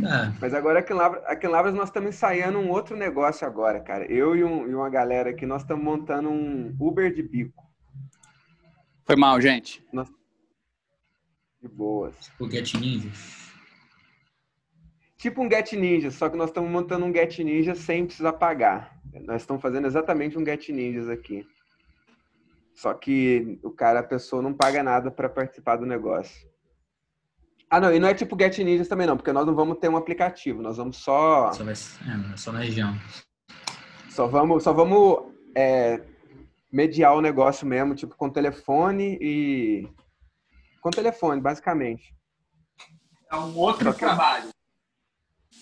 dá. Mas agora aqui em Lavras, aqui em Lavras nós estamos ensaiando um outro negócio agora, cara. Eu e, um- e uma galera aqui, nós estamos montando um Uber de bico. Foi mal, gente. De boas. O Get Ninja. Tipo um Get Ninja, só que nós estamos montando um Get Ninja sem precisar pagar. Nós estamos fazendo exatamente um Get Ninjas aqui. Só que o cara, a pessoa não paga nada para participar do negócio. Ah, não, e não é tipo Get Ninjas também não, porque nós não vamos ter um aplicativo, nós vamos só Só, vai, é, só na região. só vamos só vamos é, mediar o negócio mesmo, tipo com telefone e com telefone, basicamente. É um outro trabalho.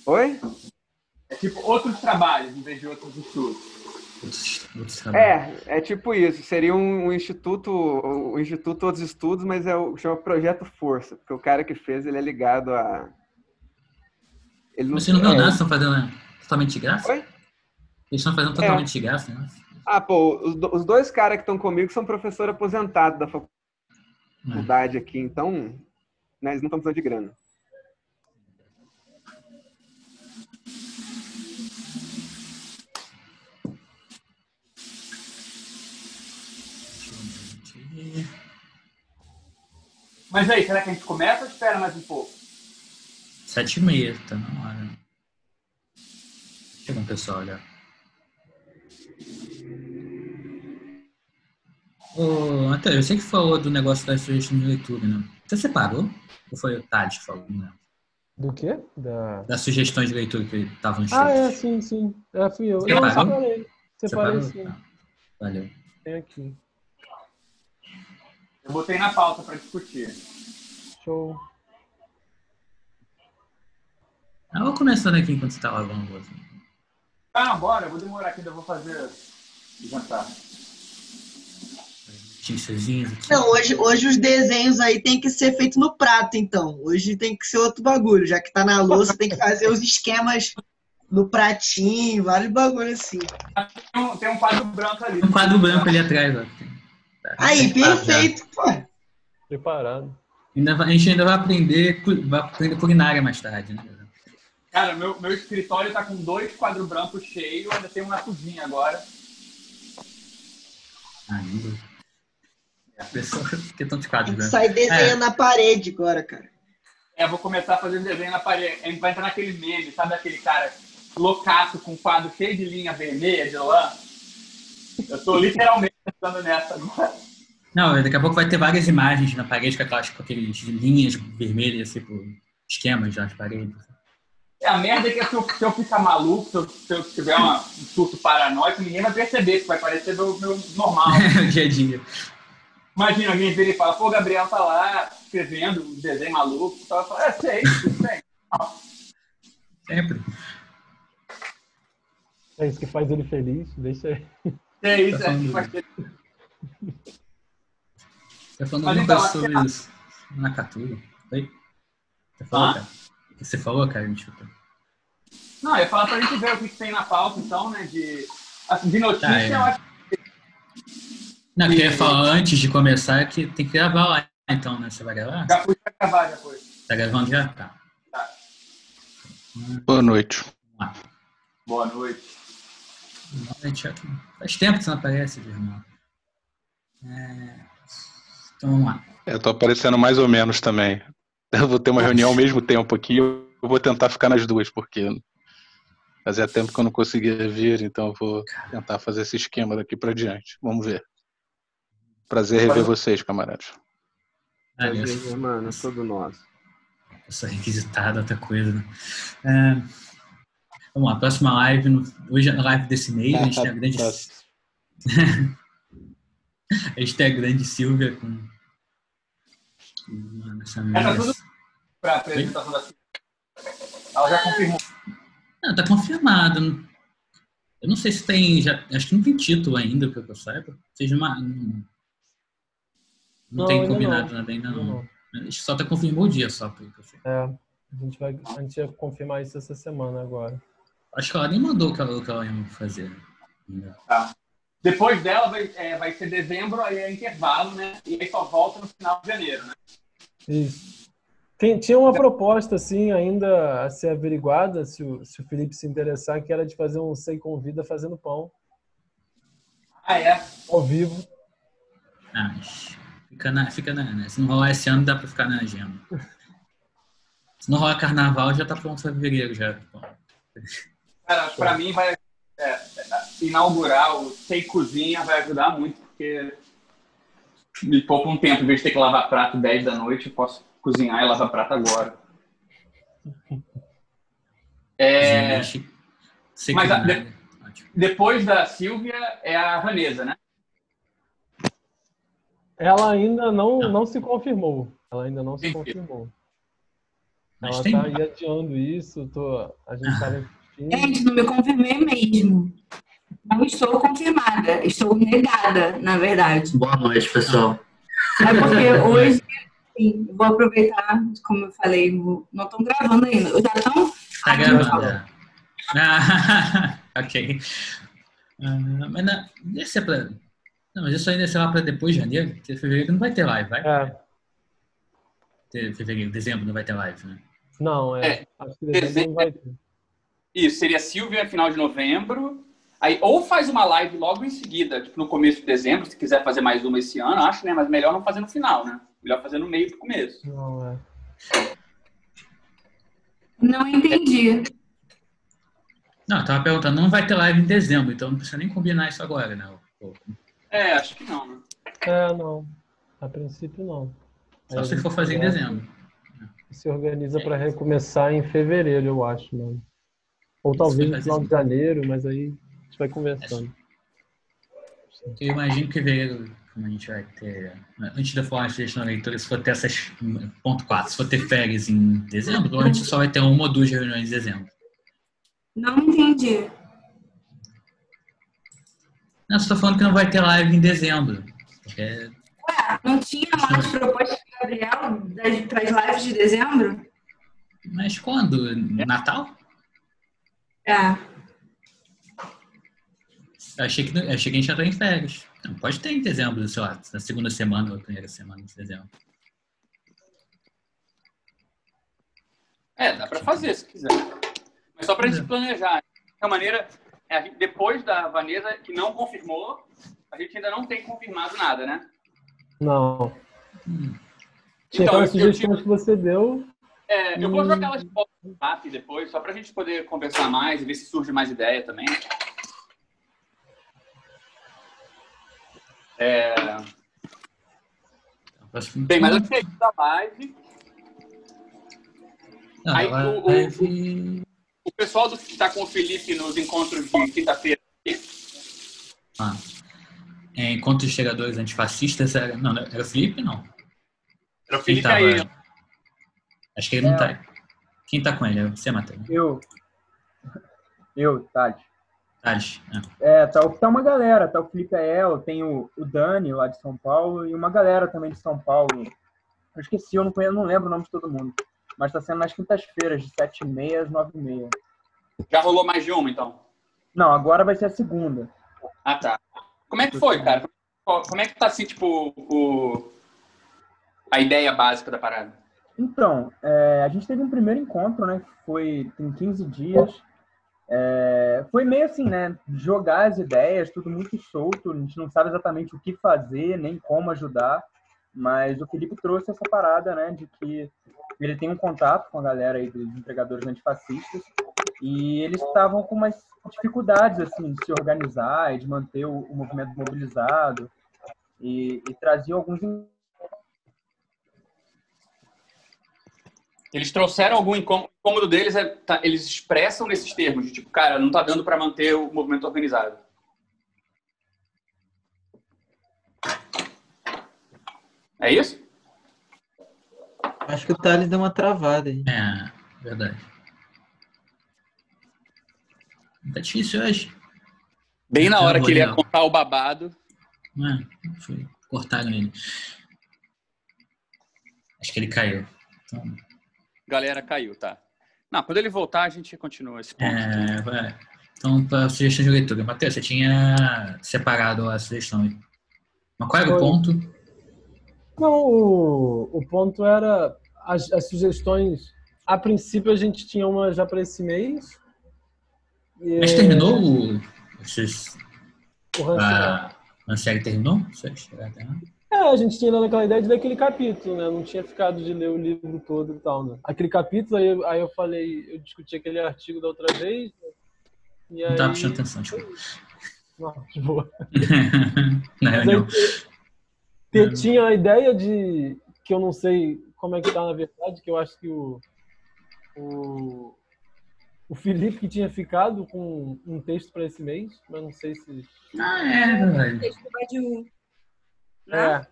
Oi? É tipo outros trabalhos em vez de outros estudos. Trabalhos. É, é tipo isso. Seria um, um instituto, o Instituto Outros Estudos, mas é o chama Projeto Força, porque o cara que fez ele é ligado a. Ele Mas você não viu é, nada, estão fazendo né, totalmente de graça? Oi? Eles estão fazendo totalmente de graça, né? Ah, pô, os, os dois caras que estão comigo são professor aposentado da faculdade aqui, então né, eles não estão precisando de grana. Mas aí, será que a gente começa ou espera mais um pouco? Sete e meia, tá na hora. Chega um pessoal já. Ô, Antônio, você que falou do negócio da sugestão de leitura, né? Você separou? Ou foi o Tade que falou? Né? Do quê? Da... Das sugestões de leitura que estavam shows. Ah, é, sim, sim. É, fui eu. Você Não, eu separou? separei. Separei sim. Tá. Valeu. Tem aqui. Eu botei na pauta para discutir. Show. Ah, vou começando aqui enquanto você tá lavando o rosto. Ah, bora, eu vou demorar aqui, ainda vou fazer o jantar. Notíciazinhas aqui. Não, hoje, hoje os desenhos aí tem que ser feito no prato, então. Hoje tem que ser outro bagulho. Já que tá na louça, tem que fazer os esquemas no pratinho, vários bagulhos assim. Tem um, tem um quadro branco ali. Um quadro branco ali atrás, ó. Tá Aí, perfeito, pô. Preparado. Ainda vai- a gente ainda vai aprender, vai aprender culinária mais tarde, né? Cara, meu, meu escritório tá com dois quadros brancos cheios, ainda tem um na cozinha agora. Ainda. A pessoa que estão de quadro Tem que branco. sair desenhando na parede agora, cara. É, eu vou começar a fazer desenho na parede. A gente vai entrar naquele meme, sabe aquele cara loucaço com um quadro cheio de linha vermelha de lã? Eu tô literalmente pensando nessa agora. Não, daqui a pouco vai ter várias imagens na parede com aquelas com aqueles linhas vermelhas, tipo, esquemas nas paredes. É, a merda é que se eu, se eu ficar maluco, se eu, se eu tiver uma, um surto paranoico, ninguém vai perceber, que vai parecer meu, meu normal. dia a dia. Imagina, alguém vira e fala, pô, o Gabriel tá lá escrevendo um desenho maluco. Então eu falo, é, sei, bem. Sempre. É isso que faz ele feliz. Deixa aí. É isso, Tá é Você falando Mas alguma então, coisa sobre isso? Nakaturo. Oi? Você falou, Hã? cara? O que você falou, cara? Me chuta. Não, eu ia falar pra gente ver o que que tem na pauta, então, né, de, assim, de notícia, Tá, é. eu acho Não, eu queria falar antes de começar que tem que gravar lá, então, né? Você vai gravar? que já fui gravar depois. Tá gravando já? Tá. Boa noite. Boa noite. Boa noite. Faz tempo que você não aparece, irmão. É... Então vamos lá. Eu tô aparecendo mais ou menos também. Eu vou ter uma reunião ao mesmo tempo aqui. Eu vou tentar ficar nas duas, porque fazia tempo que eu não conseguia vir, então eu vou tentar fazer esse esquema daqui pra diante. Vamos ver. Prazer rever vocês, camaradas. Prazer, Mano, é todo nosso. Eu sou requisitado, outra coisa, né? É, Vamos lá, próxima live. no- Hoje é a live desse mês, a gente tem a grande. Tá. a gente tem a grande Silvia com. Mano, essa tá tudo pra apresentação da Ela já confirmou. Não, tá confirmado. Eu não sei se tem. Já, acho que não tem título ainda, pelo que eu saiba. Seja uma. Não, não Não, tem combinado não. nada ainda, Não, não. só tá confirmou o dia só, pelo que eu sei. É, a gente vai, a gente vai confirmar isso essa semana agora. Acho que ela nem mandou o que ela, o que ela ia fazer. ainda. Depois dela vai, é, vai ser dezembro, aí é intervalo, né? E aí só volta no final de janeiro, né? Isso. Tem- tinha uma proposta, assim, ainda a ser averiguada, se o, se o Felipe se interessar, que era de fazer um Sei Convida fazendo pão, Ah, é? ao vivo. Ah, fica na, fica na, né? Se não rolar esse ano, dá pra ficar na agenda. Se não rolar carnaval, já tá pronto fevereiro já. Bom, Cara, pra mim vai é, é, inaugurar o Sei Cozinha vai ajudar muito, porque me poupa um tempo, em vez de ter que lavar prato 10 da noite, eu posso cozinhar e lavar prato agora. É, sei mas a-. Ótimo. depois da Silvia é a Vanessa, né? Ela ainda não, Não. não se confirmou. Ela ainda não se confirmou. Mas Ela tem. tá aí adiando isso, tô, a gente insistindo. Gente, não me confirmei mesmo. Não estou confirmada, estou negada, na verdade. Boa noite, pessoal. É porque hoje, sim, vou aproveitar, como eu falei, não estão gravando ainda. Já estão. Tá gravando. Ah, ok. Ah, mas não, esse é pra. Não, mas isso ainda lá pra depois de janeiro, porque fevereiro não vai ter live, vai? É, Fevereiro, dezembro não vai ter live, né? não, é. É, Acho que dezembro não vai ter. Isso, seria Silvia final de novembro. Aí, ou faz uma live logo em seguida, tipo no começo de dezembro, se quiser fazer mais uma esse ano, acho, né? Mas melhor não fazer no final, né? Melhor fazer no meio pro começo. Não, é. Não entendi. Não, eu tava perguntando, não vai ter live em dezembro, então não precisa nem combinar isso agora, né? É, acho que não, né? É, não. A princípio, não. Aí Só se for fazer em conversa dezembro. Se organiza para recomeçar em fevereiro, eu acho, mano. Ou talvez no final de janeiro, mas aí a gente vai conversando. Eu imagino que fevereiro, como a gente vai ter. Antes de eu falar a sugestão da leitura, se for ter essas. Ponto 4, se for ter férias em dezembro, provavelmente só vai ter uma ou duas reuniões em dezembro. Não entendi. Não, você tá falando que não vai ter live em dezembro. Porque Não tinha mais proposta de Gabriel para as lives de dezembro? Mas quando? Natal? É. Eu achei que, eu achei que a gente já tá em férias. Não, pode ter em dezembro, sei lá, na segunda semana ou primeira semana de dezembro. É, dá pra fazer se quiser. Mas só pra gente planejar. De maneira, é, a depois da Vanessa, que não confirmou, a gente ainda não tem confirmado nada, né? Não. Hum. Então, eu, sugestões que você deu. É, eu vou Hum. jogar elas de volta no WhatsApp depois, só pra gente poder conversar mais e ver se surge mais ideia também. É, bem, mas eu sei da live. Não, aí ela o- o- pessoal do, que tá com o Felipe nos encontros de quinta-feira, Ah. É, encontro de chegadores antifascistas era. Não, não, era o Felipe, não. era o Felipe tava? Acho que ele não É. tá. Quem tá com ele? É você, Matheus. Eu. Eu, Tati. Thales. Ah. É, tá, tá uma galera, tá o Felipe Ael, tem o, o Dani lá de São Paulo e uma galera também de São Paulo. Eu esqueci, eu não, conheço, não lembro o nome de todo mundo. Mas tá sendo nas quintas-feiras, de 7h30 às 9h30. Já rolou mais de uma, então? Não, agora vai ser a segunda. Ah, tá. Como é que foi, cara? Como é que tá, assim, tipo, o... a ideia básica da parada? Então, é, a gente teve um primeiro encontro, né? que Foi tem 15 dias. É, foi meio assim, né? Jogar as ideias, tudo muito solto. A gente não sabe exatamente o que fazer, nem como ajudar. Mas o Felipe trouxe essa parada, né? De que ele tem um contato com a galera aí dos entregadores antifascistas. E eles estavam com umas dificuldades, assim, de se organizar e de manter o, o movimento mobilizado. E, e traziam alguns Eles trouxeram algum incômodo, o incômodo deles, é, tá, eles expressam nesses termos, de tipo, cara, não tá dando para manter o movimento organizado. É isso? Acho que o Thales deu uma travada aí. É, verdade. Tá difícil hoje. Bem na hora que ele ia contar o babado. É, foi, cortaram ele. Acho que ele caiu. Então, Galera, caiu, tá? Não, quando ele voltar, a gente continua esse ponto. é, vai. Então, para sugestão de leitura. Matheus, você tinha separado a sugestão aí. Mas qual era o Foi. ponto? Não, o, o ponto era as, as sugestões, a princípio a gente tinha uma já para esse mês. E, Mas terminou o. Esses, o a, a série terminou? Vocês chegaram até lá? É, a gente tinha naquela ideia de ler aquele capítulo, né? Não tinha ficado de ler o livro todo e tal, né? Aquele capítulo, aí, eu- aí eu falei, eu discuti aquele artigo da outra vez. né? E Não aí... tava prestando atenção, desculpa. Não, de boa. Na Mas aí reunião. te- te- tinha a ideia de que eu não sei como é que tá na verdade, que eu acho que o o, o Felipe que tinha ficado com um texto para esse mês, mas não sei se Ah, é, velho. Badiou. Né?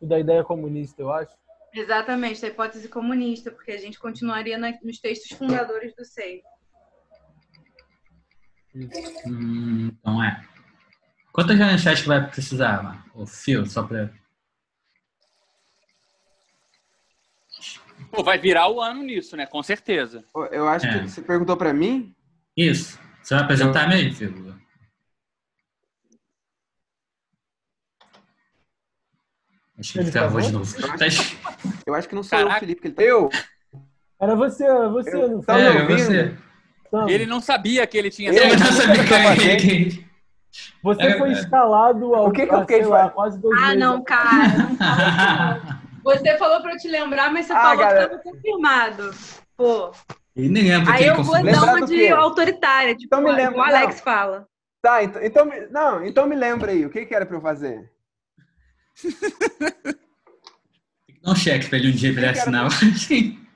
é o da ideia comunista, eu acho. Exatamente, da hipótese comunista, porque a gente continuaria na- nos textos fundadores do SEI. Hum, então é. Quantas que vai precisar, mano? O fio, só pra. Pô, vai virar o ano nisso, né? Com certeza. Eu acho É. que você perguntou pra mim. Isso. Você vai apresentar mesmo, Fio? Acho que ele travou de travou? novo. Eu acho- Tá- Eu acho que não sou eu, Caraca. Felipe, que ele tá. Eu? Era você, você, Eu- não Tá É, ouvindo? você. Ele não sabia que ele tinha. Eu Ele não não sabia que tava era ele. Você É, foi escalado ao O que que eu fiquei lá, quase dois Ah, meses. não, cara. Não fala não. Você falou pra eu te lembrar, mas você Ah, falou galera. que estava confirmado. Pô, Ele nem lembra aí eu vou dar uma do de quê? autoritária, tipo, Então me o lembra- Alex fala. Tá, então, então, me- não, então me lembra aí. O que, que era pra eu fazer? Dá um cheque pra ele um dia pra ele assinar.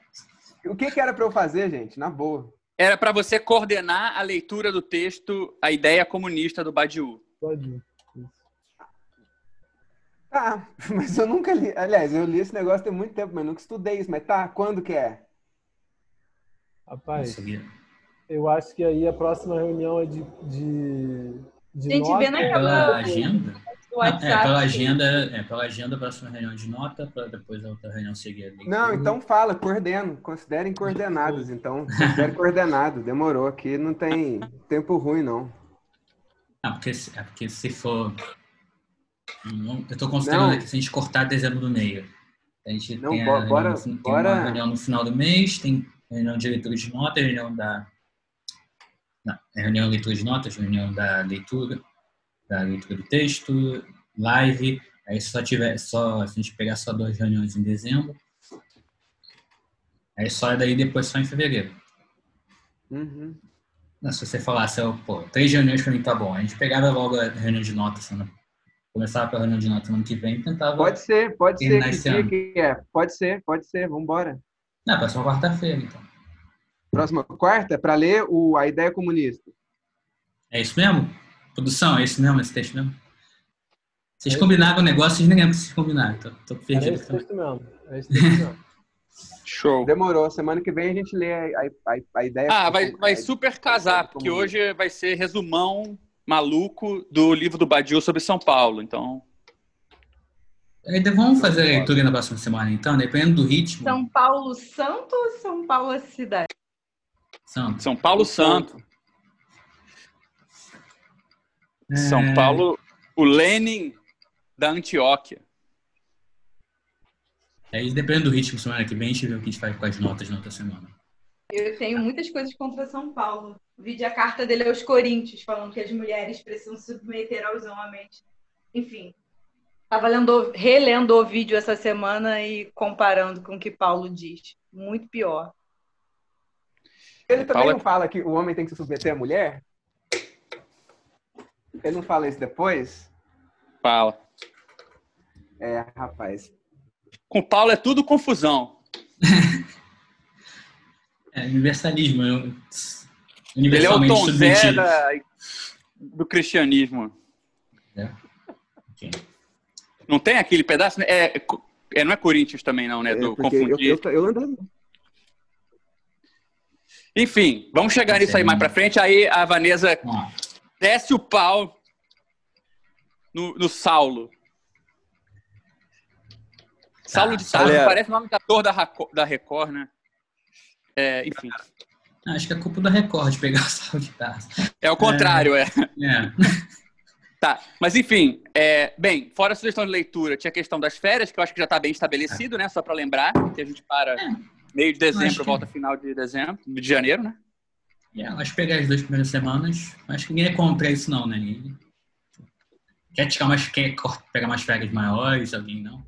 O que, que era pra eu fazer, gente? Na boa. Era para você coordenar a leitura do texto A Ideia Comunista do Badiou. Pode ir. Tá, mas eu nunca li. Aliás, eu li esse negócio tem muito tempo, mas nunca estudei isso. Mas tá, quando que é? Rapaz, eu acho que aí a próxima reunião é de. de, de Gente, nota. vê naquela- Pela agenda? Do Ah, WhatsApp. É, pela agenda, é, pela agenda, a próxima reunião de nota, para depois a outra reunião seguir. a. Não, então fala, coordeno. Considerem coordenados, então. Considerem coordenado. Demorou aqui, não tem tempo ruim, não. Ah, porque, se- é porque se for. Não, Eu tô considerando Não. aqui se a gente cortar dezembro no meio. A gente Não, tem, a bora- no fin- tem bora- uma reunião no final do mês, tem reunião de leitura de notas, reunião da. Não, é reunião de leitura de notas, reunião da leitura, da leitura do texto, live. Aí se só tiver, só, se a gente pegar só duas reuniões em dezembro, aí só daí depois só em fevereiro. Uhum. Não, se você falasse, pô, três reuniões pra mim tá bom. A gente pegava logo a reunião de notas, semana. Começava pela reunião de notas no ano que vem e tentava. Pode ser, pode ser. Que dia que é? Pode ser, pode ser. Vambora. Não, próxima quarta-feira, então. Próxima quarta é pra ler o A Ideia Comunista. É isso mesmo? Produção, é isso mesmo, esse texto mesmo? Vocês combinaram o negócio, vocês nem lembram que vocês combinaram. Tô, tô Era perdido. esse texto mesmo. Era esse texto mesmo. Show. Demorou. Semana que vem a gente lê a, a, a ideia. Ah, vai, vai super casar, porque hoje vai ser resumão maluco do livro do Badiou sobre São Paulo. Então, vamos fazer a leitura na próxima semana, então, dependendo do ritmo. São Paulo Santo ou São Paulo cidade? São, São Paulo Santo. São É. Paulo, o Lenin da Antioquia. Aí, dependendo do ritmo, semana que vem, a gente vê o que a gente faz com as notas na outra semana. Eu tenho muitas coisas contra São Paulo. Vi a carta dele aos Coríntios, falando que as mulheres precisam se submeter aos homens. Enfim, estava lendo, relendo o vídeo essa semana e comparando com o que Paulo diz. Muito pior. Ele também Paula- não fala que o homem tem que se submeter à mulher? Ele não fala isso depois? Fala. É, rapaz. Com o Paulo é tudo confusão. É, universalismo. Eu, Ele é o Tom Zé da- do cristianismo. Ok. Não tem aquele pedaço? né? É, é, não é Coríntios também, não, né? É, Do eu, confundir. eu, eu ando- Enfim, vamos chegar nisso aí mais pra frente. Aí a Vanessa Ó, desce o pau no, no Saulo. Saulo de Tarso galera. parece o nome de ator da, da Record, né? É, enfim, acho que é culpa da Record pegar o sal de taça. é o contrário, é. É. Tá, mas enfim, é, bem, fora a sugestão de leitura, tinha a questão das férias, que eu acho que já está bem estabelecido, né? Só para lembrar, que a gente para meio de dezembro, que- volta final de dezembro, de janeiro, né? É, acho que pegar as duas primeiras semanas, acho que ninguém é contra isso não, né? Ninguém- Quer tirar mais, quer pegar mais férias maiores, alguém não?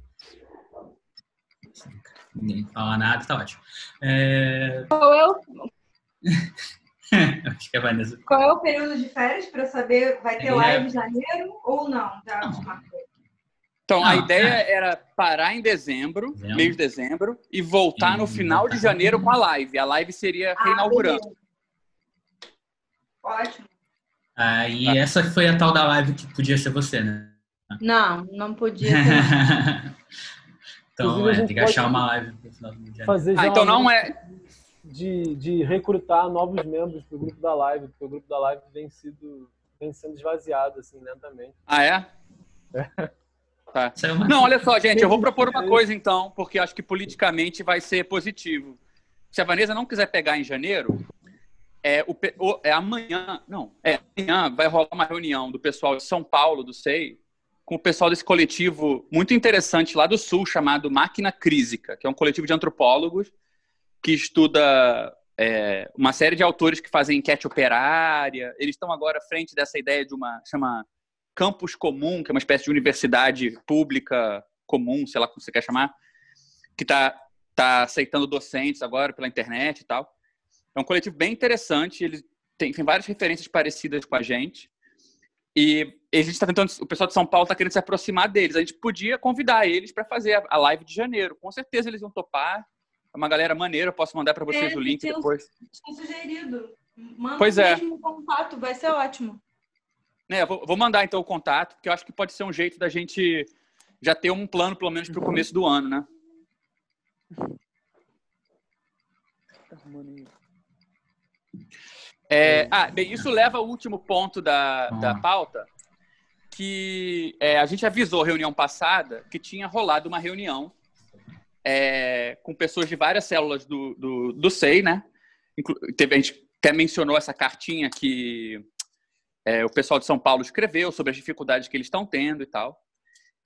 Ninguém fala nada, tá ótimo. É... Qual é o, acho que a Vanessa. qual é o período de férias para saber vai ter É. live em janeiro ou não? Já Não. desmarcou. Então, a ideia é. era parar em dezembro, Dezembro. mês de dezembro, e voltar E no final de janeiro com a live. A live seria Ah, reinaugurando. beleza. Ótimo. Aí Tá. essa foi a tal da live que podia ser você, né? Não, não podia ter. então, é, tem que achar uma live pro final do dia. Fazer já Ah, então uma não é. de, de recrutar novos membros para o grupo da live, porque o grupo da live vem, sido, vem sendo esvaziado assim lentamente. Ah, é? Tá. Saiu uma- Não, olha só, gente, eu vou propor uma coisa então, porque acho que politicamente vai ser positivo. Se a Vanessa não quiser pegar em janeiro, é, o, é amanhã, não, é amanhã vai rolar uma reunião do pessoal de São Paulo, do SEI, com o pessoal desse coletivo muito interessante lá do Sul, chamado Máquina Crísica, que é um coletivo de antropólogos que estuda é, uma série de autores que fazem enquete operária. Eles estão agora à frente dessa ideia de uma chama campus comum, que é uma espécie de universidade pública comum, sei lá como você quer chamar, que está tá aceitando docentes agora pela internet e tal. É um coletivo bem interessante, ele tem, tem várias referências parecidas com a gente. E a gente está tentando, o pessoal de São Paulo está querendo se aproximar deles. A gente podia convidar eles para fazer a- a live de janeiro. Com certeza eles vão topar. É uma galera maneira, eu posso mandar para vocês É, o link tinha- depois. Tinha sugerido. Manda Pois é. mesmo o contato, vai ser ótimo. É, vou, vou mandar então o contato, porque eu acho que pode ser um jeito da gente já ter um plano, pelo menos, para o começo do ano, né? É, ah, bem, isso leva ao último ponto da, da Ah. pauta, que é, a gente avisou reunião passada que tinha rolado uma reunião é, com pessoas de várias células do, do, do SEI, né? Inclu- Teve, a gente até mencionou essa cartinha que é, o pessoal de São Paulo escreveu sobre as dificuldades que eles estão tendo e tal.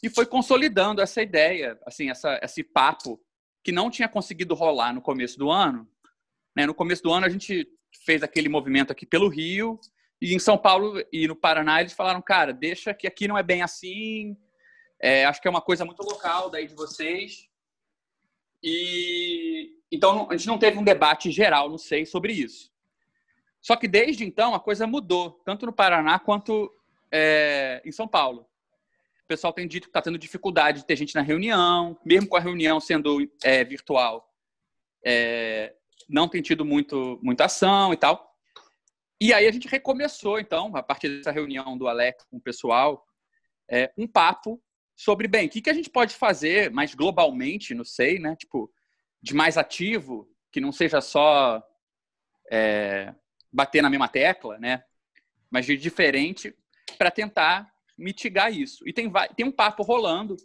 E foi consolidando essa ideia, assim, essa, esse papo que não tinha conseguido rolar no começo do ano. Né? No começo do ano a gente fez aquele movimento aqui pelo Rio e em São Paulo e no Paraná eles falaram, cara, deixa que aqui não é bem assim. é, acho que é uma coisa muito local daí de vocês. E então a gente não teve um debate geral, não sei, sobre isso. Só que desde então a coisa mudou, tanto no Paraná quanto é, em São Paulo. O pessoal tem dito que está tendo dificuldade de ter gente na reunião, mesmo com a reunião sendo é, virtual, é, não tem tido muito, muita ação e tal. E aí a gente recomeçou, então, a partir dessa reunião do Alex com o pessoal, é, um papo sobre, bem, o que, que a gente pode fazer mais globalmente, não sei, né? Tipo, de mais ativo, que não seja só é, bater na mesma tecla, né? Mas de diferente para tentar mitigar isso. E tem, tem um papo rolando.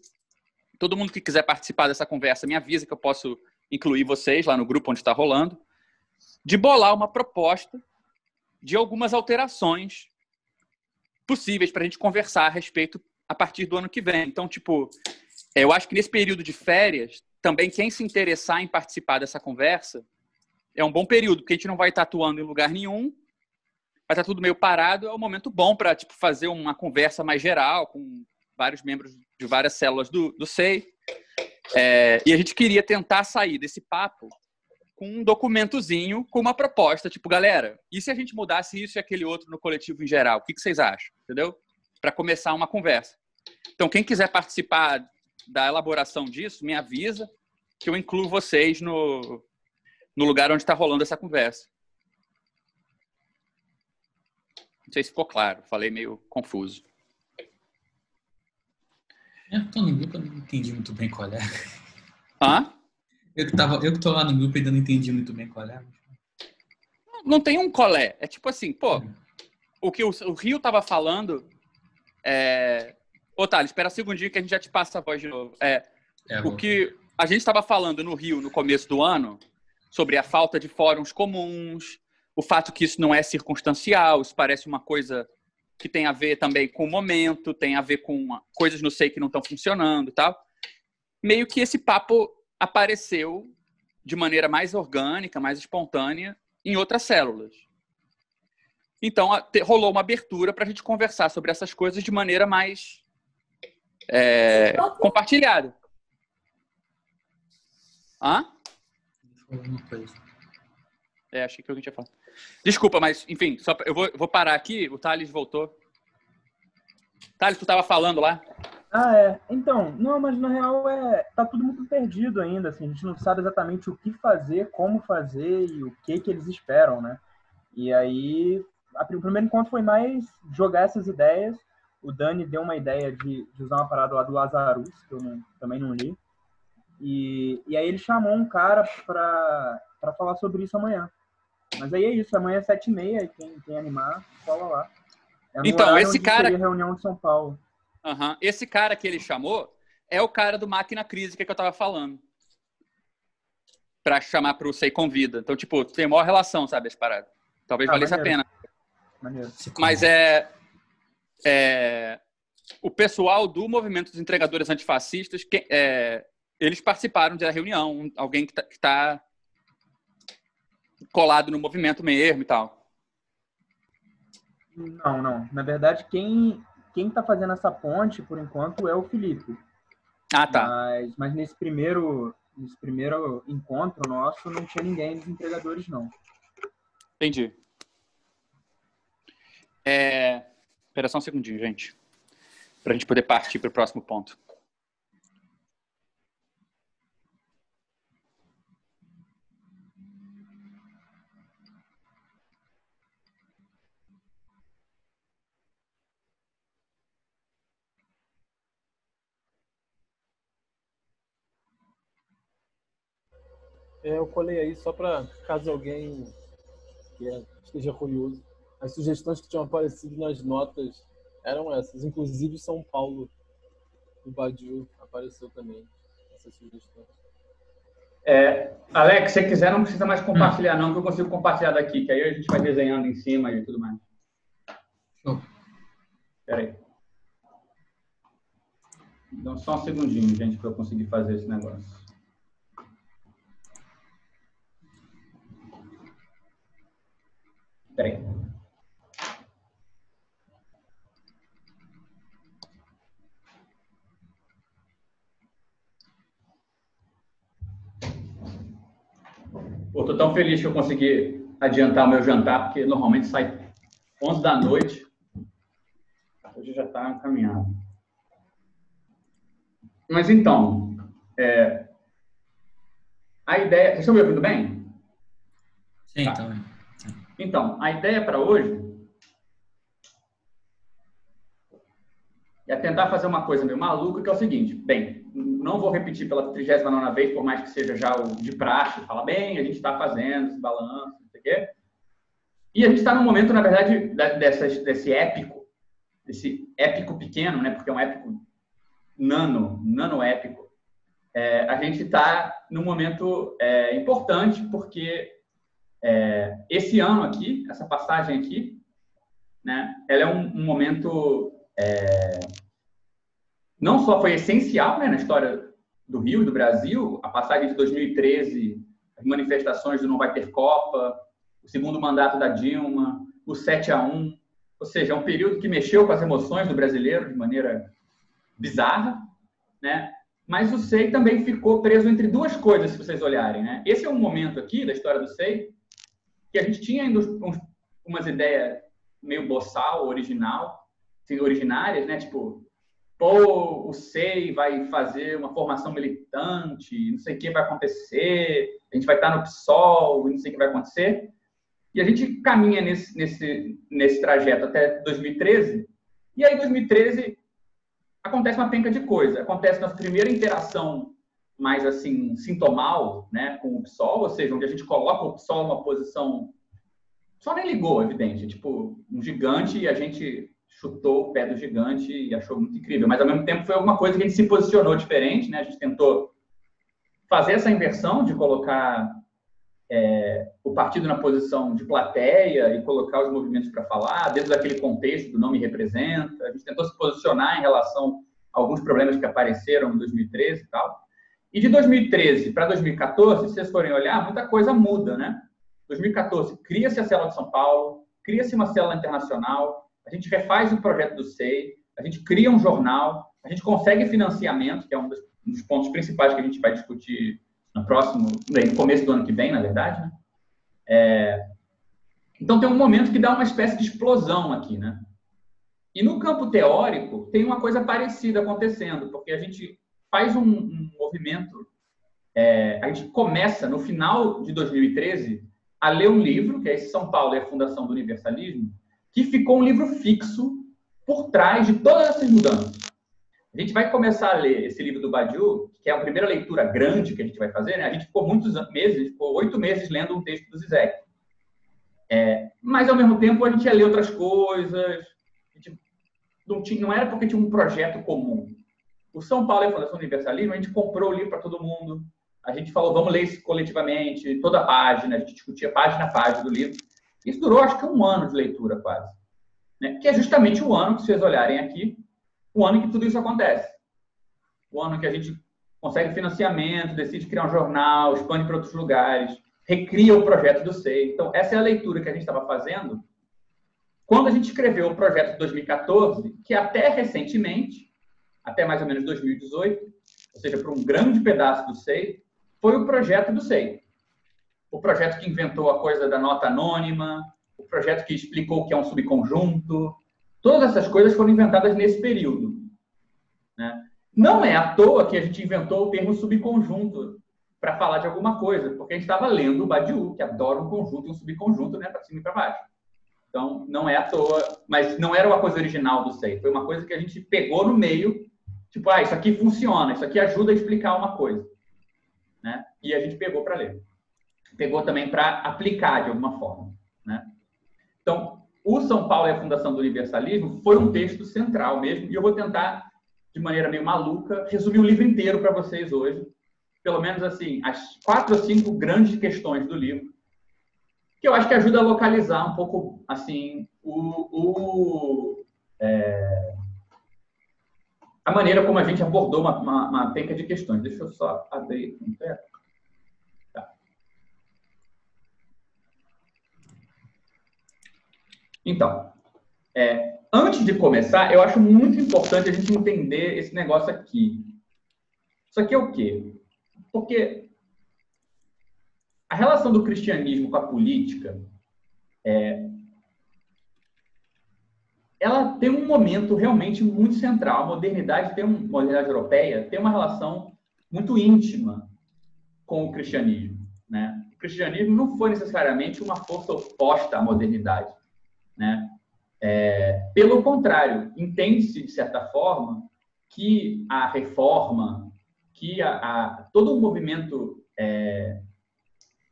Todo mundo que quiser participar dessa conversa me avisa que eu posso incluir vocês lá no grupo onde está rolando, de bolar uma proposta de algumas alterações possíveis para a gente conversar a respeito a partir do ano que vem. Então, tipo, eu acho que nesse período de férias, também quem se interessar em participar dessa conversa é um bom período, porque a gente não vai estar atuando em lugar nenhum, vai estar tudo meio parado, é um momento bom para tipo, fazer uma conversa mais geral com vários membros de várias células do, do SEI. É, e a gente queria tentar sair desse papo com um documentozinho, com uma proposta, tipo, galera, e se a gente mudasse isso e aquele outro no coletivo em geral? O que, que vocês acham? Entendeu? Para começar uma conversa. Então, quem quiser participar da elaboração disso, me avisa que eu incluo vocês no, no lugar onde está rolando essa conversa. Não sei se ficou claro, falei meio confuso. Eu tô no grupo, eu não entendi muito bem qual é. Hã? Eu que, tava, eu que tô lá no grupo ainda não entendi muito bem qual é. Não tem um colé. É tipo assim, pô, o que o, o Rio tava falando é. Ô, Thales, espera um segundinho que a gente já te passa a voz de novo. É, É, o que a gente estava falando no Rio no começo do ano sobre a falta de fóruns comuns, o fato que isso não é circunstancial, isso parece uma coisa que tem a ver também com o momento, tem a ver com coisas no SEI que não estão funcionando e tal. Meio que esse papo apareceu de maneira mais orgânica, mais espontânea em outras células. Então, rolou uma abertura para a gente conversar sobre essas coisas de maneira mais é, compartilhada. Hã? É, achei que alguém tinha falado. Desculpa, mas, enfim, só pra- eu vou, vou parar aqui. O Thales voltou. Thales, tu estava falando lá? Ah, é. Então, não, mas na real é tá tudo muito perdido ainda, assim, a gente não sabe exatamente o que fazer, como fazer e o que que eles esperam, né? E aí, a, o primeiro encontro foi mais jogar essas ideias. O Dani deu uma ideia de, de usar uma parada lá do Lazarus, que eu não- também não li. E, e aí ele chamou um cara para para falar sobre isso amanhã. Mas aí é isso, amanhã é sete e meia, e quem, quem animar, cola lá. É Então, esse cara- a reunião de São Paulo. Aham. Esse cara que ele chamou é o cara do Máquina Crítica que eu tava falando. Pra chamar pro Sei Convida. Então, tipo, tem maior relação, sabe, as paradas. Talvez Ah, valesse a maneiro. pena. Maneiro. Mas é, é. O pessoal do movimento dos entregadores antifascistas, que, é, eles participaram da reunião. Alguém que tá, que tá colado no movimento mesmo e tal. Não, não. Na verdade, quem quem está fazendo essa ponte, por enquanto, é o Felipe. Ah, tá. Mas, mas nesse primeiro nesse primeiro encontro nosso, não tinha ninguém dos entregadores, não. Entendi. É... Espera só um segundinho, gente. Pra gente poder partir pro próximo ponto. É, eu colei aí só para caso alguém que é- esteja curioso. As sugestões que tinham aparecido nas notas eram essas, inclusive São Paulo. O Badiu apareceu também, essas sugestões. É, Alex, se você quiser, não precisa mais compartilhar, não, que eu consigo compartilhar daqui, que aí a gente vai desenhando em cima e tudo mais. Show. Espera aí. Dá só um segundinho, gente, para eu conseguir fazer esse negócio. Espera aí. Pô, tô tão feliz que eu consegui adiantar o meu jantar, porque normalmente sai 11 da noite. Hoje já está encaminhado. Mas então, é, a ideia. Vocês estão me ouvindo bem? Sim, Tá. também. Então, a ideia para hoje é tentar fazer uma coisa meio maluca, que é o seguinte. Bem, não vou repetir pela 39 vez, por mais que seja já o de praxe, fala bem, a gente está fazendo esse balanço, não sei o quê. E a gente está num momento, na verdade, desse épico, desse épico pequeno, né? Porque é um épico nano, nano épico. É, a gente está num momento é, importante, porque é, esse ano aqui, essa passagem aqui, né, ela é um, um momento é, não só foi essencial né, na história do Rio e do Brasil, a passagem de 2013, as manifestações do não vai ter Copa, o segundo mandato da Dilma, o 7 a 1, ou seja, é um período que mexeu com as emoções do brasileiro de maneira bizarra, né? Mas o SEI também ficou preso entre duas coisas, se vocês olharem, né? Esse é um momento aqui da história do SEI que a gente tinha ainda uns- umas ideias meio boçal, original, assim, originárias, né? Tipo, pô, o SEI vai fazer uma formação militante, não sei o que vai acontecer, a gente vai estar no PSOL, não sei o que vai acontecer. E a gente caminha nesse, nesse, nesse trajeto até 2013, e aí, em 2013, acontece uma penca de coisa. Acontece nossa primeira interação mais assim sintomal, né, com o PSOL, ou seja, onde a gente coloca o PSOL numa posição só nem ligou, evidente, tipo um gigante e a gente chutou o pé do gigante e achou muito incrível, mas ao mesmo tempo foi alguma coisa que a gente se posicionou diferente, né? A gente tentou fazer essa inversão de colocar é, o partido na posição de plateia e colocar os movimentos para falar, dentro daquele contexto do não me representa. A gente tentou se posicionar em relação a alguns problemas que apareceram em 2013 e tal. E de 2013 para 2014, se vocês forem olhar, muita coisa muda, né? 2014, cria-se a célula de São Paulo, cria-se uma célula internacional, a gente refaz o projeto do SEI, a gente cria um jornal, a gente consegue financiamento, que é um dos, pontos principais que a gente vai discutir no próximo, no começo do ano que vem, na verdade, né? É, então tem um momento que dá uma espécie de explosão aqui, né? E no campo teórico tem uma coisa parecida acontecendo, porque a gente faz um, um movimento, é, a gente começa no final de 2013 a ler um livro, que é esse São Paulo e a Fundação do Universalismo, que ficou um livro fixo por trás de todas essas mudanças. A gente vai começar a ler esse livro do Badiou, que é a primeira leitura grande que a gente vai fazer, né? A gente ficou muitos meses, ficou oito meses lendo um texto do Zizek. É, mas, ao mesmo tempo, a gente ia ler outras coisas. não, tinha, não era porque tinha um projeto comum. O São Paulo e a Fundação Universalismo, a gente comprou o livro para todo mundo a gente falou, vamos ler isso coletivamente, toda a página, a gente discutia página a página do livro. Isso durou, acho que um ano de leitura quase. Né? Que é justamente o ano, que vocês olharem aqui, o ano que tudo isso acontece. O ano que a gente consegue financiamento, decide criar um jornal, expande para outros lugares, recria o projeto do SEI. Então, essa é a leitura que a gente estava fazendo quando a gente escreveu o projeto de 2014, que até recentemente, até mais ou menos 2018, ou seja, para um grande pedaço do SEI, foi o projeto do SEI. O projeto que inventou a coisa da nota anônima, o projeto que explicou o que é um subconjunto. Todas essas coisas foram inventadas nesse período. Né? Não é à toa que a gente inventou o termo subconjunto para falar de alguma coisa, porque a gente estava lendo o Badiou, que adora um conjunto e um subconjunto, né, para cima e para baixo. Então, não é à toa, mas não era uma coisa original do SEI, foi uma coisa que a gente pegou no meio, tipo, ah, isso aqui funciona, isso aqui ajuda a explicar uma coisa né? E a gente pegou para ler. Pegou também para aplicar de alguma forma, né? Então, o São Paulo e a Fundação do Universalismo foi um texto central mesmo, e eu vou tentar, de maneira meio maluca, resumir o livro inteiro para vocês hoje. Pelo menos, assim, as quatro ou cinco grandes questões do livro, que eu acho que ajuda a localizar um pouco, assim, o, o é, a maneira como a gente abordou uma, uma, uma penca de questões. Deixa eu só abrir um teto. Tá. Então, é, antes de começar, eu acho muito importante a gente entender esse negócio aqui. Isso aqui é o quê? Porque a relação do cristianismo com a política é, ela tem um momento realmente muito central. A modernidade tem um, a modernidade europeia tem uma relação muito íntima com o cristianismo, né? O cristianismo não foi necessariamente uma força oposta à modernidade, né? É, pelo contrário, entende-se de certa forma que a reforma, que a, a todo o movimento é,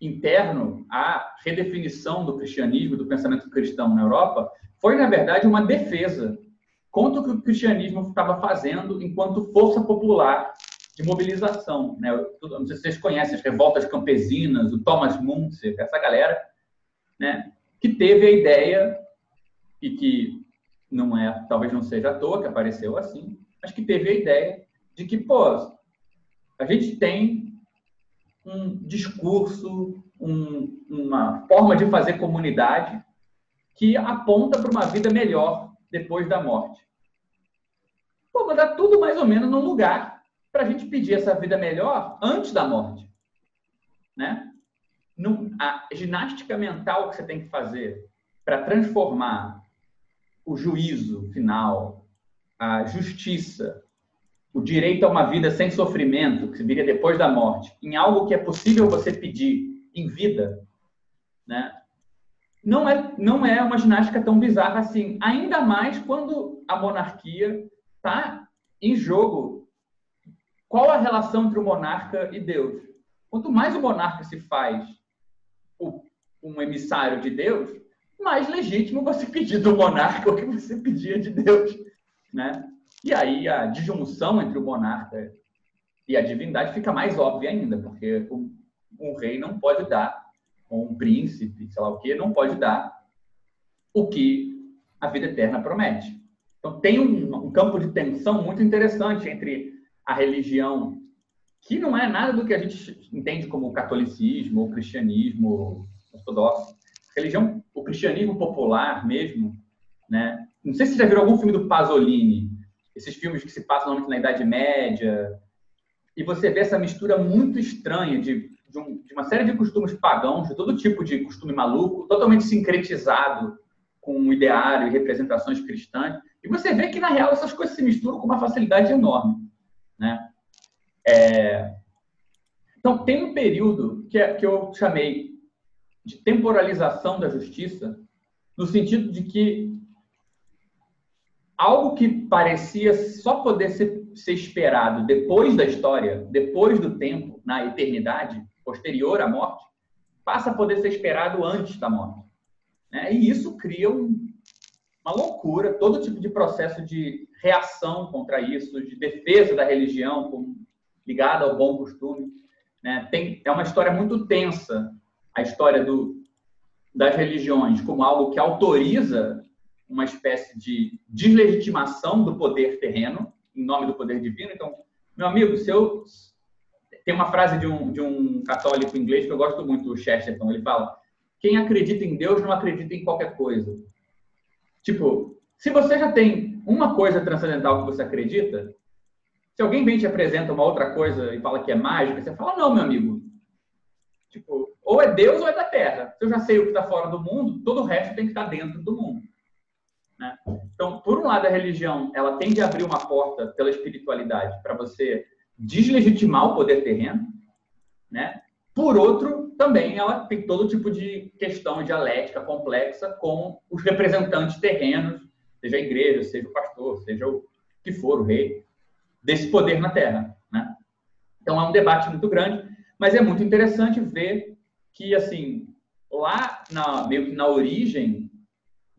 interno, a redefinição do cristianismo, do pensamento cristão na Europa, foi, na verdade, uma defesa contra o que o cristianismo estava fazendo enquanto força popular de mobilização. Né? não sei se vocês conhecem as revoltas campesinas, o Thomas Muntzer, essa galera, né? que teve a ideia, e que não é, talvez não seja à toa que apareceu assim, mas que teve a ideia de que, pô, a gente tem um discurso, um, uma forma de fazer comunidade que aponta para uma vida melhor depois da morte. Pô, mas dá tudo mais ou menos no lugar para a gente pedir essa vida melhor antes da morte. Né? a ginástica mental que você tem que fazer para transformar o juízo final, a justiça, o direito a uma vida sem sofrimento, que viria depois da morte, em algo que é possível você pedir em vida, né? não é, não é uma ginástica tão bizarra assim. Ainda mais quando a monarquia está em jogo. Qual a relação entre o monarca e Deus? Quanto mais o monarca se faz o, um emissário de Deus, mais legítimo você pedir do monarca o que você pedia de Deus. Né? E aí a disjunção entre o monarca e a divindade fica mais óbvia ainda, porque o, o rei não pode dar ou um príncipe, sei lá o quê, não pode dar o que a vida eterna promete. Então, tem um, um campo de tensão muito interessante entre a religião, que não é nada do que a gente entende como catolicismo ou cristianismo ortodoxo. Religião, o cristianismo popular mesmo, né? Não sei se você já viu algum filme do Pasolini, esses filmes que se passam na Idade Média, e você vê essa mistura muito estranha de, de, um, de, uma série de costumes pagãos, de todo tipo de costume maluco, totalmente sincretizado com um ideário e representações cristãs. E você vê que, na real, essas coisas se misturam com uma facilidade enorme. Né? É... Então, tem um período que, é, que eu chamei de temporalização da justiça, no sentido de que algo que parecia só poder ser, ser, esperado depois da história, depois do tempo, na eternidade, posterior à morte, passa a poder ser esperado antes da morte. Né? E isso cria um, uma loucura, todo tipo de processo de reação contra isso, de defesa da religião ligada ao bom costume. Né? Tem, é uma história muito tensa, a história do, das religiões como algo que autoriza uma espécie de deslegitimação do poder terreno em nome do poder divino. Então, meu amigo, se eu tem uma frase de um, de um católico inglês que eu gosto muito, o Chesterton, ele fala: quem acredita em Deus não acredita em qualquer coisa. Tipo, se você já tem uma coisa transcendental que você acredita, se alguém vem te apresenta uma outra coisa e fala que é mágica, você fala: não, meu amigo. Tipo, ou é Deus ou é da Terra. Se eu já sei o que está fora do mundo, todo o resto tem que estar tá dentro do mundo. Né? Então, por um lado, a religião ela tende a abrir uma porta pela espiritualidade para você deslegitimar o poder terreno, né? Por outro, também ela tem todo tipo de questão dialética complexa com os representantes terrenos, seja a igreja, seja o pastor, seja o que for o rei, desse poder na Terra, né? Então é um debate muito grande, mas é muito interessante ver que assim lá na meio que na origem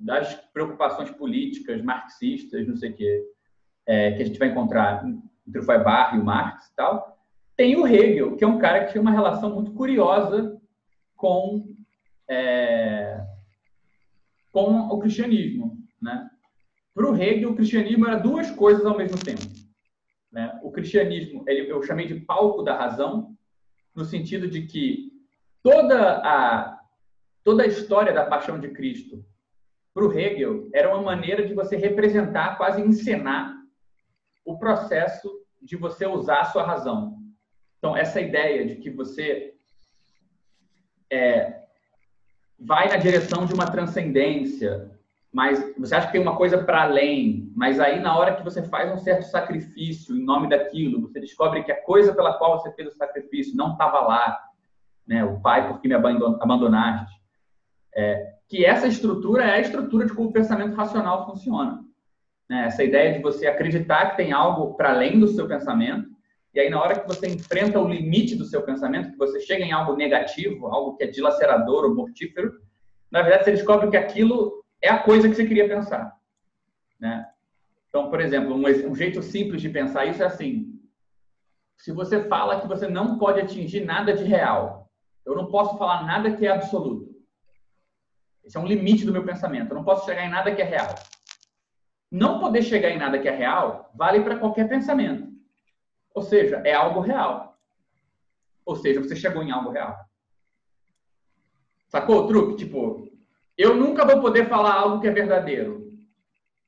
das preocupações políticas marxistas, não sei o quê, é, que a gente vai encontrar entre o Feuerbach e o Marx e tal, tem o Hegel, que é um cara que tinha uma relação muito curiosa com, é, com o cristianismo. Né? Para o Hegel, o cristianismo era duas coisas ao mesmo tempo. Né? O cristianismo, eu chamei de palco da razão, no sentido de que toda a, toda a história da paixão de Cristo para o Hegel, era uma maneira de você representar, quase encenar o processo de você usar a sua razão. Então, essa ideia de que você é, vai na direção de uma transcendência, mas você acha que tem uma coisa para além, mas aí na hora que você faz um certo sacrifício em nome daquilo, você descobre que a coisa pela qual você fez o sacrifício não estava lá, né? O pai, porque me abandonaste. É, que essa estrutura é a estrutura de como o pensamento racional funciona. Né? Essa ideia de você acreditar que tem algo para além do seu pensamento, e aí na hora que você enfrenta o limite do seu pensamento, que você chega em algo negativo, algo que é dilacerador ou mortífero, na verdade você descobre que aquilo é a coisa que você queria pensar. Né? Então, por exemplo, um, um jeito simples de pensar isso é assim: se você fala que você não pode atingir nada de real, eu não posso falar nada que é absoluto. Esse é um limite do meu pensamento. Eu não posso chegar em nada que é real. Não poder chegar em nada que é real vale para qualquer pensamento. Ou seja, é algo real. Ou seja, você chegou em algo real. Sacou o truque? Tipo, eu nunca vou poder falar algo que é verdadeiro.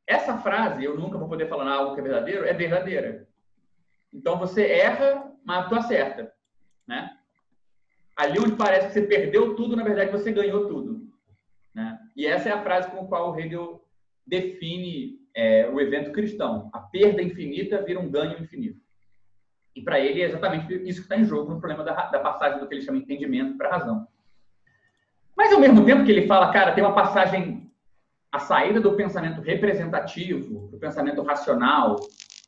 Essa frase, eu nunca vou poder falar algo que é verdadeiro, é verdadeira. Então você erra, mas tu acerta. Né? Ali onde parece que você perdeu tudo, na verdade você ganhou tudo. E essa é a frase com a qual Hegel define é, o evento cristão. A perda infinita vira um ganho infinito. E para ele é exatamente isso que está em jogo no problema da, da passagem do que ele chama entendimento para razão. Mas ao mesmo tempo que ele fala, cara, tem uma passagem, a saída do pensamento representativo, do pensamento racional,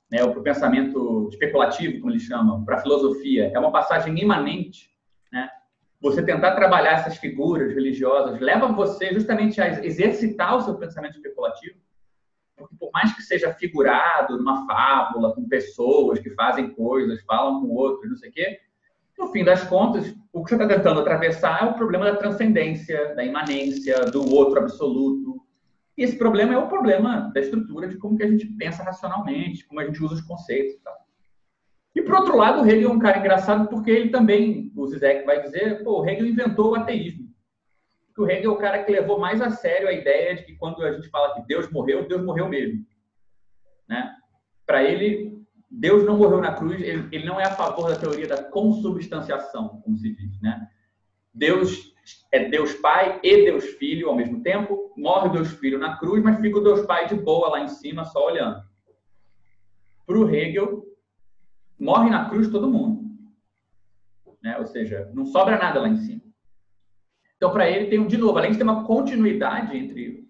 né, para o pensamento especulativo, como ele chama, para a filosofia, é uma passagem imanente, né, você tentar trabalhar essas figuras religiosas leva você justamente a exercitar o seu pensamento especulativo. Porque por mais que seja figurado numa fábula, com pessoas que fazem coisas, falam com outros, não sei o quê, No fim das contas, o que você está tentando atravessar é o problema da transcendência, da imanência, do outro absoluto. E esse problema é o problema da estrutura de como que a gente pensa racionalmente, como a gente usa os conceitos e tal. E, por outro lado, o Hegel é um cara engraçado porque ele também, o Zizek vai dizer, pô, o Hegel inventou o ateísmo. o Hegel é o cara que levou mais a sério a ideia de que quando a gente fala que Deus morreu, Deus morreu mesmo. Né? Para ele, Deus não morreu na cruz, ele, ele, não é a favor da teoria da consubstanciação, como se diz. Né? Deus é Deus Pai e Deus Filho ao mesmo tempo, morre Deus Filho na cruz, mas fica o Deus Pai de boa lá em cima, só olhando. Para o Hegel, morre na cruz todo mundo. Né? Ou seja, não sobra nada lá em cima. Então, para ele, tem, de novo, além de ter uma continuidade entre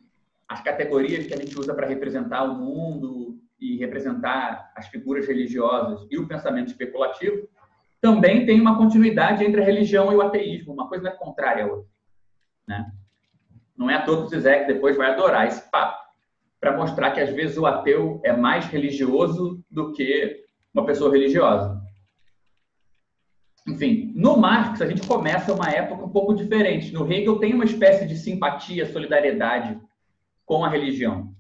as categorias que a gente usa para representar o mundo e representar as figuras religiosas e o pensamento especulativo, também tem uma continuidade entre a religião e o ateísmo. Uma coisa não é contrária à outra. Né? Não é à toa que o Zizek depois vai adorar esse papo para mostrar que, às vezes, o ateu é mais religioso do que uma pessoa religiosa. Enfim, no Marx a gente começa uma época um pouco diferente. No Hegel tem uma espécie de simpatia, solidariedade com a religião.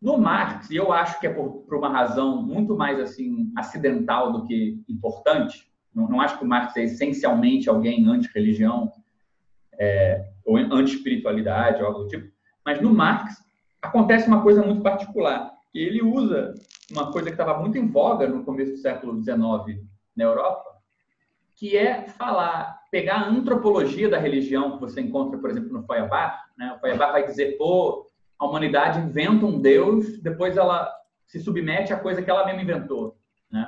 No Marx, e eu acho que é por, por, uma razão muito mais assim acidental do que importante, não, não acho que o Marx é essencialmente alguém anti-religião é, ou anti-espiritualidade ou algo do tipo, mas no Marx acontece uma coisa muito particular. Ele usa uma coisa que estava muito em voga no começo do século XIX na Europa, que é falar, pegar a antropologia da religião que você encontra, por exemplo, no Feuerbach. Né? O Feuerbach vai dizer, pô, a humanidade inventa um Deus, depois ela se submete à coisa que ela mesma inventou. Né?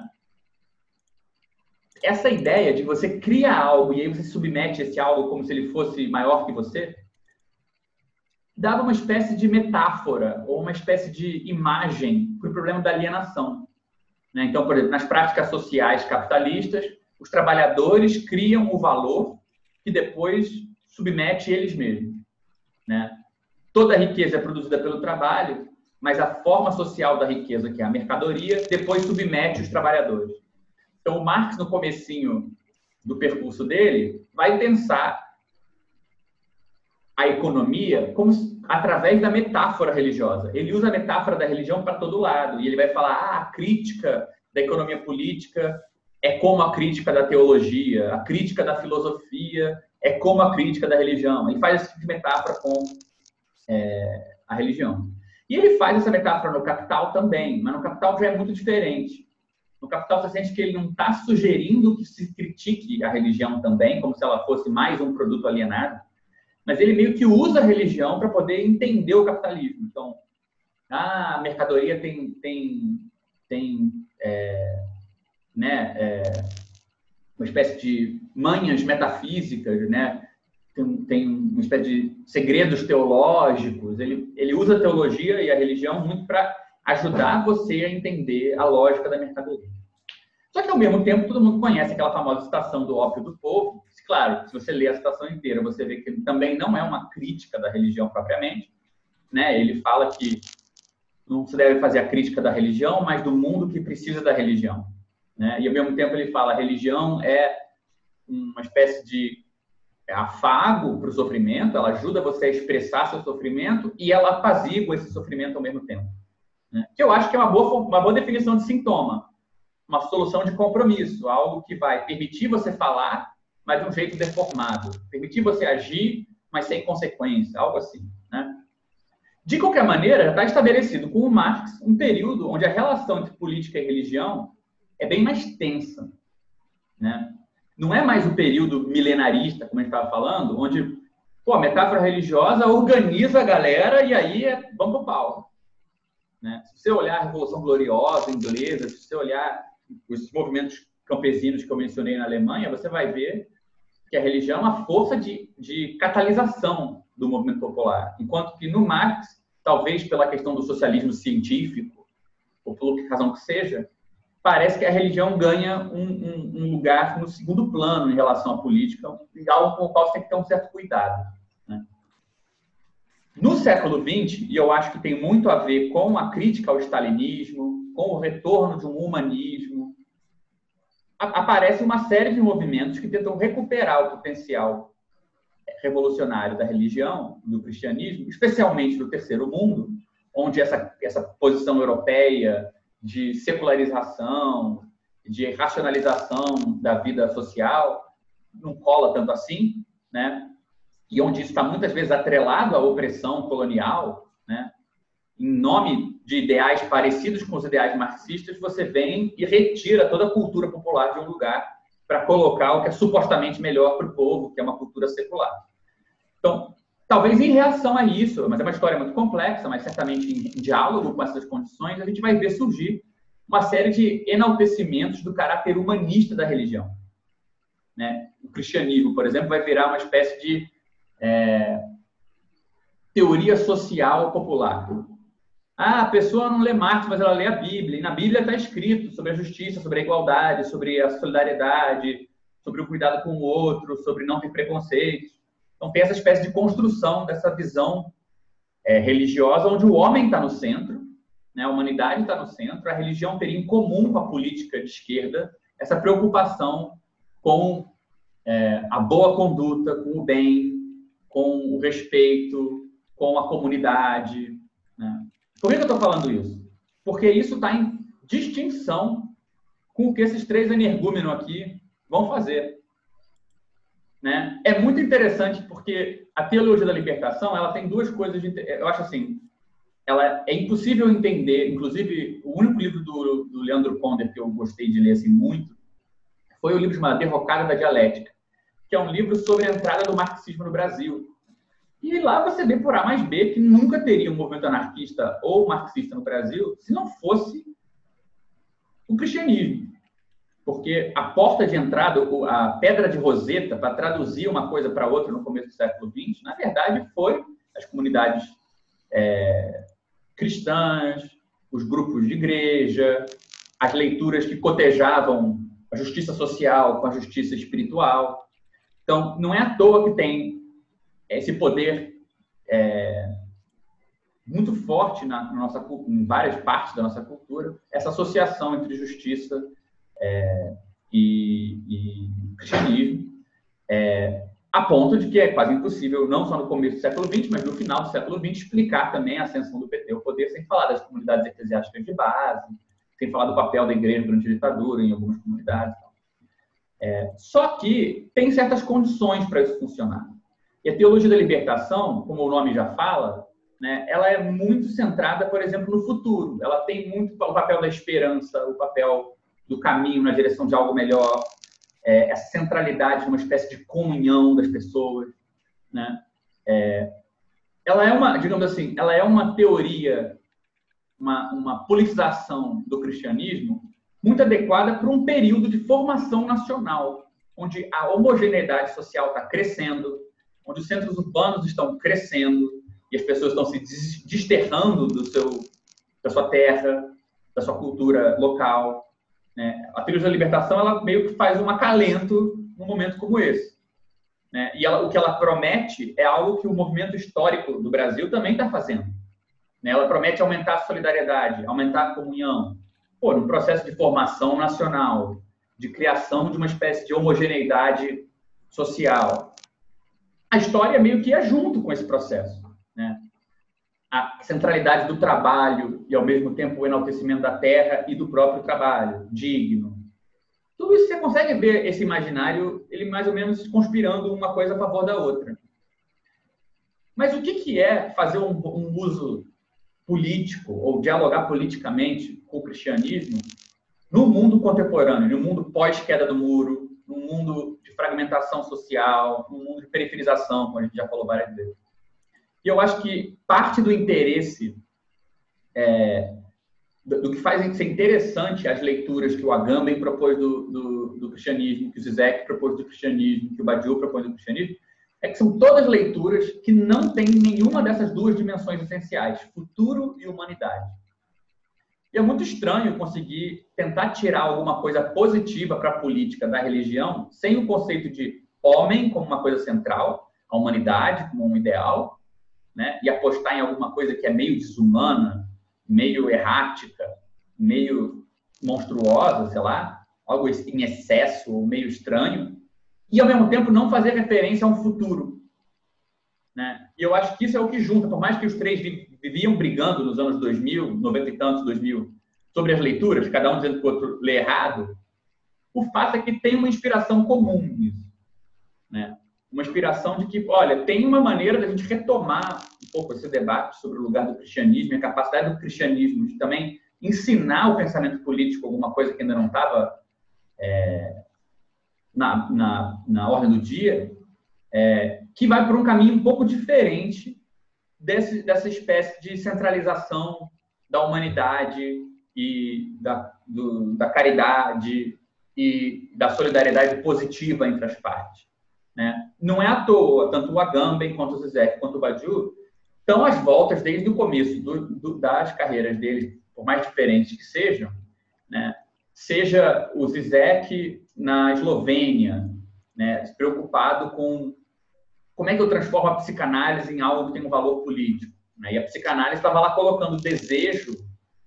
Essa ideia de você cria algo e aí você submete esse algo como se ele fosse maior que você, dava uma espécie de metáfora ou uma espécie de imagem para o problema da alienação. Né? Então, por exemplo, nas práticas sociais capitalistas, os trabalhadores criam o valor que depois submete eles mesmos. Né? Toda a riqueza é produzida pelo trabalho, mas a forma social da riqueza, que é a mercadoria, depois submete os trabalhadores. Então, o Marx, no comecinho do percurso dele, vai pensar a economia como através da metáfora religiosa. Ele usa a metáfora da religião para todo lado e ele vai falar: ah, a crítica da economia política é como a crítica da teologia, a crítica da filosofia é como a crítica da religião. Ele faz esse tipo de metáfora com é, a religião. E ele faz essa metáfora no Capital também, mas no Capital já é muito diferente. No Capital você sente que ele não está sugerindo que se critique a religião também, como se ela fosse mais um produto alienado, mas ele meio que usa a religião para poder entender o capitalismo. Então, a mercadoria tem, tem, tem é, né, é, uma espécie de manhas metafísicas, né? tem, tem uma espécie de segredos teológicos. Ele, ele usa a teologia e a religião muito para ajudar você a entender a lógica da mercadoria. Só que, ao mesmo tempo, todo mundo conhece aquela famosa citação do ópio do povo. Claro, se você ler a citação inteira, você vê que também não é uma crítica da religião propriamente. Né? Ele fala que não se deve fazer a crítica da religião, mas do mundo que precisa da religião. Né? E, ao mesmo tempo, ele fala que a religião é uma espécie de afago para o sofrimento, ela ajuda você a expressar seu sofrimento e ela apazigua esse sofrimento ao mesmo tempo. Né? Que eu acho que é uma boa, uma boa definição de sintoma uma solução de compromisso, algo que vai permitir você falar, mas de um jeito deformado, permitir você agir, mas sem consequência, algo assim. Né? De qualquer maneira, está estabelecido com o Marx um período onde a relação entre política e religião é bem mais tensa. Né? Não é mais o período milenarista, como a gente estava falando, onde pô, a metáfora religiosa organiza a galera e aí é, vamos para o pau. Né? Se você olhar a Revolução Gloriosa inglesa, se você olhar os movimentos campesinos que eu mencionei na Alemanha, você vai ver que a religião é uma força de, de catalisação do movimento popular. Enquanto que no Marx, talvez pela questão do socialismo científico, ou por que razão que seja, parece que a religião ganha um, um, um, lugar no segundo plano em relação à política, algo com o qual você tem que ter um certo cuidado. Né? No século XX, e eu acho que tem muito a ver com a crítica ao stalinismo, com o retorno de um humanismo, aparece uma série de movimentos que tentam recuperar o potencial revolucionário da religião, do cristianismo, especialmente no terceiro mundo, onde essa, essa posição europeia de secularização, de racionalização da vida social não cola tanto assim, né? E onde isso está muitas vezes atrelado à opressão colonial, né? Em nome de ideais parecidos com os ideais marxistas, você vem e retira toda a cultura popular de um lugar para colocar o que é supostamente melhor para o povo, que é uma cultura secular. Então, talvez em reação a isso, mas é uma história muito complexa, mas certamente em, diálogo com essas condições, a gente vai ver surgir uma série de enaltecimentos do caráter humanista da religião. Né? O cristianismo, por exemplo, vai virar uma espécie de é, teoria social popular. Ah, a pessoa não lê Marx, mas ela lê a Bíblia. E na Bíblia está escrito sobre a justiça, sobre a igualdade, sobre a solidariedade, sobre o cuidado com o outro, sobre não ter preconceitos. Então tem essa espécie de construção dessa visão é, religiosa, onde o homem está no centro, né? a humanidade está no centro, a religião teria em comum com a política de esquerda essa preocupação com é, a boa conduta, com o bem, com o respeito, com a comunidade. Por que eu estou falando isso? Porque isso está em distinção com o que esses três energúmenos aqui vão fazer. Né? É muito interessante porque a teologia da libertação ela tem duas coisas. De, eu acho assim, ela é impossível entender. Inclusive, o único livro do, do Leandro Ponder que eu gostei de ler assim muito foi o livro chamado Derrocada da Dialética, que é um livro sobre a entrada do marxismo no Brasil. E lá você vê por A mais B que nunca teria um movimento anarquista ou marxista no Brasil se não fosse o cristianismo. Porque a porta de entrada, a pedra de roseta para traduzir uma coisa para outra no começo do século XX, na verdade, foi as comunidades é, cristãs, os grupos de igreja, as leituras que cotejavam a justiça social com a justiça espiritual. Então, não é à toa que tem esse poder é, muito forte na, na, nossa, em várias partes da nossa cultura, essa associação entre justiça é, e, e, cristianismo, é, a ponto de que é quase impossível, não só no começo do século XX, mas no final do século XX, explicar também a ascensão do PT ao poder, sem falar das comunidades eclesiásticas de base, sem falar do papel da igreja durante a ditadura em algumas comunidades. É, só que tem certas condições para isso funcionar. E a teologia da libertação, como o nome já fala, né, ela é muito centrada, por exemplo, no futuro. Ela tem muito o papel da esperança, o papel do caminho na direção de algo melhor, é, essa centralidade numa espécie de comunhão das pessoas. Né? É, ela é uma, digamos assim, ela é uma teoria, uma, uma politização do cristianismo muito adequada para um período de formação nacional, onde a homogeneidade social está crescendo, onde os centros urbanos estão crescendo e as pessoas estão se desterrando do seu, da sua terra, da sua cultura local. Né? A teoria da libertação ela meio que faz um acalento num momento como esse. Né? E ela, o que ela promete é algo que o movimento histórico do Brasil também está fazendo. Né? Ela promete aumentar a solidariedade, aumentar a comunhão. Pô, no processo de formação nacional, de criação de uma espécie de homogeneidade social, a história meio que ia junto com esse processo. Né? A centralidade do trabalho e, ao mesmo tempo, o enaltecimento da terra e do próprio trabalho, digno. Tudo isso você consegue ver esse imaginário, ele mais ou menos conspirando uma coisa a favor da outra. Mas o que, que é fazer um, um uso político ou dialogar politicamente com o cristianismo no mundo contemporâneo, no mundo pós-queda do muro, no mundo de fragmentação social, no mundo de periferização, como a gente já falou várias vezes. E eu acho que parte do interesse é, do, do, que faz ser interessante as leituras que o Agamben propôs do, do, do, cristianismo, que o Zizek propôs do cristianismo, que o Badiou propôs do cristianismo, é que são todas leituras que não têm nenhuma dessas duas dimensões essenciais, futuro e humanidade. E é muito estranho conseguir tentar tirar alguma coisa positiva para a política da religião sem o conceito de homem como uma coisa central, a humanidade como um ideal, né? e apostar em alguma coisa que é meio desumana, meio errática, meio monstruosa, sei lá, algo em excesso, meio estranho, e ao mesmo tempo não fazer referência a um futuro. Né? E eu acho que isso é o que junta, por mais que os três viviam brigando nos anos 2000, 90 e tantos, 2000, sobre as leituras, cada um dizendo que o outro lê errado, o fato é que tem uma inspiração comum nisso. Né? Uma inspiração de que, olha, tem uma maneira da gente retomar um pouco esse debate sobre o lugar do cristianismo e a capacidade do cristianismo de também ensinar o pensamento político alguma coisa que ainda não estava é, na, na, na ordem do dia, é, que vai por um caminho um pouco diferente desse, dessa espécie de centralização da humanidade e da, do, da caridade e da solidariedade positiva entre as partes. Né? Não é à toa, tanto o Agamben quanto o Zizek quanto o Badiou estão às voltas desde o começo do, do, das carreiras deles, por mais diferentes que sejam, né? seja o Zizek na Eslovênia, né? preocupado com como é que eu transformo a psicanálise em algo que tem um valor político. Né? E a psicanálise estava lá colocando o desejo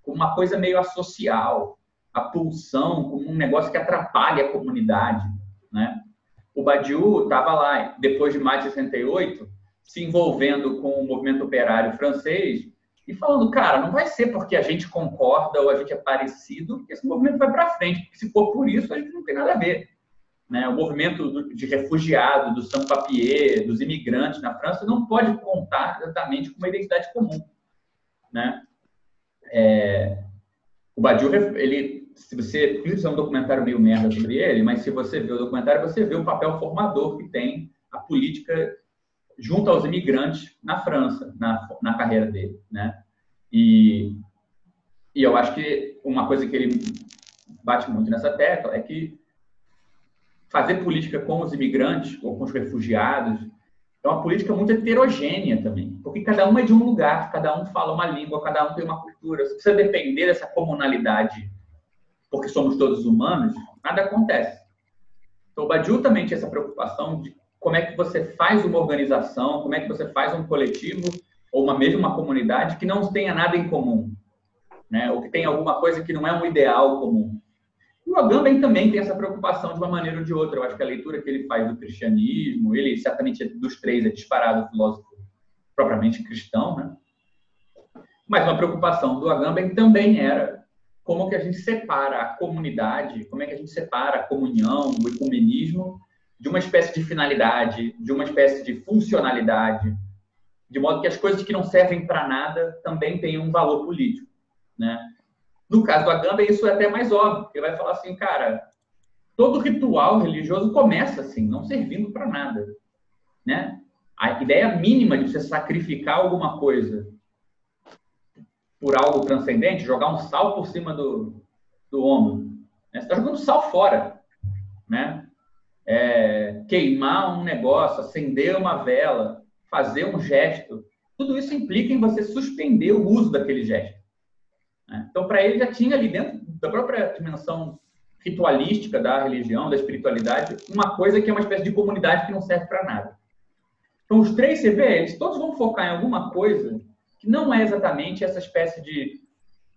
como uma coisa meio associal, a pulsão como um negócio que atrapalha a comunidade. Né? O Badiou estava lá, depois de mais de 68, se envolvendo com o movimento operário francês e falando, cara, não vai ser porque a gente concorda ou a gente é parecido que esse movimento vai para frente, porque se for por isso, a gente não tem nada a ver. Né? O movimento de refugiado, do sans-papier, dos imigrantes na França, não pode contar exatamente com uma identidade comum. Né? É, o Badiou, ele, se você, isso é um documentário meio merda sobre ele, mas se você vê o documentário, você vê o papel formador que tem a política junto aos imigrantes na França, na, na carreira dele, né? E, e eu acho que uma coisa que ele bate muito nessa tecla é que fazer política com os imigrantes ou com os refugiados é uma política muito heterogênea também, porque cada um é de um lugar, cada um fala uma língua, cada um tem uma cultura. Se você depender dessa comunalidade, porque somos todos humanos, nada acontece. Então, o Badiou também tinha essa preocupação de como é que você faz uma organização, como é que você faz um coletivo ou uma mesma uma comunidade que não tenha nada em comum, né? Ou que tenha alguma coisa que não é um ideal comum. O Agamben também tem essa preocupação de uma maneira ou de outra. Eu acho que a leitura que ele faz do cristianismo, ele certamente dos três é disparado filósofo propriamente cristão, né? Mas uma preocupação do Agamben também era como que a gente separa a comunidade, como é que a gente separa a comunhão, o ecumenismo de uma espécie de finalidade, de uma espécie de funcionalidade, de modo que as coisas que não servem para nada também tenham um valor político, né? No caso do Agamben, isso é até mais óbvio, porque vai falar assim, cara, todo ritual religioso começa assim, não servindo para nada, né? A ideia mínima de você sacrificar alguma coisa por algo transcendente, jogar um sal por cima do, do ombro, né? você está jogando sal fora, né? É, queimar um negócio, acender uma vela, fazer um gesto, tudo isso implica em você suspender o uso daquele gesto. Né? Então, para ele, já tinha ali dentro da própria dimensão ritualística da religião, da espiritualidade, uma coisa que é uma espécie de comunidade que não serve para nada. Então, os três, eles todos vão focar em alguma coisa que não é exatamente essa espécie de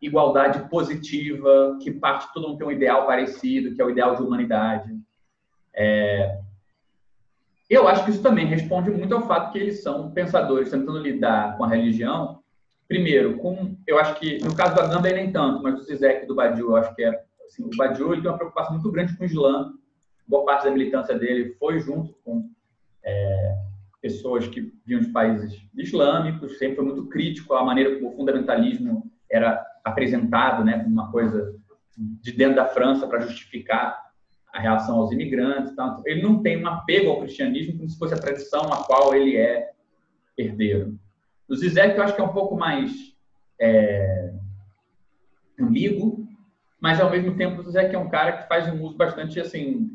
igualdade positiva, que parte todo mundo tem um ideal parecido, que é o ideal de humanidade. É... Eu acho que isso também responde muito ao fato que eles são pensadores tentando lidar com a religião primeiro, com, eu acho que no caso da Gamba nem tanto, mas do Zizek do Badiou, eu acho que é assim, o Badiou ele tem uma preocupação muito grande com o Islã. Boa parte da militância dele foi junto com é, pessoas que vinham de países islâmicos, sempre foi muito crítico à maneira como o fundamentalismo era apresentado, né, como uma coisa de dentro da França para justificar a reação aos imigrantes. Então, ele não tem um apego ao cristianismo como se fosse a tradição a qual ele é herdeiro. O Zizek eu acho que é um pouco mais é, ambíguo, mas ao mesmo tempo o Zizek é um cara que faz um uso bastante assim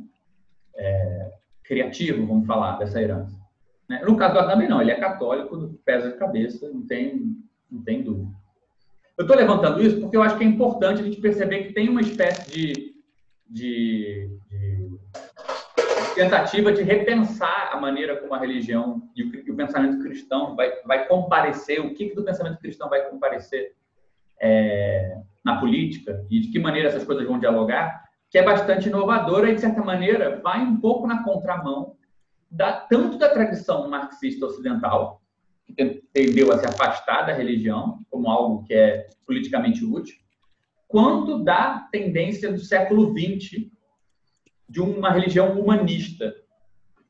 é, criativo, vamos falar, dessa herança. Né? No caso do Agamben, não, ele é católico, pesa de cabeça, não tem, não tem dúvida. Eu estou levantando isso porque eu acho que é importante a gente perceber que tem uma espécie de, de, de tentativa de repensar a maneira como a religião e o, e o pensamento cristão vai, vai comparecer, o que, que do pensamento cristão vai comparecer é, na política? E de que maneira essas coisas vão dialogar, que é bastante inovadora e, de certa maneira, vai um pouco na contramão da, tanto da tradição marxista ocidental, que tendeu a se afastar da religião como algo que é politicamente útil, quanto da tendência do século XX de uma religião humanista,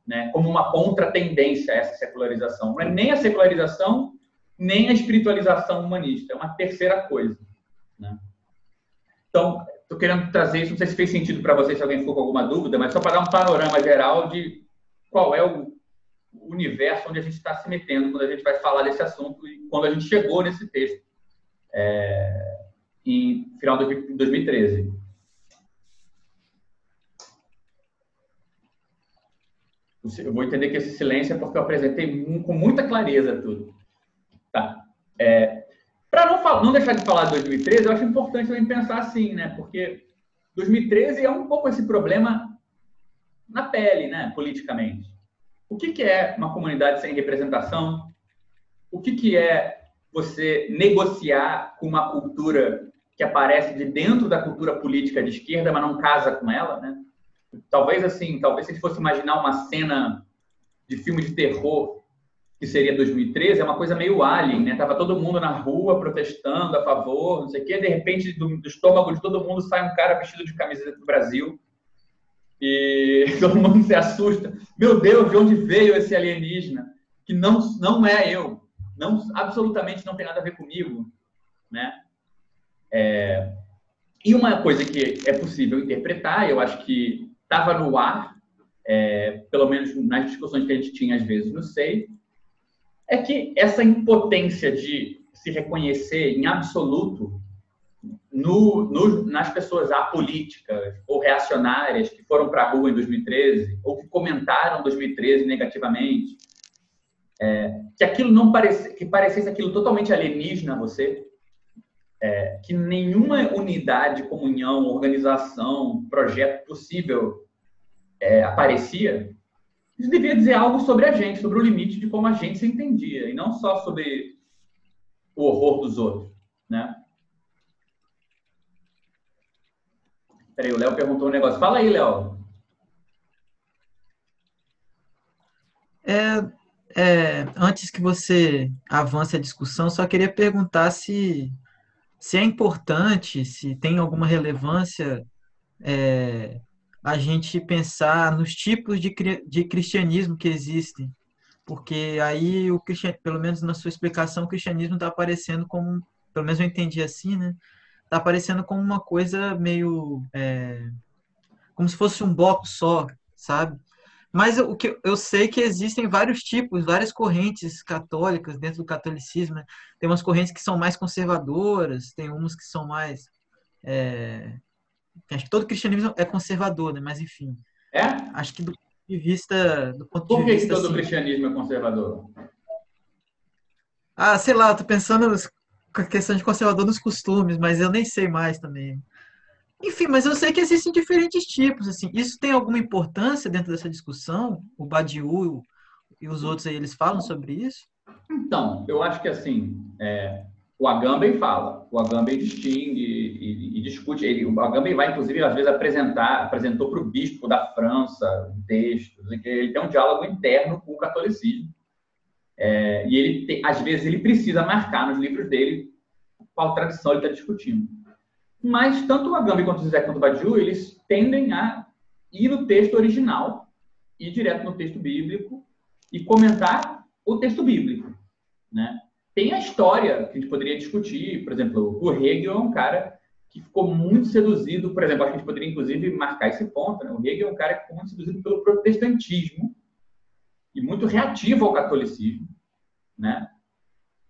né, como uma contratendência a essa secularização. Não é nem a secularização, nem a espiritualização humanista, é uma terceira coisa. Né? Então, estou querendo trazer isso, não sei se fez sentido para vocês, se alguém ficou com alguma dúvida, mas só para dar um panorama geral de qual é o universo onde a gente está se metendo quando a gente vai falar desse assunto e quando a gente chegou nesse texto é, em final de 2013. Eu vou entender que esse silêncio é porque eu apresentei com muita clareza tudo. Tá. É, Para não, não deixar de falar de 2013, eu acho importante também pensar assim, né? Porque 2013 é um pouco esse problema na pele, né? Politicamente. O que, que é uma comunidade sem representação? O que, que é você negociar com uma cultura que aparece de dentro da cultura política de esquerda, mas não casa com ela, né? Talvez assim, talvez se a gente fosse imaginar uma cena de filme de terror que seria 2013, é uma coisa meio alien, né? Tava todo mundo na rua protestando a favor, não sei o quê, de repente do, do estômago de todo mundo sai um cara vestido de camiseta do Brasil e todo mundo se assusta. Meu Deus, de onde veio esse alienígena? Que não não é eu, não absolutamente não tem nada a ver comigo, né? É, e uma coisa que é possível interpretar, eu acho que estava no ar, é, pelo menos nas discussões que a gente tinha às vezes no SEI, é que essa impotência de se reconhecer em absoluto no, no, nas pessoas apolíticas ou reacionárias que foram para a rua em 2013 ou que comentaram 2013 negativamente, é, que aquilo não parecesse, que parecesse aquilo totalmente alienígena a você, é, que nenhuma unidade, comunhão, organização, projeto possível é, aparecia, isso devia dizer algo sobre a gente, sobre o limite de como a gente se entendia, e não só sobre o horror dos outros, né? Peraí, o Léo perguntou um negócio. Fala aí, Léo. É, é, antes que você avance a discussão, só queria perguntar se, se é importante, se tem alguma relevância é, a gente pensar nos tipos de, de cristianismo que existem. Porque aí, o pelo menos na sua explicação, o cristianismo está aparecendo como, pelo menos eu entendi assim, né? Está aparecendo como uma coisa meio. É, como se fosse um bloco só, sabe? Mas o que eu sei que existem vários tipos, várias correntes católicas dentro do catolicismo. Né? Tem umas correntes que são mais conservadoras, tem umas que são mais é, Acho que todo cristianismo é conservador, né? Mas enfim. É? Acho que do ponto de vista. Do ponto Por que, vista, que todo assim, cristianismo é conservador? Ah, sei lá, tô pensando com a questão de conservador nos costumes, mas eu nem sei mais também. Enfim, mas eu sei que existem diferentes tipos, assim. Isso tem alguma importância dentro dessa discussão? O Badiou e os outros aí, eles falam sobre isso? Então, eu acho que assim, é, o Agamben fala, o Agamben distingue e, e, e discute. Ele, o Agamben vai, inclusive, às vezes apresentar, apresentou para o bispo da França um texto, ele tem um diálogo interno com o catolicismo. É, e ele, tem, às vezes, ele precisa marcar nos livros dele qual tradição ele está discutindo. Mas tanto o Agamben quanto o Zé quanto o Badiou, eles tendem a ir no texto original, ir direto no texto bíblico e comentar o texto bíblico, né? Tem a história que a gente poderia discutir, por exemplo, o Hegel é um cara que ficou muito seduzido, por exemplo, acho que a gente poderia inclusive marcar esse ponto, né? O Hegel é um cara que ficou muito seduzido pelo protestantismo e muito reativo ao catolicismo, né?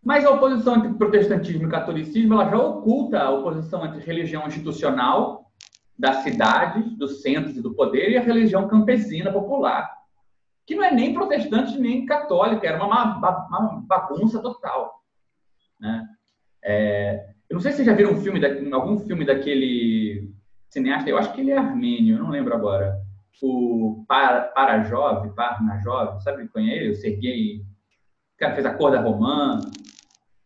Mas a oposição entre protestantismo e catolicismo, ela já oculta a oposição entre religião institucional das cidades, dos centros e do poder e a religião campesina popular, que não é nem protestante nem católica, era uma, uma bagunça total. Né? É, eu não sei se vocês já viram um filme, algum filme daquele cineasta, eu acho que ele é armênio, não lembro agora. O Parajov, Parnajov, sabe quem é ele? O Sergei, o cara fez A Cor da Romã,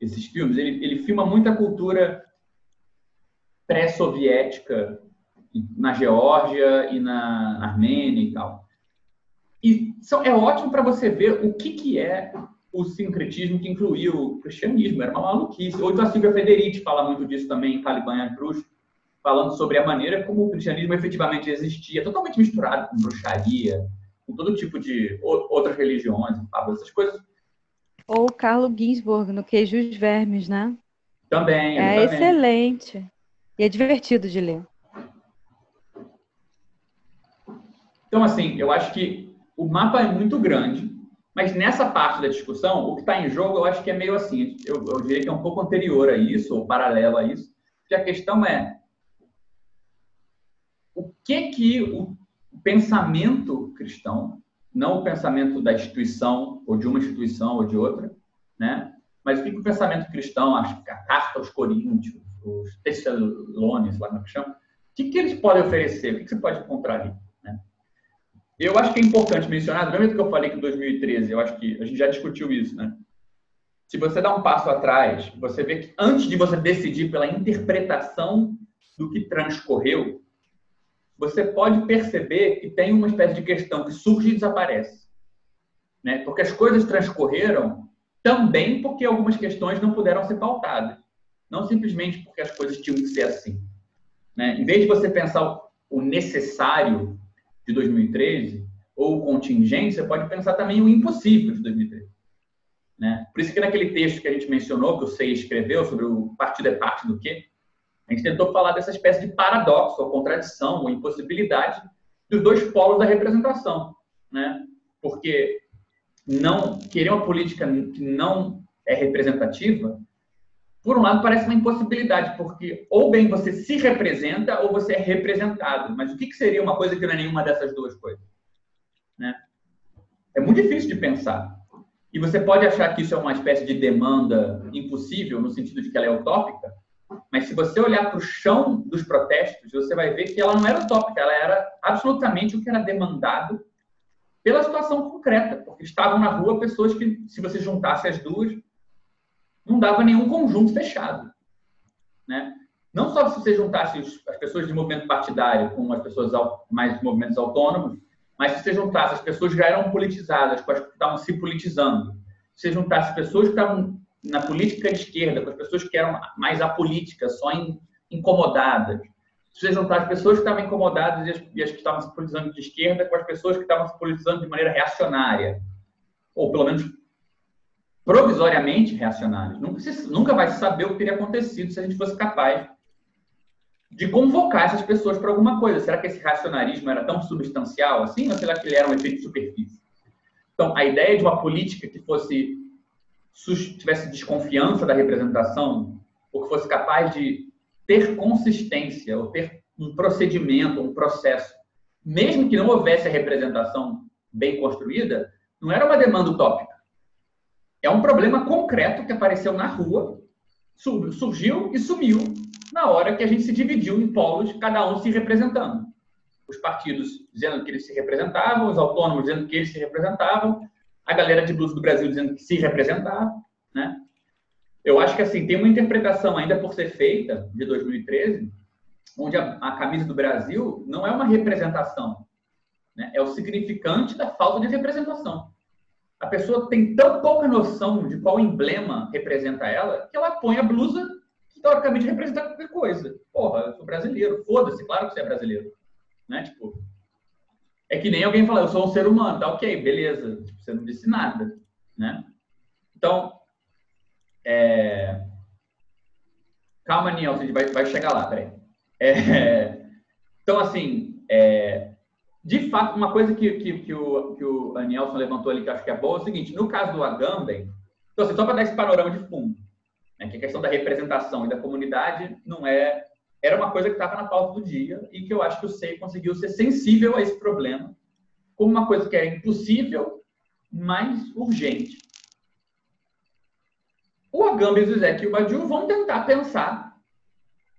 esses filmes. Ele, ele filma muita cultura pré-soviética na Geórgia e na Armênia e tal. E são, é ótimo para você ver o que, que é o sincretismo que incluiu o cristianismo, era uma maluquice. Ou então a Silvia Federici fala muito disso também em Caliban e Cruz, falando sobre a maneira como o cristianismo efetivamente existia, totalmente misturado com bruxaria, com todo tipo de outras religiões, essas coisas. Ou o Carlo Ginsburg no Queijos Vermes, né? Também. É excelente. E é divertido de ler. Então, assim, eu acho que o mapa é muito grande, mas nessa parte da discussão, o que está em jogo, eu acho que é meio assim, eu, eu diria que é um pouco anterior a isso, ou paralelo a isso, que a questão é o que que o pensamento cristão, não o pensamento da instituição, ou de uma instituição ou de outra, né? mas o que, o pensamento cristão, a carta aos coríntios, os Tessalonians, lá como é chama, o que, que eles podem oferecer? O que, que você pode encontrar ali? Né? Eu acho que é importante mencionar, lembra que eu falei que em 2013, eu acho que a gente já discutiu isso, né? Se você dá um passo atrás, você vê que antes de você decidir pela interpretação do que transcorreu, você pode perceber que tem uma espécie de questão que surge e desaparece. Né? Porque as coisas transcorreram também porque algumas questões não puderam ser pautadas. Não simplesmente porque as coisas tinham que ser assim. Né? Em vez de você pensar o necessário de 2013 ou o contingente, você pode pensar também o impossível de 2013. Né? Por isso que naquele texto que a gente mencionou, que o Sei escreveu sobre o partido é parte do quê, a gente tentou falar dessa espécie de paradoxo, ou contradição, ou impossibilidade dos dois polos da representação. Né? Porque não querer uma política que não é representativa por um lado, parece uma impossibilidade, porque ou bem você se representa ou você é representado. Mas o que, seria uma coisa que não é nenhuma dessas duas coisas? Né? É muito difícil de pensar. E você pode achar que isso é uma espécie de demanda impossível, no sentido de que ela é utópica, mas se você olhar para o chão dos protestos, você vai ver que ela não era utópica, ela era absolutamente o que era demandado pela situação concreta, porque estavam na rua pessoas que, se você juntasse as duas, não dava nenhum conjunto fechado. Né? Não só se você juntasse as pessoas de movimento partidário com as pessoas mais movimentos autônomos, mas se você juntasse as pessoas que já eram politizadas com as que estavam se politizando, se você juntasse pessoas que estavam na política de esquerda com as pessoas que eram mais apolíticas, só incomodadas, se você juntar as pessoas que estavam incomodadas e as, e as que estavam se politizando de esquerda com as pessoas que estavam se politizando de maneira reacionária, ou pelo menos provisoriamente reacionários. Nunca, se, nunca vai se saber o que teria acontecido se a gente fosse capaz de convocar essas pessoas para alguma coisa. Será que esse racionarismo era tão substancial assim ou será que ele era um efeito de superfície? Então, a ideia de uma política que fosse tivesse desconfiança da representação ou que fosse capaz de ter consistência ou ter um procedimento, um processo, mesmo que não houvesse a representação bem construída, não era uma demanda utópica é um problema concreto que apareceu na rua, surgiu e sumiu na hora que a gente se dividiu em polos, cada um se representando. Os partidos dizendo que eles se representavam, os autônomos dizendo que eles se representavam, a galera de blues do Brasil dizendo que se representava, né? Eu acho que assim tem uma interpretação ainda por ser feita de 2013, onde a, a camisa do Brasil não é uma representação, né? É o significante da falta de representação a pessoa tem tão pouca noção de qual emblema representa ela que ela põe a blusa que teoricamente representa qualquer coisa. Porra, eu sou brasileiro. Foda-se, claro que você é brasileiro. Né? Tipo, é que nem alguém falar, eu sou um ser humano. Tá ok, beleza. Tipo, você não disse nada. Né? Então, é... calma, Niel, gente vai, vai chegar lá, peraí. É... Então, assim, é de fato, uma coisa que, que, que, o, que o Anielson levantou ali que eu acho que é boa é o seguinte: no caso do Agamben, então, assim, só para dar esse panorama de fundo, né, que a questão da representação e da comunidade não é. Era uma coisa que estava na pauta do dia e que eu acho que o SEI conseguiu ser sensível a esse problema como uma coisa que é impossível, mas urgente. O Agamben, o Zizek e o Badiou vão tentar pensar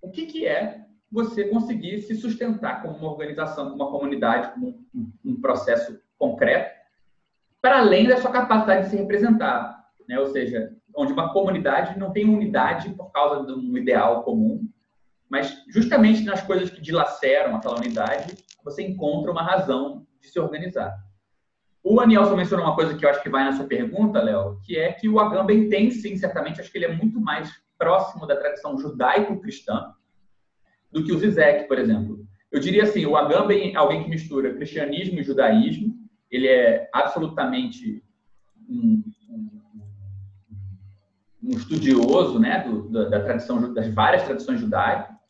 o que, que é você conseguir se sustentar como uma organização, como uma comunidade, como um, um processo concreto, para além da sua capacidade de se representar. Né? Ou seja, onde uma comunidade não tem unidade por causa de um ideal comum, Mas justamente nas coisas que dilaceram aquela unidade, você encontra uma razão de se organizar. O Anielson mencionou uma coisa que eu acho que vai na sua pergunta, Léo, que é que o Agamben tem, sim, certamente, acho que ele é muito mais próximo da tradição judaico-cristã do que o Zizek, por exemplo. Eu diria assim, o Agamben é alguém que mistura cristianismo e judaísmo, ele é absolutamente um, um, um estudioso né, do, da, da, tradição, das várias tradições judaicas,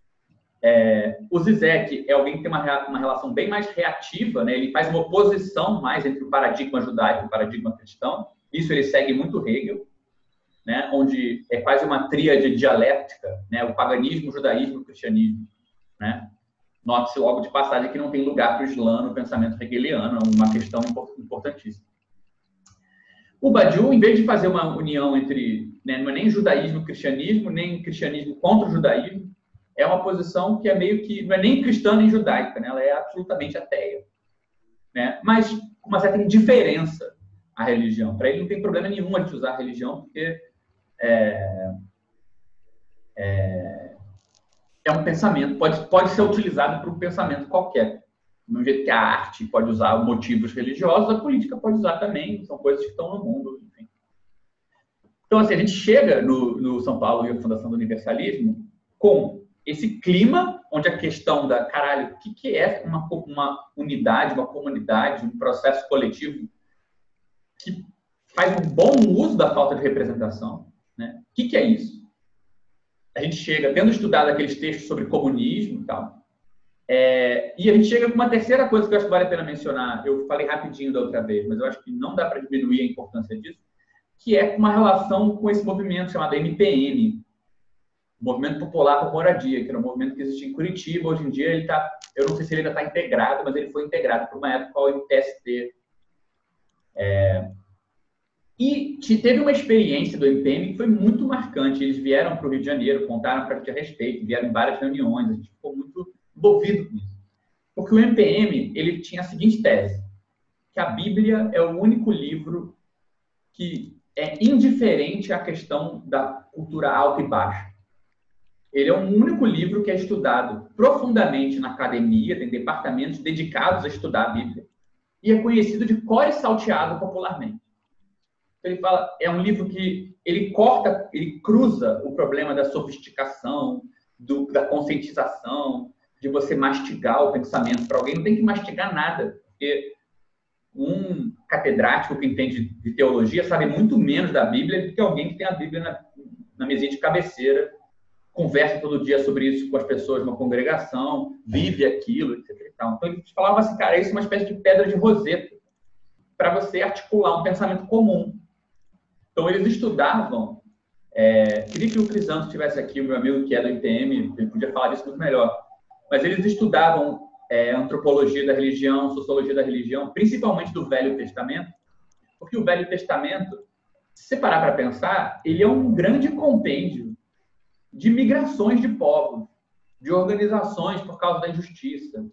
é, o Zizek é alguém que tem uma, uma relação bem mais reativa, né? ele faz uma oposição mais entre o paradigma judaico e o paradigma cristão. Isso ele segue muito Hegel, né? onde é quase uma tríade dialética, né? o paganismo, o judaísmo e o cristianismo. Né? Note-se logo de passagem que não tem lugar para o Islã no pensamento hegeliano, é uma questão importantíssima. O Badiou, em vez de fazer uma união entre, né, não é nem judaísmo e cristianismo, nem cristianismo contra o judaísmo, é uma posição que é meio que não é nem cristã nem judaica, né? ela é absolutamente ateia, né? Mas uma certa indiferença à religião. Para ele não tem problema nenhum de usar a religião, porque é, é, é um pensamento, pode, pode ser utilizado para um pensamento qualquer. Do jeito que a arte pode usar motivos religiosos, a política pode usar também, são coisas que estão no mundo. Enfim. Então, assim, a gente chega no, no São Paulo e a Fundação do Universalismo com esse clima onde a questão da caralho, o que, que é uma, uma unidade, uma comunidade, um processo coletivo que faz um bom uso da falta de representação, né? O que, que é isso? A gente chega, tendo estudado aqueles textos sobre comunismo e tal, é, e a gente chega com uma terceira coisa que eu acho que vale a pena mencionar. Eu falei rapidinho da outra vez, mas eu acho que não dá para diminuir a importância disso, que é uma relação com esse movimento chamado MPN, Movimento Popular por Moradia, que era um movimento que existia em Curitiba. Hoje em dia ele está, eu não sei se ele ainda está integrado, mas ele foi integrado por uma época ao MTST. É, e teve uma experiência do MPM que foi muito marcante. Eles vieram para o Rio de Janeiro, contaram para a gente a respeito, vieram em várias reuniões, a gente ficou muito envolvido com isso. Porque o MPM ele tinha a seguinte tese, que a Bíblia é o único livro que é indiferente à questão da cultura alta e baixa. Ele é o único livro que é estudado profundamente na academia, tem departamentos dedicados a estudar a Bíblia, e é conhecido de cor e salteado popularmente. Ele fala, é um livro que ele corta, ele cruza o problema da sofisticação, do, da conscientização, de você mastigar o pensamento para alguém. Não tem que mastigar nada, porque um catedrático que entende de teologia sabe muito menos da Bíblia do que alguém que tem a Bíblia na, na mesinha de cabeceira conversa todo dia sobre isso com as pessoas numa congregação, vive aquilo, etc. Então, ele falava assim, cara, isso é uma espécie de pedra de roseta para você articular um pensamento comum. Então, eles estudavam. É, queria que o Crisanto estivesse aqui, o meu amigo que é do IPM, ele podia falar disso muito melhor. Mas eles estudavam é, antropologia da religião, sociologia da religião, principalmente do Velho Testamento, porque o Velho Testamento, se parar para pensar, ele é um grande compêndio de migrações de povos, de organizações por causa da injustiça,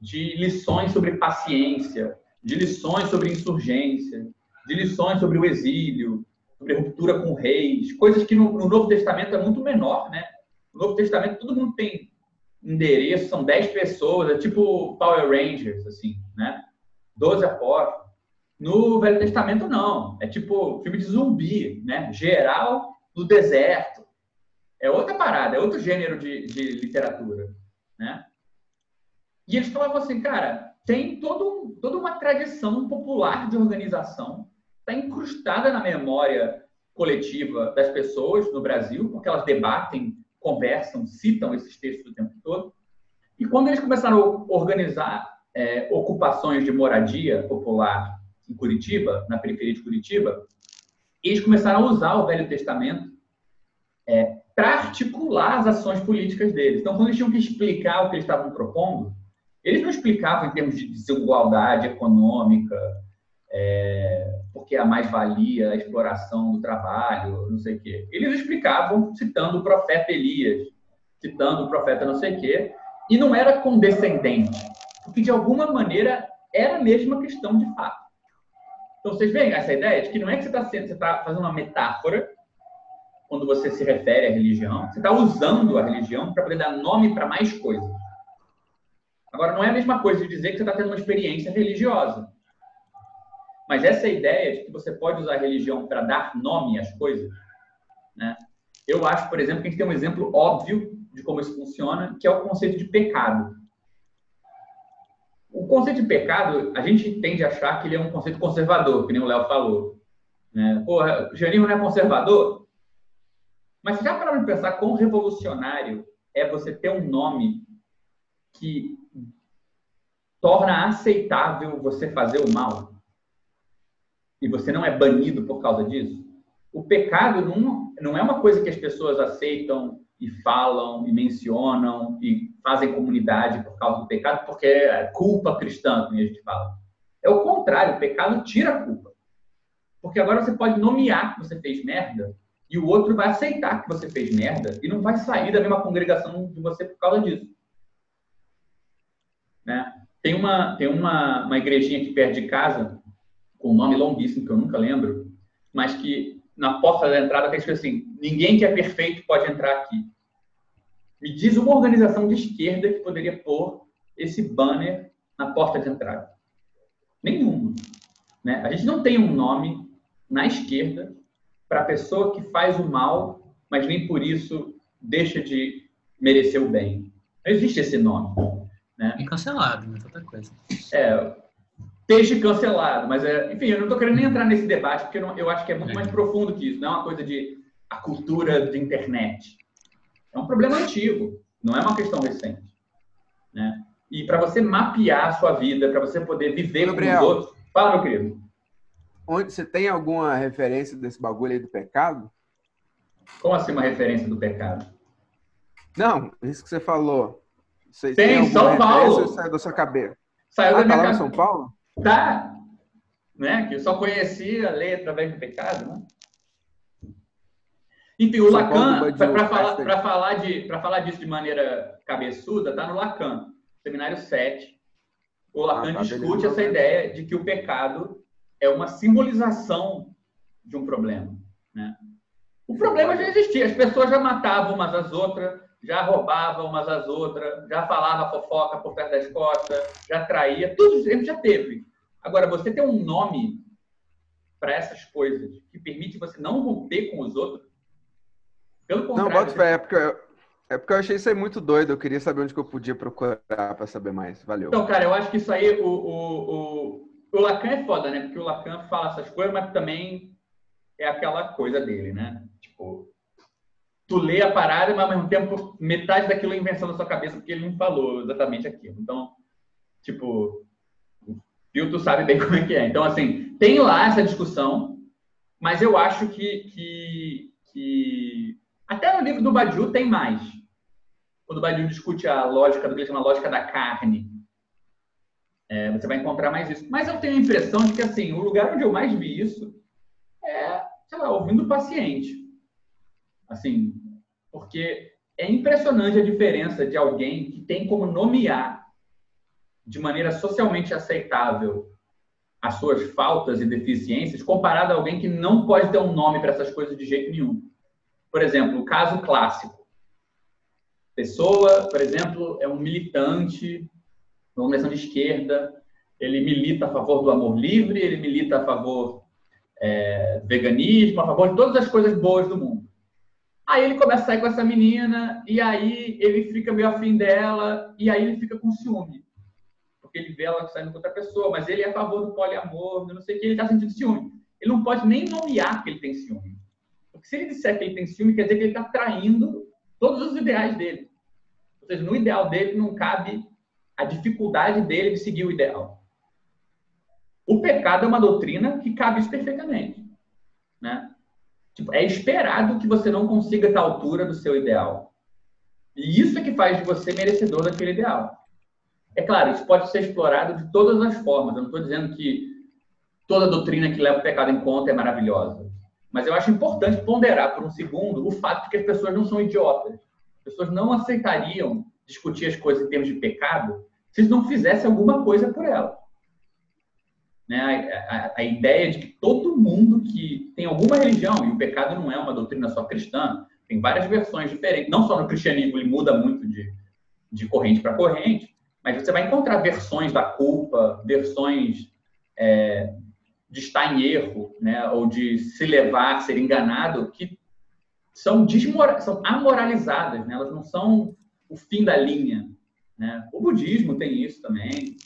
de lições sobre paciência, de lições sobre insurgência, de lições sobre o exílio, sobre ruptura com reis, coisas que no, no Novo Testamento é muito menor, né? No Novo Testamento todo mundo tem endereço, são 10 pessoas, é tipo Power Rangers, assim, né? 12 apóstolos. No Velho Testamento, não. É tipo filme de zumbi, né? Geral no deserto, é outra parada, é outro gênero de, de literatura, né? E eles falavam assim, cara, tem todo, toda uma tradição popular de organização, está incrustada na memória coletiva das pessoas no Brasil, porque elas debatem, conversam, citam esses textos o tempo todo. E quando eles começaram a organizar é, ocupações de moradia popular em Curitiba, na periferia de Curitiba, eles começaram a usar o Velho Testamento é, para articular as ações políticas deles. Então, quando eles tinham que explicar o que eles estavam propondo, eles não explicavam em termos de desigualdade econômica, é, porque a mais-valia, a exploração do trabalho, não sei o quê. Eles explicavam citando o profeta Elias, citando o profeta não sei o quê, e não era condescendente, porque de alguma maneira era a mesma questão de fato. Então, vocês veem essa ideia de que não é que você está tá fazendo uma metáfora quando você se refere à religião. Você está usando a religião para poder dar nome para mais coisas. Agora, não é a mesma coisa de dizer que você está tendo uma experiência religiosa. Mas essa ideia de que você pode usar a religião para dar nome às coisas, né? eu acho, por exemplo, que a gente tem um exemplo óbvio de como isso funciona, que é o conceito de pecado. O conceito de pecado, a gente tende a achar que ele é um conceito conservador, que nem o Léo falou. Né? Porra, o Janino não é conservador? Mas já para de pensar quão revolucionário é você ter um nome que torna aceitável você fazer o mal e você não é banido por causa disso? O pecado não, não é uma coisa que as pessoas aceitam e falam e mencionam e fazem comunidade por causa do pecado, porque é culpa cristã, como a gente fala. É o contrário, o pecado tira a culpa. Porque agora você pode nomear que você fez merda e o outro vai aceitar que você fez merda e não vai sair da mesma congregação de você por causa disso. Né? Tem, uma, tem uma, uma igrejinha aqui perto de casa, com um nome longuíssimo que eu nunca lembro, mas que na porta da entrada tem escrito assim: ninguém que é perfeito pode entrar aqui. Me diz uma organização de esquerda que poderia pôr esse banner na porta de entrada. Nenhuma. Né? A gente não tem um nome na esquerda para a pessoa que faz o mal, mas nem por isso deixa de merecer o bem. Não existe esse nome. Né? E cancelado, né? Outra coisa. É, peixe cancelado, mas é, enfim, eu não estou querendo nem entrar nesse debate, porque eu, não, eu acho que é muito é. mais profundo que isso, não é uma coisa de a cultura de internet. É um problema antigo, não é uma questão recente. Né? E para você mapear a sua vida, para você poder viver Gabriel, com os outros. Fala, meu querido. Onde, você tem alguma referência desse bagulho aí do pecado? Como assim uma referência do pecado? Não, isso que você falou. Você tem, tem São Paulo. Saiu da sua cabeça? Saiu ah, da minha cabeça. São Paulo? Tá. Né? Que eu só conhecia a lei através do pecado, né? Enfim, o Lacan, para falar, falar, de, falar disso de maneira cabeçuda, tá no Lacan, seminário 7. O Lacan ah, tá discute essa ideia de que o pecado é uma simbolização de um problema. Né? O problema já existia, as pessoas já matavam umas às outras, já roubavam umas às outras, já falava fofoca por perto das costas, já traía, tudo isso já teve. Agora, você ter um nome para essas coisas que permite você não romper com os outros, pelo contrário. Não, bota fé, é porque, eu, é porque eu achei isso aí muito doido. Eu queria saber onde que eu podia procurar para saber mais. Valeu. Então, cara, eu acho que isso aí, o, o, o, o Lacan é foda, né? Porque o Lacan fala essas coisas, mas também é aquela coisa dele, né? Tipo, tu lê a parada, mas ao mesmo tempo metade daquilo é invenção da sua cabeça, porque ele não falou exatamente aquilo. Então, tipo, Phil, tu sabe bem como é que é. Então, assim, tem lá essa discussão, mas eu acho que, que, que até no livro do Badiou tem mais. Quando o Badiou discute a lógica do que ele chama lógica da carne, é, você vai encontrar mais isso. Mas eu tenho a impressão de que, assim, o lugar onde eu mais vi isso é, sei lá, ouvindo o paciente. Assim, porque é impressionante a diferença de alguém que tem como nomear de maneira socialmente aceitável as suas faltas e deficiências comparado a alguém que não pode ter um nome para essas coisas de jeito nenhum. Por exemplo, o caso clássico. Pessoa, por exemplo, é um militante, uma organização de esquerda, ele milita a favor do amor livre, ele milita a favor é, do veganismo, a favor de todas as coisas boas do mundo. Aí ele começa a sair com essa menina, e aí ele fica meio afim dela, e aí ele fica com ciúme. Porque ele vê ela saindo com outra pessoa, mas ele é a favor do poliamor, não sei o que, ele está sentindo ciúme. Ele não pode nem nomear que ele tem ciúme. Porque se ele disser que ele tem ciúme, quer dizer que ele está traindo todos os ideais dele. Ou seja, no ideal dele não cabe a dificuldade dele de seguir o ideal. O pecado é uma doutrina que cabe isso perfeitamente. Né? Tipo, é esperado que você não consiga estar à altura do seu ideal. E isso é que faz de você merecedor daquele ideal. É claro, isso pode ser explorado de todas as formas. Eu não estou dizendo que toda doutrina que leva o pecado em conta é maravilhosa. Mas eu acho importante ponderar por um segundo o fato de que as pessoas não são idiotas. As pessoas não aceitariam discutir as coisas em termos de pecado se não fizesse alguma coisa por ela. né, a, a, a, ideia de que todo mundo que tem alguma religião, e o pecado não é uma doutrina só cristã, tem várias versões diferentes, não só no cristianismo, ele muda muito de, de corrente para corrente, mas você vai encontrar versões da culpa, versões é, de estar em erro, né, ou de se levar, ser enganado, que são, são amoralizadas, né? elas não são o fim da linha. Né? O budismo tem isso também,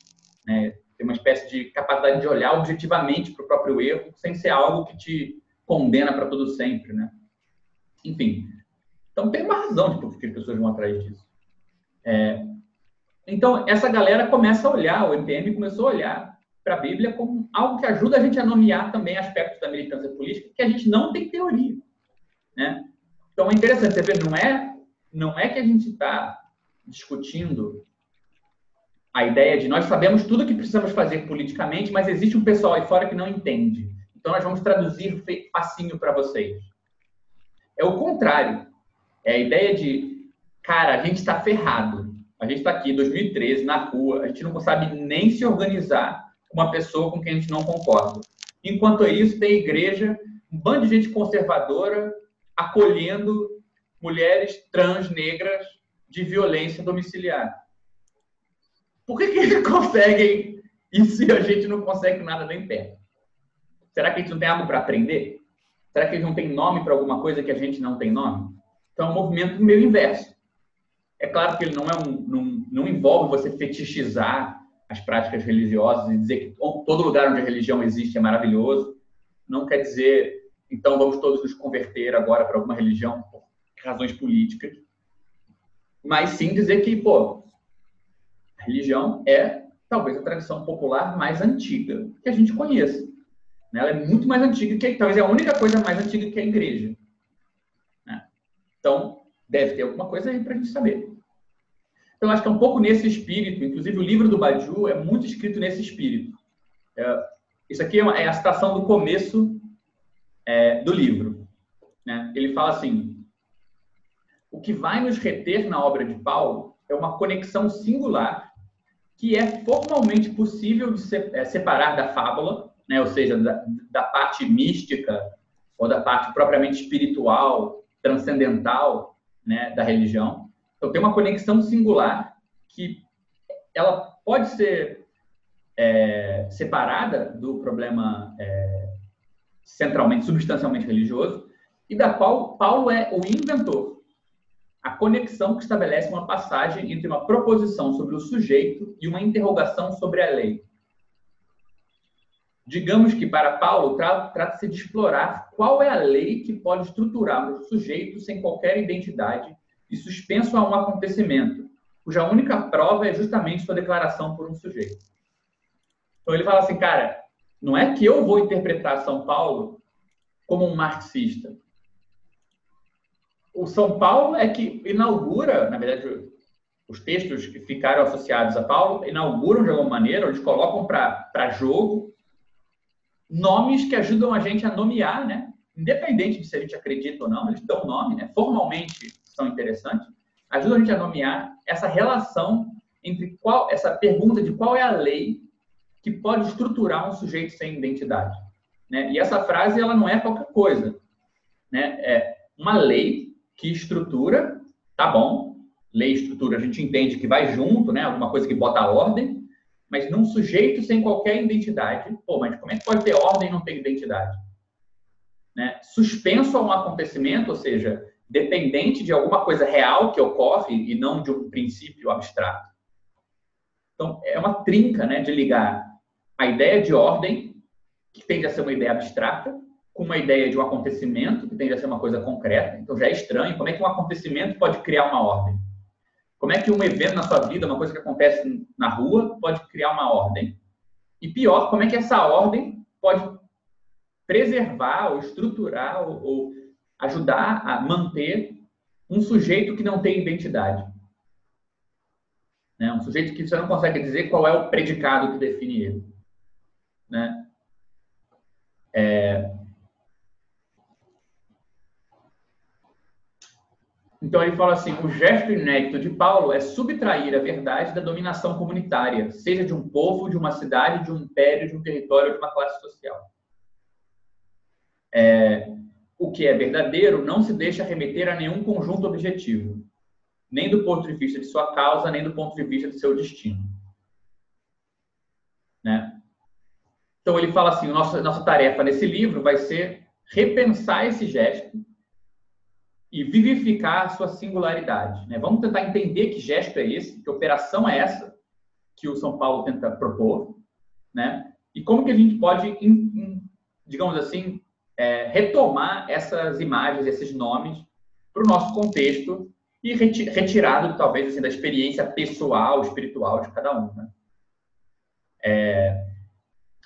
né? tem uma espécie de capacidade de olhar objetivamente para o próprio erro, sem ser algo que te condena para todo sempre. Né? Enfim, então tem uma razão de por que as pessoas vão atrás disso. É, então, essa galera começa a olhar, o MPM começou a olhar para a Bíblia como algo que ajuda a gente a nomear também aspectos da militância política que a gente não tem teoria. Né? Então é interessante, você vê, não é, não é que a gente está discutindo a ideia de nós sabemos tudo o que precisamos fazer politicamente, mas existe um pessoal aí fora que não entende. Então nós vamos traduzir facinho para vocês. É o contrário. É a ideia de, cara, a gente está ferrado. A gente está aqui em 2013, na rua, a gente não sabe nem se organizar com uma pessoa com quem a gente não concorda. Enquanto isso, tem igreja, um bando de gente conservadora acolhendo mulheres trans negras de violência domiciliar. Por que, que eles conseguem e a gente não consegue nada nem perto? Será que a gente não tem algo para aprender? Será que eles não têm nome para alguma coisa que a gente não tem nome? Então é um movimento meio inverso. É claro que ele não, é um, não, não envolve você fetichizar as práticas religiosas e dizer que todo lugar onde a religião existe é maravilhoso. Não quer dizer então vamos todos nos converter agora para alguma religião por razões políticas. Mas sim dizer que, pô, a religião é talvez a tradição popular mais antiga que a gente conheça. Né? Ela é muito mais antiga que, talvez é a única coisa mais antiga que a igreja. Né? Então, deve ter alguma coisa aí para a gente saber. Então, acho que é um pouco nesse espírito, inclusive o livro do Badiou é muito escrito nesse espírito. É, isso aqui é, uma, é a citação do começo é, do livro. Né? Ele fala assim: o que vai nos reter na obra de Paulo é uma conexão singular que é formalmente possível de é, separar da fábula, né? ou seja, da, da parte mística ou da parte propriamente espiritual, transcendental né, da religião. Então, tem uma conexão singular que ela pode ser é, separada do problema é, centralmente, substancialmente religioso, e da qual Paulo é o inventor. A conexão que estabelece uma passagem entre uma proposição sobre o sujeito e uma interrogação sobre a lei. Digamos que para Paulo trata-se de explorar qual é a lei que pode estruturar o sujeito sem qualquer identidade e suspenso a um acontecimento, cuja única prova é justamente sua declaração por um sujeito. Então ele fala assim, cara, não é que eu vou interpretar São Paulo como um marxista. O São Paulo é que inaugura, na verdade, os textos que ficaram associados a Paulo inauguram de alguma maneira, eles colocam para jogo nomes que ajudam a gente a nomear, né? Independente de se a gente acredita ou não, eles dão nome, né? Formalmente são interessantes, ajudam a gente a nomear essa relação entre qual essa pergunta de qual é a lei que pode estruturar um sujeito sem identidade. Né? E essa frase ela não é qualquer coisa. Né? É uma lei que estrutura, tá bom, lei e estrutura a gente entende que vai junto, né? alguma coisa que bota ordem, mas num sujeito sem qualquer identidade, pô, mas como é que pode ter ordem e não ter identidade? Né? Suspenso a um acontecimento, ou seja, dependente de alguma coisa real que ocorre e não de um princípio abstrato. Então, é uma trinca né, de ligar a ideia de ordem, que tende a ser uma ideia abstrata, com uma ideia de um acontecimento, que tende a ser uma coisa concreta. Então já é estranho. Como é que um acontecimento pode criar uma ordem? Como é que um evento na sua vida, uma coisa que acontece na rua, pode criar uma ordem? E pior, como é que essa ordem pode preservar ou estruturar ou, ou ajudar a manter um sujeito que não tem identidade? Né? Um sujeito que você não consegue dizer qual é o predicado que define ele né? É... Então ele fala assim: o gesto inédito de Paulo é subtrair a verdade da dominação comunitária, seja de um povo, de uma cidade, de um império, de um território, de uma classe social. É, o que é verdadeiro não se deixa remeter a nenhum conjunto objetivo, nem do ponto de vista de sua causa, nem do ponto de vista de seu destino. Né? Então ele fala assim: nossa, nossa tarefa nesse livro vai ser repensar esse gesto e vivificar a sua singularidade. Né? Vamos tentar entender que gesto é esse, que operação é essa que o São Paulo tenta propor, né? E como que a gente pode, digamos assim, é, retomar essas imagens, esses nomes para o nosso contexto e retirado, talvez, assim, da experiência pessoal, espiritual de cada um. Né? É,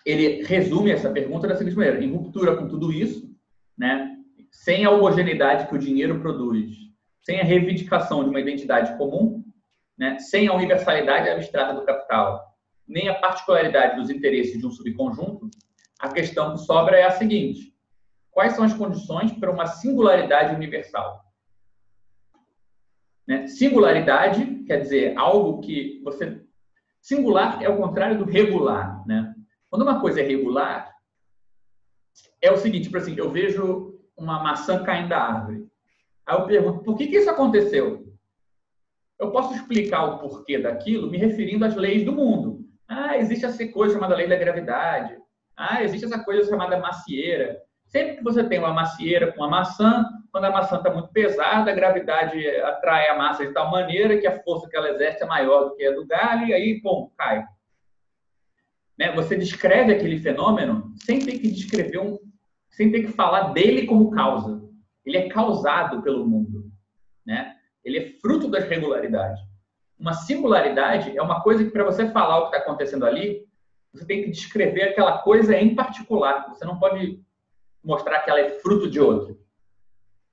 ele resume essa pergunta da seguinte maneira: em ruptura com tudo isso, né, sem a homogeneidade que o dinheiro produz, sem a reivindicação de uma identidade comum, né, sem a universalidade abstrata do capital, nem a particularidade dos interesses de um subconjunto, a questão que sobra é a seguinte: quais são as condições para uma singularidade universal? Né? Singularidade quer dizer algo que você. Singular é o contrário do regular. Né? Quando uma coisa é regular, é o seguinte: por assim, eu vejo uma maçã caindo da árvore. Aí eu pergunto, por que, que isso aconteceu? Eu posso explicar o porquê daquilo me referindo às leis do mundo. Ah, existe essa coisa chamada lei da gravidade. Ah, existe essa coisa chamada macieira. Sempre que você tem uma macieira com uma maçã, quando a maçã está muito pesada, a gravidade atrai a massa de tal maneira que a força que ela exerce é maior do que a do galho, e aí, pum, cai. Né? Você descreve aquele fenômeno sem ter que descrever um, sem ter que falar dele como causa. Ele é causado pelo mundo, né? Ele é fruto das regularidades. Uma singularidade é uma coisa que para você falar o que está acontecendo ali, você tem que descrever aquela coisa em particular. Você não pode mostrar que ela é fruto de outro,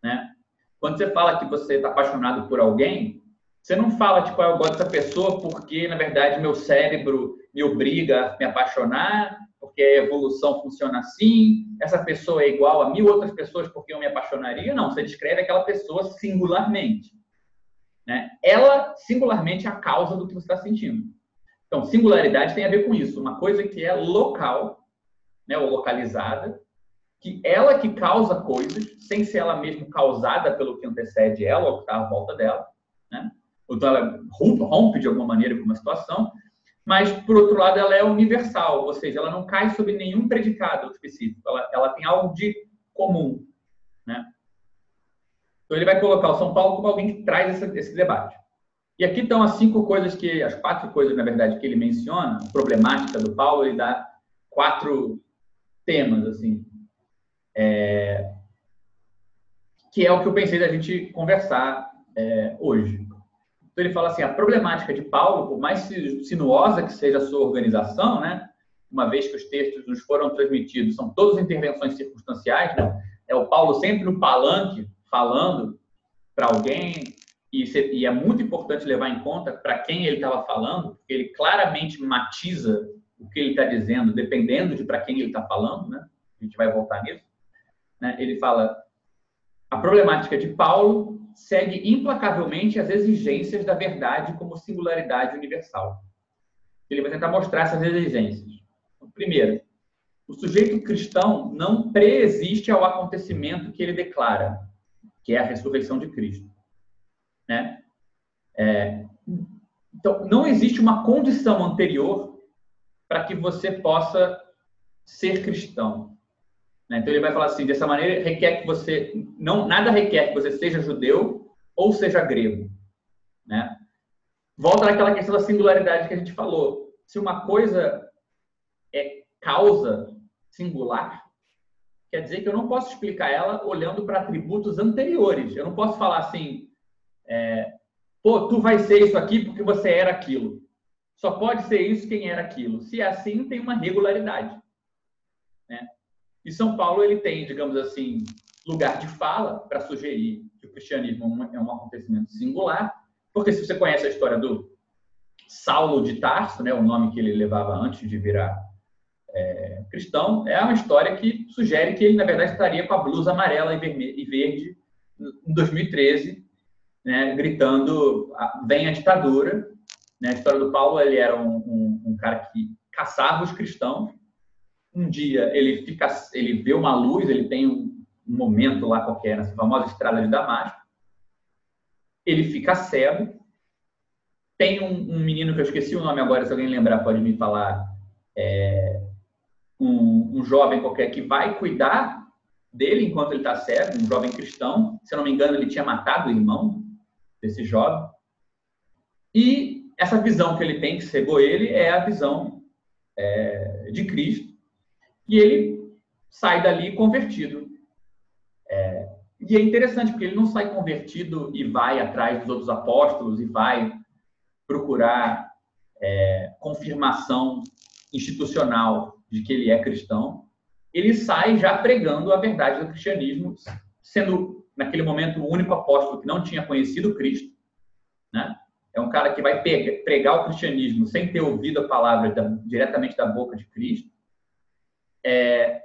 né? Quando você fala que você está apaixonado por alguém, você não fala tipo, ah, eu gosto dessa pessoa porque na verdade meu cérebro me obriga a me apaixonar porque a evolução funciona assim, essa pessoa é igual a mil outras pessoas porque eu me apaixonaria. Não, você descreve aquela pessoa singularmente. Né? Ela, singularmente, é a causa do que você está sentindo. Então, singularidade tem a ver com isso, uma coisa que é local, né, ou localizada, que ela que causa coisas, sem ser ela mesma causada pelo que antecede ela, ou que está à volta dela, né? Então, ela rompe de alguma maneira com uma situação, mas, por outro lado, ela é universal, ou seja, ela não cai sobre nenhum predicado específico, ela, ela tem algo de comum. Né? Então, ele vai colocar o São Paulo como alguém que traz esse, esse debate. E aqui estão as cinco coisas que, as quatro coisas, na verdade, que ele menciona, problemática do Paulo, ele dá quatro temas, assim, é, que é o que eu pensei da gente conversar é, hoje. Então ele fala assim, a problemática de Paulo, por mais sinuosa que seja a sua organização, né, uma vez que os textos nos foram transmitidos, são todas intervenções circunstanciais, né, é o Paulo sempre no palanque falando para alguém, e, é muito importante levar em conta para quem ele estava falando, porque ele claramente matiza o que ele está dizendo, dependendo de para quem ele está falando, né? A gente vai voltar nisso. Né? Ele fala a problemática de Paulo segue implacavelmente as exigências da verdade como singularidade universal. Ele vai tentar mostrar essas exigências. Então, primeiro, o sujeito cristão não preexiste ao acontecimento que ele declara, que é a ressurreição de Cristo. Né? É, então, não existe uma condição anterior para que você possa ser cristão. Né? Então ele vai falar assim, dessa maneira requer que você não nada requer que você seja judeu ou seja grego, né? Volta naquela questão da singularidade que a gente falou. Se uma coisa é causa singular, quer dizer que eu não posso explicar ela olhando para atributos anteriores. Eu não posso falar assim, é, pô, tu vai ser isso aqui porque você era aquilo. Só pode ser isso quem era aquilo. Se é assim, tem uma regularidade. Né? E São Paulo ele tem, digamos assim, lugar de fala para sugerir que o cristianismo é um acontecimento singular, porque se você conhece a história do Saulo de Tarso, né, o nome que ele levava antes de virar é, cristão, é uma história que sugere que ele, na verdade, estaria com a blusa amarela e, e verde em 2013, né, gritando: "Ah, vem a ditadura. Né? A história do Paulo, ele era um, um, um cara que caçava os cristãos. Um dia ele fica, ele vê uma luz, ele tem um, momento lá qualquer, nessa famosa estrada de Damasco. Ele fica cego. Tem um, um menino que eu esqueci o nome agora, se alguém lembrar pode me falar. É, um, um jovem qualquer que vai cuidar dele enquanto ele está cego, um jovem cristão. Se eu não me engano, ele tinha matado o irmão desse jovem. E essa visão que ele tem, que cegou ele, é a visão é, de Cristo. E ele sai dali convertido. É, e é interessante, porque ele não sai convertido e vai atrás dos outros apóstolos e vai procurar é, confirmação institucional de que ele é cristão. Ele sai já pregando a verdade do cristianismo, sendo, naquele momento, o único apóstolo que não tinha conhecido Cristo. Né? É um cara que vai pregar o cristianismo sem ter ouvido a palavra da, diretamente da boca de Cristo. É,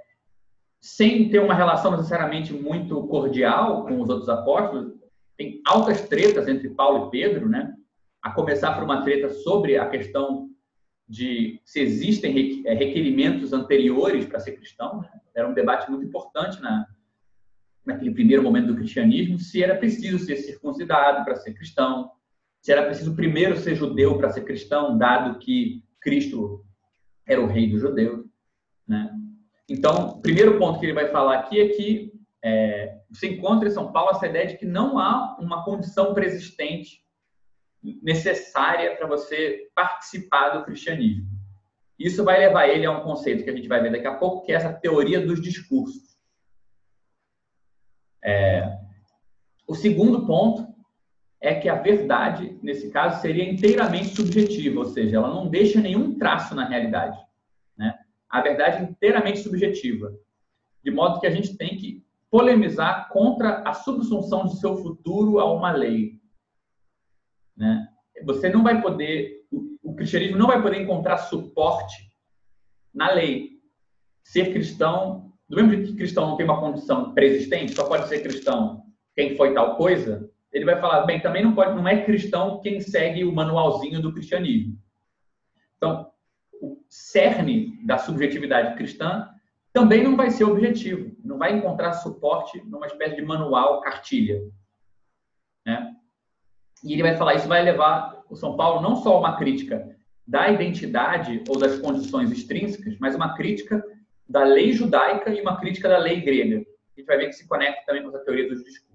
sem ter uma relação necessariamente muito cordial com os outros apóstolos, tem altas tretas entre Paulo e Pedro, né? A começar por uma treta sobre a questão de se existem é, requerimentos anteriores para ser cristão. Né? Era um debate muito importante na, naquele primeiro momento do cristianismo, se era preciso ser circuncidado para ser cristão, se era preciso primeiro ser judeu para ser cristão, dado que Cristo era o rei dos judeus. Né? Então, o primeiro ponto que ele vai falar aqui é que é, você encontra em São Paulo essa ideia de que não há uma condição preexistente necessária para você participar do cristianismo. Isso vai levar ele a um conceito que a gente vai ver daqui a pouco, que é essa teoria dos discursos. É, o segundo ponto é que a verdade, nesse caso, seria inteiramente subjetiva, ou seja, ela não deixa nenhum traço na realidade. A verdade inteiramente subjetiva, de modo que a gente tem que polemizar contra a subsunção de seu futuro a uma lei. Né? Você não vai poder, o cristianismo não vai poder encontrar suporte na lei. Ser cristão, do mesmo jeito que cristão não tem uma condição preexistente, só pode ser cristão quem foi tal coisa, ele vai falar, bem, também não pode, não é cristão quem segue o manualzinho do cristianismo. Então, cerne da subjetividade cristã também não vai ser objetivo, não vai encontrar suporte numa espécie de manual, cartilha. Né? E ele vai falar, isso vai levar o São Paulo não só a uma crítica da identidade ou das condições extrínsecas, mas uma crítica da lei judaica e uma crítica da lei grega. A gente vai ver que se conecta também com essa teoria dos discursos.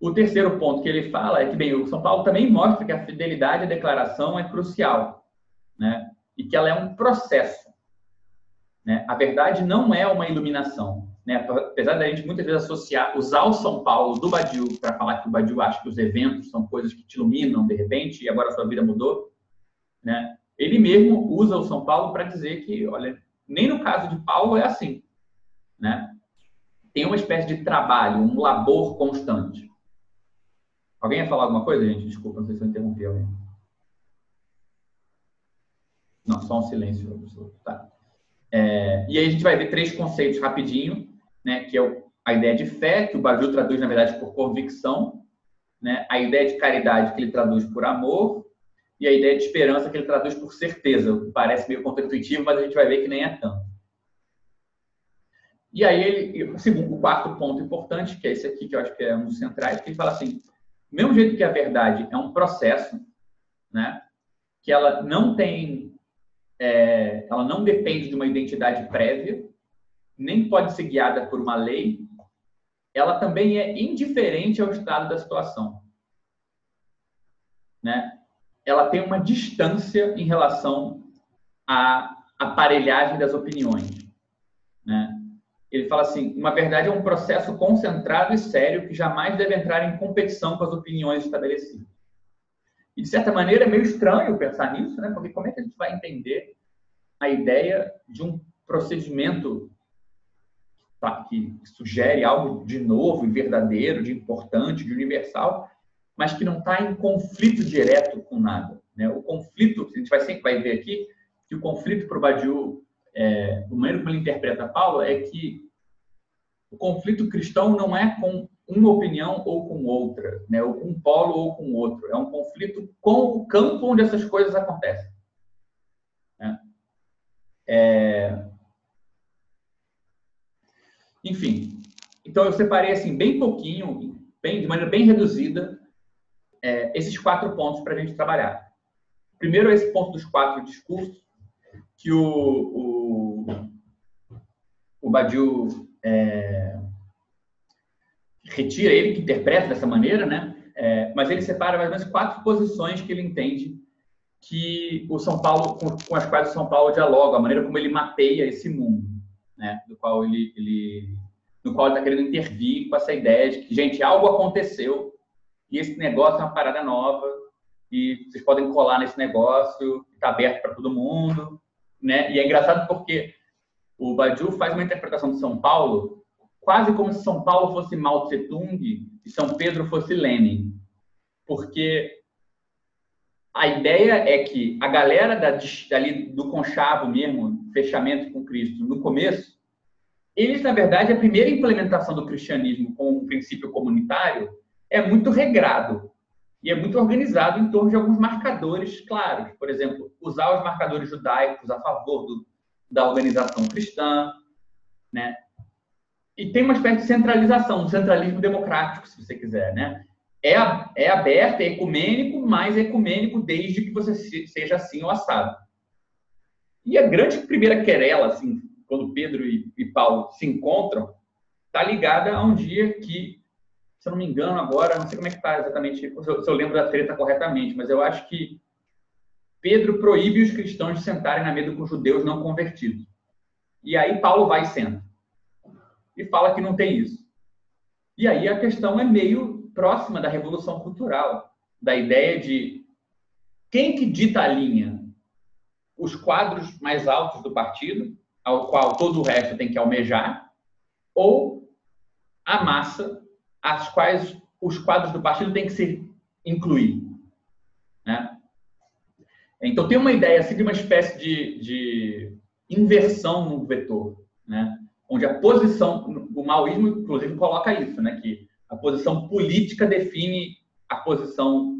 O terceiro ponto que ele fala é que, bem, o São Paulo também mostra que a fidelidade à declaração é crucial, né? E que ela é um processo. Né? A verdade não é uma iluminação. Né? Apesar da gente muitas vezes associar, usar o São Paulo do Badiou para falar que o Badiou acha que os eventos são coisas que te iluminam de repente e agora a sua vida mudou, né? Ele mesmo usa o São Paulo para dizer que, olha, nem no caso de Paulo é assim, né? Tem uma espécie de trabalho, um labor constante. Alguém ia falar alguma coisa, gente? Desculpa, não sei se eu interrompi alguém. Não, só um silêncio. Tá. É, e aí a gente vai ver três conceitos rapidinho, né? Que é a ideia de fé, que o Baju traduz, na verdade, por convicção, né? A ideia de caridade, que ele traduz por amor, e a ideia de esperança, que ele traduz por certeza, parece meio contra-intuitivo, mas a gente vai ver que nem é tanto. E aí, ele, o, segundo, o quarto ponto importante, que é esse aqui, que eu acho que é um dos centrais, que ele fala assim, mesmo jeito que a verdade é um processo, né? Que ela não tem, é, ela não depende de uma identidade prévia, nem pode ser guiada por uma lei. Ela também é indiferente ao estado da situação, né? Ela tem uma distância em relação à aparelhagem das opiniões, né? Ele fala assim: uma verdade é um processo concentrado e sério que jamais deve entrar em competição com as opiniões estabelecidas. E, de certa maneira, é meio estranho pensar nisso, né? Porque como é que a gente vai entender a ideia de um procedimento tá, que sugere algo de novo e verdadeiro, de importante, de universal, mas que não está em conflito direto com nada. Né? O conflito, a gente vai sempre vai ver aqui que o conflito para o Badiou é, o maneira como ele interpreta Paulo é que o conflito cristão não é com uma opinião ou com outra, né? ou com um polo ou com outro. É um conflito com o campo onde essas coisas acontecem. né? É... Enfim, então eu separei assim bem pouquinho, bem, de maneira bem reduzida, é, esses quatro pontos para a gente trabalhar. Primeiro, esse ponto dos quatro discursos, que o, o, o Badiou é, retira, ele que interpreta dessa maneira, né? É, mas ele separa mais ou menos quatro posições que ele entende que o São Paulo, com, com as quais o São Paulo dialoga, a maneira como ele mapeia esse mundo, né? Do qual ele, ele no qual ele está querendo intervir com essa ideia de que, gente, algo aconteceu e esse negócio é uma parada nova e vocês podem colar nesse negócio, está aberto para todo mundo, né? E é engraçado porque o Badiou faz uma interpretação de São Paulo quase como se São Paulo fosse Mao Tse Tung e São Pedro fosse Lenin, porque a ideia é que a galera da, do conchavo mesmo, fechamento com Cristo, no começo, eles, na verdade, a primeira implementação do cristianismo como um princípio comunitário é muito regrado e é muito organizado em torno de alguns marcadores claros. Por exemplo, usar os marcadores judaicos a favor do, da organização cristã, né? E tem uma espécie de centralização, um centralismo democrático, se você quiser, né? É, é aberto, é ecumênico, mas é ecumênico desde que você seja assim ou assado. E a grande primeira querela, assim, quando Pedro e, e Paulo se encontram, está ligada a um dia que, se eu não me engano agora, não sei como é que está exatamente, se eu, se eu lembro da treta corretamente, mas eu acho que Pedro proíbe os cristãos de sentarem na mesa com os judeus não convertidos. E aí Paulo vai senta. E fala que não tem isso. E aí a questão é meio próxima da revolução cultural, da ideia de quem que dita a linha? Os quadros mais altos do partido ao qual todo o resto tem que almejar, ou a massa, às quais os quadros do partido têm que se incluir. Né? Então, tem uma ideia assim, de uma espécie de, de inversão no vetor, né? Onde a posição, o maoísmo, inclusive, coloca isso, né? que a posição política define a posição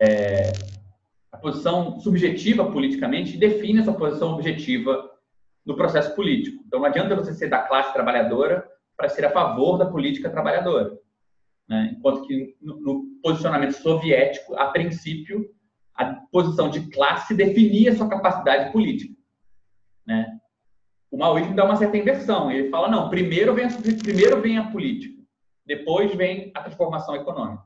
é, a posição subjetiva politicamente define essa posição objetiva no processo político. Então, não adianta você ser da classe trabalhadora para ser a favor da política trabalhadora. Né? Enquanto que no, no, posicionamento soviético, a princípio, a posição de classe definia sua capacidade política. Né? O maoísmo dá uma certa inversão. Ele fala, não, primeiro vem, a, primeiro vem a política, depois vem a transformação econômica.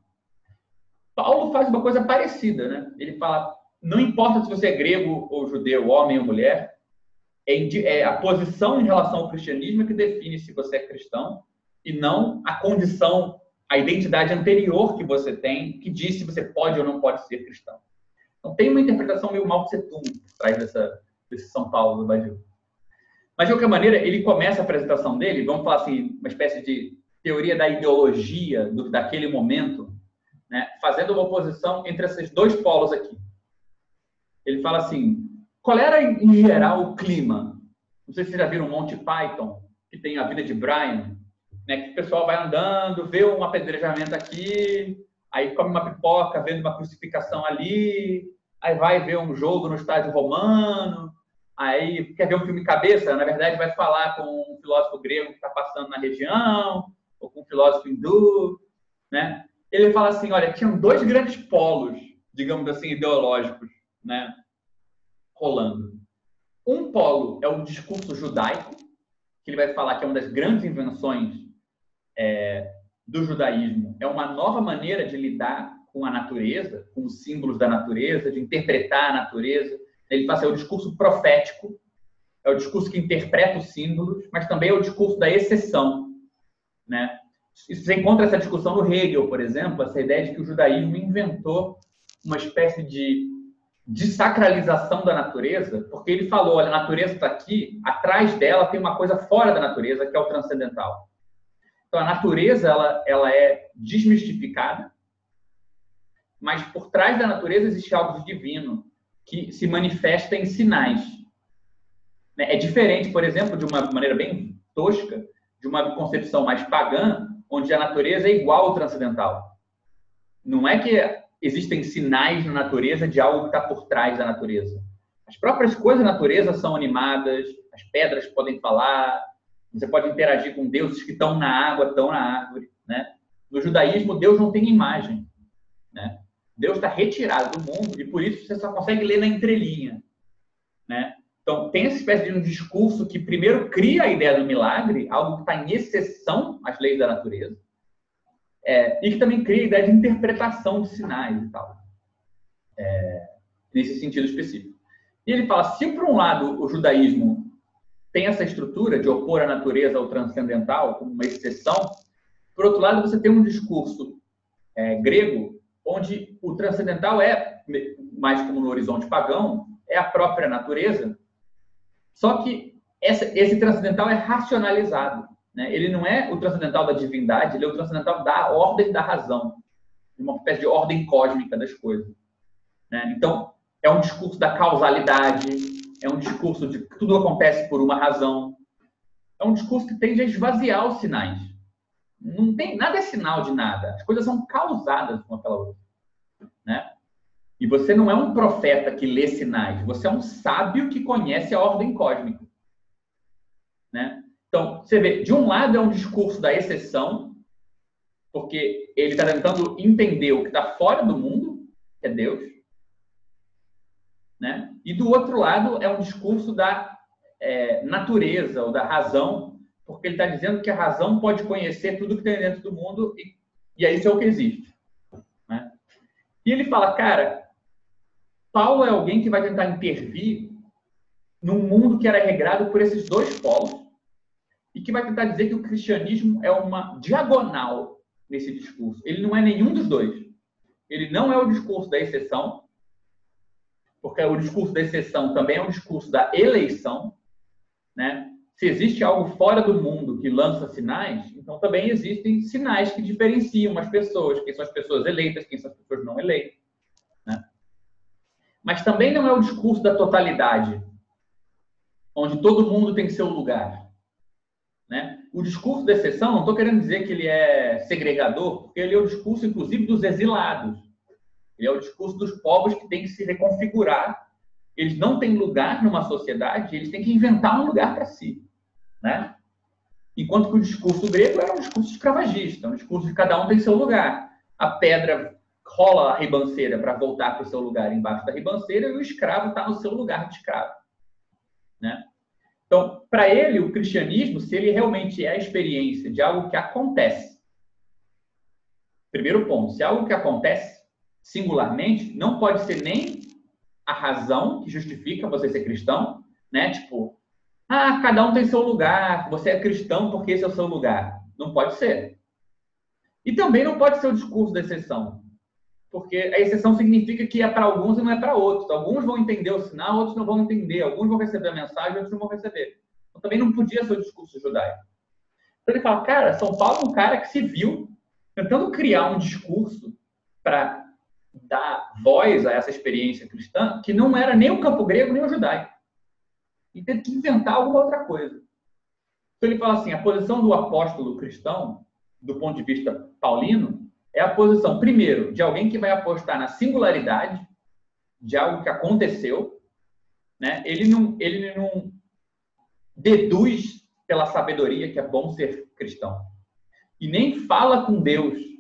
Paulo faz uma coisa parecida. Né? Ele fala, não importa se você é grego ou judeu, homem ou mulher, é, é a posição em relação ao cristianismo que define se você é cristão e não a condição, a identidade anterior que você tem, que diz se você pode ou não pode ser cristão. Então tem uma interpretação meio mal Tse Tung por trás dessa, desse São Paulo do Badiou. Mas, de qualquer maneira, ele começa a apresentação dele, vamos falar assim, uma espécie de teoria da ideologia do, daquele momento, né, fazendo uma oposição entre esses dois polos aqui. Ele fala assim, qual era, em geral, o clima? Não sei se vocês já viram Monty Python, que tem a vida de Brian, né? que o pessoal vai andando, vê um apedrejamento aqui, aí come uma pipoca, vendo uma crucificação ali, aí vai ver um jogo no estádio romano, aí quer ver um filme cabeça, na verdade vai falar com um filósofo grego que está passando na região, ou com um filósofo hindu, né? Ele fala assim, olha, tinham dois grandes polos, digamos assim, ideológicos, né? rolando. Um polo é o discurso judaico, que ele vai falar que é uma das grandes invenções é, do judaísmo, é uma nova maneira de lidar com a natureza, com os símbolos da natureza, de interpretar a natureza. Ele fala assim, é o discurso profético, é o discurso que interpreta os símbolos, mas também é o discurso da exceção, né? Você encontra essa discussão no Hegel, por exemplo, essa ideia de que o judaísmo inventou uma espécie de desacralização da natureza, porque ele falou, olha, a natureza está aqui, atrás dela tem uma coisa fora da natureza, que é o transcendental. Então, a natureza, ela, ela é desmistificada, mas por trás da natureza existe algo de divino, que se manifesta em sinais. Né? É diferente, por exemplo, de uma maneira bem tosca, de uma concepção mais pagã, onde a natureza é igual ao transcendental. Não é que existem sinais na natureza de algo que está por trás da natureza. As próprias coisas da natureza são animadas, as pedras podem falar, você pode interagir com deuses que estão na água, estão na árvore. Né? No judaísmo, Deus não tem imagem. Né? Deus está retirado do mundo e por isso você só consegue ler na entrelinha. Né? Então, tem essa espécie de um discurso que primeiro cria a ideia do milagre, algo que está em exceção às leis da natureza, é, e que também cria a ideia de interpretação de sinais e tal, é, nesse sentido específico. E ele fala, se por um lado o judaísmo tem essa estrutura de opor a natureza ao transcendental como uma exceção, por outro lado você tem um discurso é, grego onde o transcendental é, mais como no horizonte pagão, é a própria natureza, só que essa, esse transcendental é racionalizado. Né? Ele não é o transcendental da divindade, ele é o transcendental da ordem da razão, uma espécie de ordem cósmica das coisas. Né? Então, é um discurso da causalidade, é um discurso de que tudo acontece por uma razão. É um discurso que tende a esvaziar os sinais. Não tem nada é sinal de nada. As coisas são causadas uma pela outra, né? E você não é um profeta que lê sinais, você é um sábio que conhece a ordem cósmica. Né? Então, você vê, de um lado é um discurso da exceção, porque ele está tentando entender o que está fora do mundo, que é Deus. Né? E do outro lado é um discurso da é, natureza ou da razão, porque ele está dizendo que a razão pode conhecer tudo que tem dentro do mundo e, e é isso é o que existe. Né? E ele fala, cara, Paulo é alguém que vai tentar intervir num mundo que era regrado por esses dois polos e que vai tentar dizer que o cristianismo é uma diagonal nesse discurso. Ele não é nenhum dos dois. Ele não é o discurso da exceção, porque o discurso da exceção também é um discurso da eleição, né? Se existe algo fora do mundo que lança sinais, então também existem sinais que diferenciam as pessoas, quem são as pessoas eleitas, quem são as pessoas não eleitas. Né? Mas também não é o discurso da totalidade, onde todo mundo tem seu lugar. Né? O discurso da exceção, não estou querendo dizer que ele é segregador, porque ele é o discurso, inclusive, dos exilados. Ele é o discurso dos povos que têm que se reconfigurar. Eles não têm lugar numa sociedade, eles têm que inventar um lugar para si. Né? Enquanto que o discurso grego era um discurso escravagista, um discurso de cada um tem seu lugar. A pedra rola a ribanceira para voltar para o seu lugar embaixo da ribanceira e o escravo está no seu lugar de escravo. Né? Então, para ele, o cristianismo, se ele realmente é a experiência de algo que acontece, primeiro ponto, se é algo que acontece singularmente, não pode ser nem a razão que justifica você ser cristão, né? Tipo, ah, cada um tem seu lugar, você é cristão porque esse é o seu lugar. Não pode ser. E também não pode ser o discurso da exceção porque a exceção significa que é para alguns e não é para outros. Alguns vão entender o sinal, outros não vão entender. Alguns vão receber a mensagem, outros não vão receber. Então, também não podia ser o discurso judaico. Então ele fala, cara, São Paulo é um cara que se viu tentando criar um discurso para dar voz a essa experiência cristã que não era nem o campo grego nem o judaico. E teve que inventar alguma outra coisa. Então ele fala assim, a posição do apóstolo cristão, do ponto de vista paulino, é a posição, primeiro, de alguém que vai apostar na singularidade de algo que aconteceu. Né? Ele, não, ele não deduz pela sabedoria que é bom ser cristão. E nem fala com Deus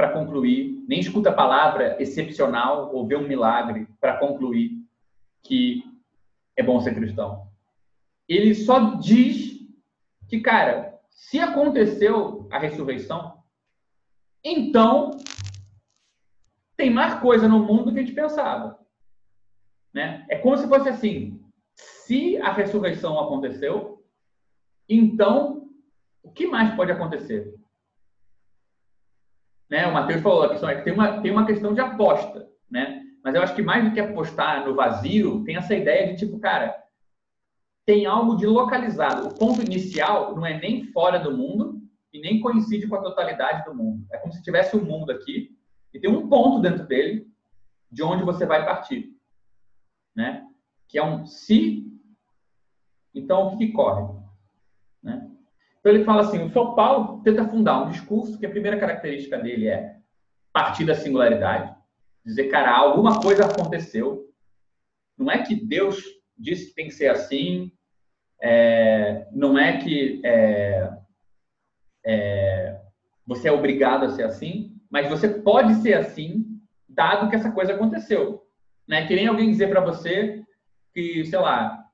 para concluir, nem escuta a palavra excepcional ou vê um milagre para concluir que é bom ser cristão. Ele só diz que, cara, se aconteceu a ressurreição, então, tem mais coisa no mundo do que a gente pensava. Né? É como se fosse assim: se a ressurreição aconteceu, então o que mais pode acontecer? Né? O Mateus falou a questão é que tem uma, tem uma questão de aposta, né? Mas eu acho que mais do que apostar no vazio, tem essa ideia de tipo, cara, tem algo de localizado. O ponto inicial não é nem fora do mundo, e nem coincide com a totalidade do mundo. É como se tivesse um mundo aqui e tem um ponto dentro dele de onde você vai partir, né? Que é um se. Então o que, que corre? Então ele fala assim, o São Paulo tenta fundar um discurso que a primeira característica dele é partir da singularidade, dizer, cara, alguma coisa aconteceu. Não é que Deus disse que tem que ser assim, é, não é que é, é, você é obrigado a ser assim, mas você pode ser assim, dado que essa coisa aconteceu. Né? Que nem alguém dizer para você que, sei lá,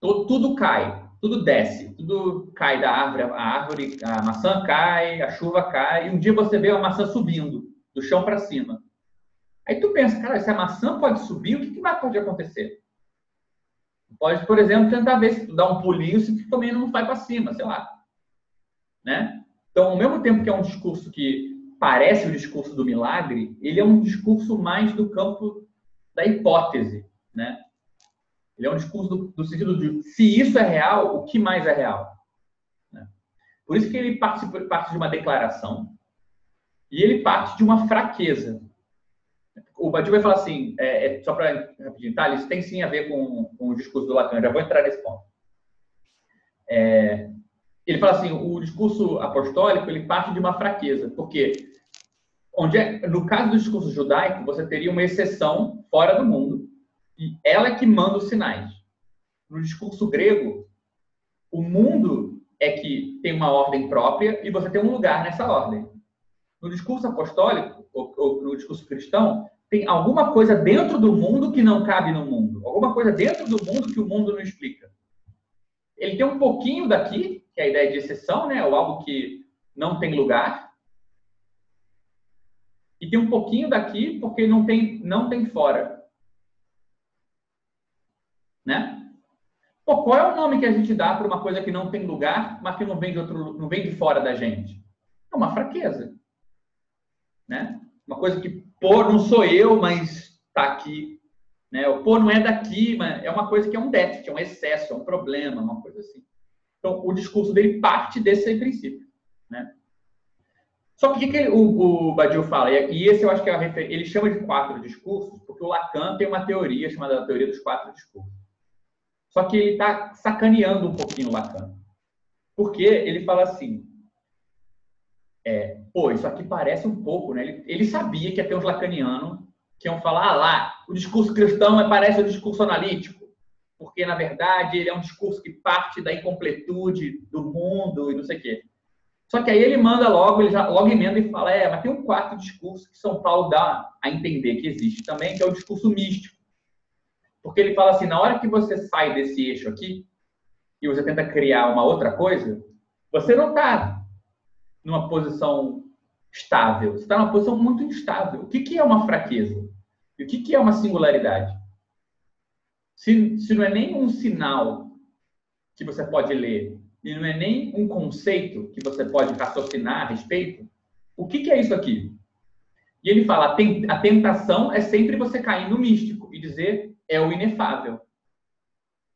tudo cai, tudo desce, tudo cai da árvore, a árvore, a maçã cai, a chuva cai, e um dia você vê a maçã subindo do chão para cima. Aí tu pensa, cara, se a maçã pode subir, o que, que vai pode acontecer? Pode, por exemplo, tentar ver se tu dá um pulinho, se tu também não vai para cima, sei lá. Né? Então, ao mesmo tempo que é um discurso que parece o discurso do milagre, ele é um discurso mais do campo da hipótese, né? Ele é um discurso do, do sentido de se isso é real, o que mais é real? Né? Por isso que ele parte, parte de uma declaração e ele parte de uma fraqueza. O Badiou vai falar assim, é, é, só para rapidinho, tá? Isso tem sim a ver com, com o discurso do Lacan, já vou entrar nesse ponto. É, ele fala assim, o discurso apostólico ele parte de uma fraqueza, porque onde é, no caso do discurso judaico você teria uma exceção fora do mundo e ela é que manda os sinais. No discurso grego, o mundo é que tem uma ordem própria e você tem um lugar nessa ordem. No discurso apostólico ou, ou no discurso cristão tem alguma coisa dentro do mundo que não cabe no mundo, alguma coisa dentro do mundo que o mundo não explica. Ele tem um pouquinho daqui que é a ideia de exceção, né? Ou algo que não tem lugar. E tem um pouquinho daqui porque não tem, não tem fora. Né? Pô, qual é o nome que a gente dá para uma coisa que não tem lugar, mas que não vem de outro, não vem de fora da gente? É uma fraqueza. Né? Uma coisa que, pô, não sou eu, mas está aqui. Né? O pô não é daqui, mas é uma coisa que é um déficit, é um excesso, é um problema, uma coisa assim. Então, o discurso dele parte desse princípio. Né? Só que o que, o, o fala? E esse eu acho que é a refer... ele chama de quatro discursos, porque o Lacan tem uma teoria chamada teoria dos quatro discursos. Só que ele está sacaneando um pouquinho Lacan. Porque ele fala assim, é, pô, isso aqui parece um pouco, né? Ele, ele sabia que ia ter uns lacanianos que iam falar, ah lá, o discurso cristão parece o discurso analítico porque na verdade ele é um discurso que parte da incompletude do mundo e não sei o quê. Só que aí ele manda logo, ele já logo emenda e fala, é, mas tem um quarto discurso que São Paulo dá a entender que existe também, que é o discurso místico. Porque ele fala assim, na hora que você sai desse eixo aqui e você tenta criar uma outra coisa, você não está numa posição estável, você está numa posição muito instável. O que, que é uma fraqueza? E o que, que é uma singularidade? Se, se não é nem um sinal que você pode ler e não é nem um conceito que você pode raciocinar a respeito, o que, que é isso aqui? E ele fala: a tentação é sempre você cair no místico e dizer é o inefável.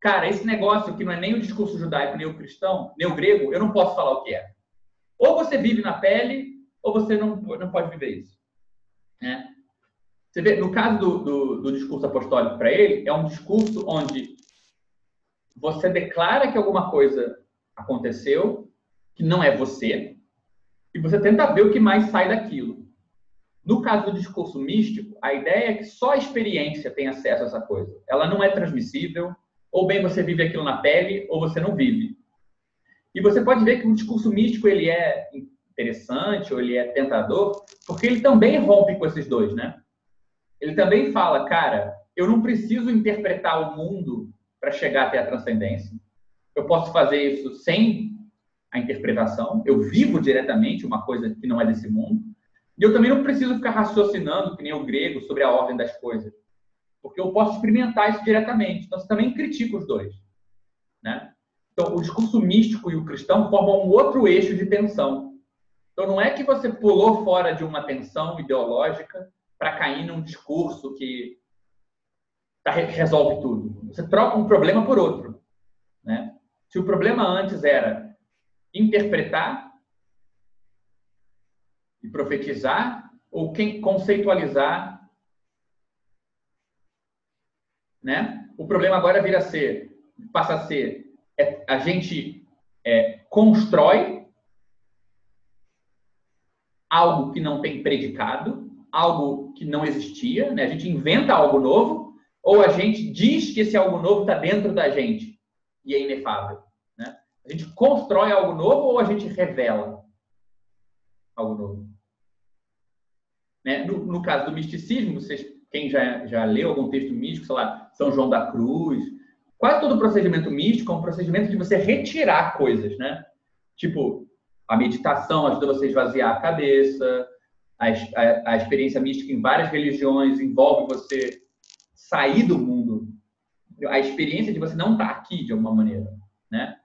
Cara, esse negócio que não é nem o discurso judaico, nem o cristão, nem o grego, eu não posso falar o que é. Ou você vive na pele, ou você não, não pode viver isso. Né? Você vê, no caso do, do, do discurso apostólico para ele, é um discurso onde você declara que alguma coisa aconteceu, que não é você, e você tenta ver o que mais sai daquilo. No caso do discurso místico, a ideia é que só a experiência tem acesso a essa coisa. Ela não é transmissível, ou bem você vive aquilo na pele, ou você não vive. E você pode ver que o discurso místico ele é interessante, ou ele é tentador, porque ele também rompe com esses dois, né? ele também fala, cara, eu não preciso interpretar o mundo para chegar até a transcendência. Eu posso fazer isso sem a interpretação. Eu vivo diretamente uma coisa que não é desse mundo. E eu também não preciso ficar raciocinando, que nem o grego, sobre a ordem das coisas. Porque eu posso experimentar isso diretamente. Então, você também critica os dois. Né? Então, o discurso místico e o cristão formam um outro eixo de tensão. Então, não é que você pulou fora de uma tensão ideológica para cair num discurso que tá, resolve tudo. Você troca um problema por outro. Né? Se o problema antes era interpretar e profetizar, ou quem conceitualizar, né? O problema agora vira a ser, passa a ser é a gente é, constrói algo que não tem predicado, algo que não existia, né? a gente inventa algo novo, ou a gente diz que esse algo novo está dentro da gente e é inefável. Né? A gente constrói algo novo ou a gente revela algo novo? Né? No, no, caso do misticismo, vocês, quem já, já leu algum texto místico, sei lá, São João da Cruz, quase todo procedimento místico é um procedimento de você retirar coisas, né? Tipo, a meditação ajuda você a esvaziar a cabeça, a, a, a experiência mística em várias religiões envolve você sair do mundo, a experiência de você não estar aqui de alguma maneira, né?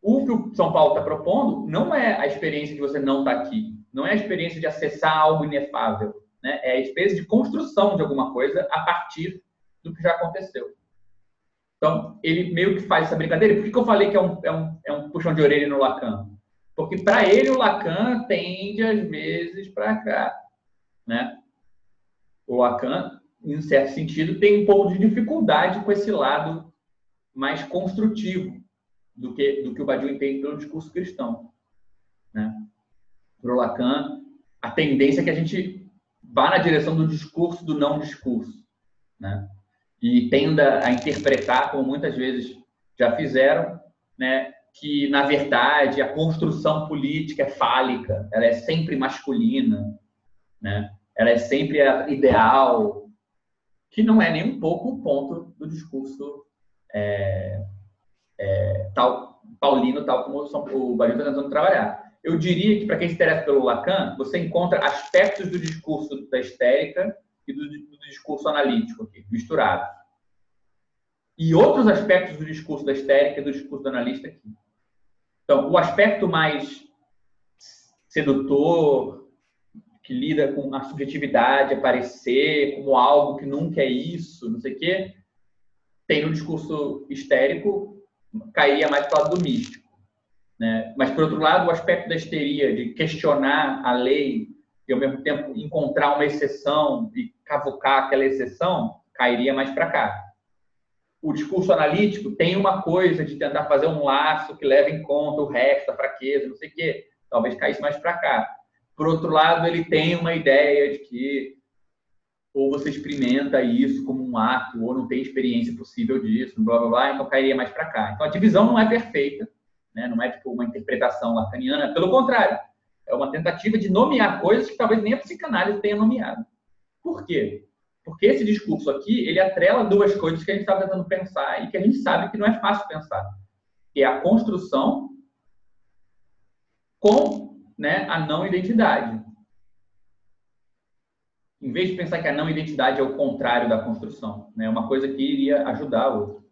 O que o São Paulo está propondo não é a experiência de você não estar aqui, não é a experiência de acessar algo inefável, né? É a experiência de construção de alguma coisa a partir do que já aconteceu. Então, ele meio que faz essa brincadeira. Por que, que eu falei que é um, é, um, é um puxão de orelha no Lacan? Porque para ele o Lacan tende às vezes para cá, né? O Lacan, em certo sentido, tem um pouco de dificuldade com esse lado mais construtivo do que do que o Badiou entende pelo discurso cristão, né? Para o Lacan, a tendência é que a gente vá na direção do discurso do não discurso, né? e tenda a interpretar, como muitas vezes já fizeram, né, que, na verdade, a construção política é fálica, ela é sempre masculina, né? ela é sempre ideal, que não é nem um pouco o ponto do discurso é, é, tal, paulino, tal como o Baril está tentando trabalhar. Eu diria que, para quem se interessa pelo Lacan, você encontra aspectos do discurso da histérica e do, do discurso analítico aqui, misturado. E outros aspectos do discurso da histérica e do discurso do analista aqui. Então, o aspecto mais sedutor, que lida com a subjetividade, aparecer como algo que nunca é isso, não sei o quê, tem no discurso histérico, cairia mais para o lado do místico. Né? Mas, por outro lado, o aspecto da histeria, de questionar a lei e, ao mesmo tempo, encontrar uma exceção e cavucar aquela exceção, cairia mais para cá. O discurso analítico tem uma coisa de tentar fazer um laço que leve em conta o resto, a fraqueza, não sei o quê. Talvez caísse mais para cá. Por outro lado, ele tem uma ideia de que ou você experimenta isso como um ato, ou não tem experiência possível disso, blá blá blá, então cairia mais para cá. Então a divisão não é perfeita, né? não é tipo uma interpretação lacaniana, pelo contrário, é uma tentativa de nomear coisas que talvez nem a psicanálise tenha nomeado. Por quê? Porque esse discurso aqui, ele atrela duas coisas que a gente está tentando pensar e que a gente sabe que não é fácil pensar. Que é a construção com né, a não identidade. Em vez de pensar que a não identidade é o contrário da construção, né, é uma coisa que iria ajudar a outra.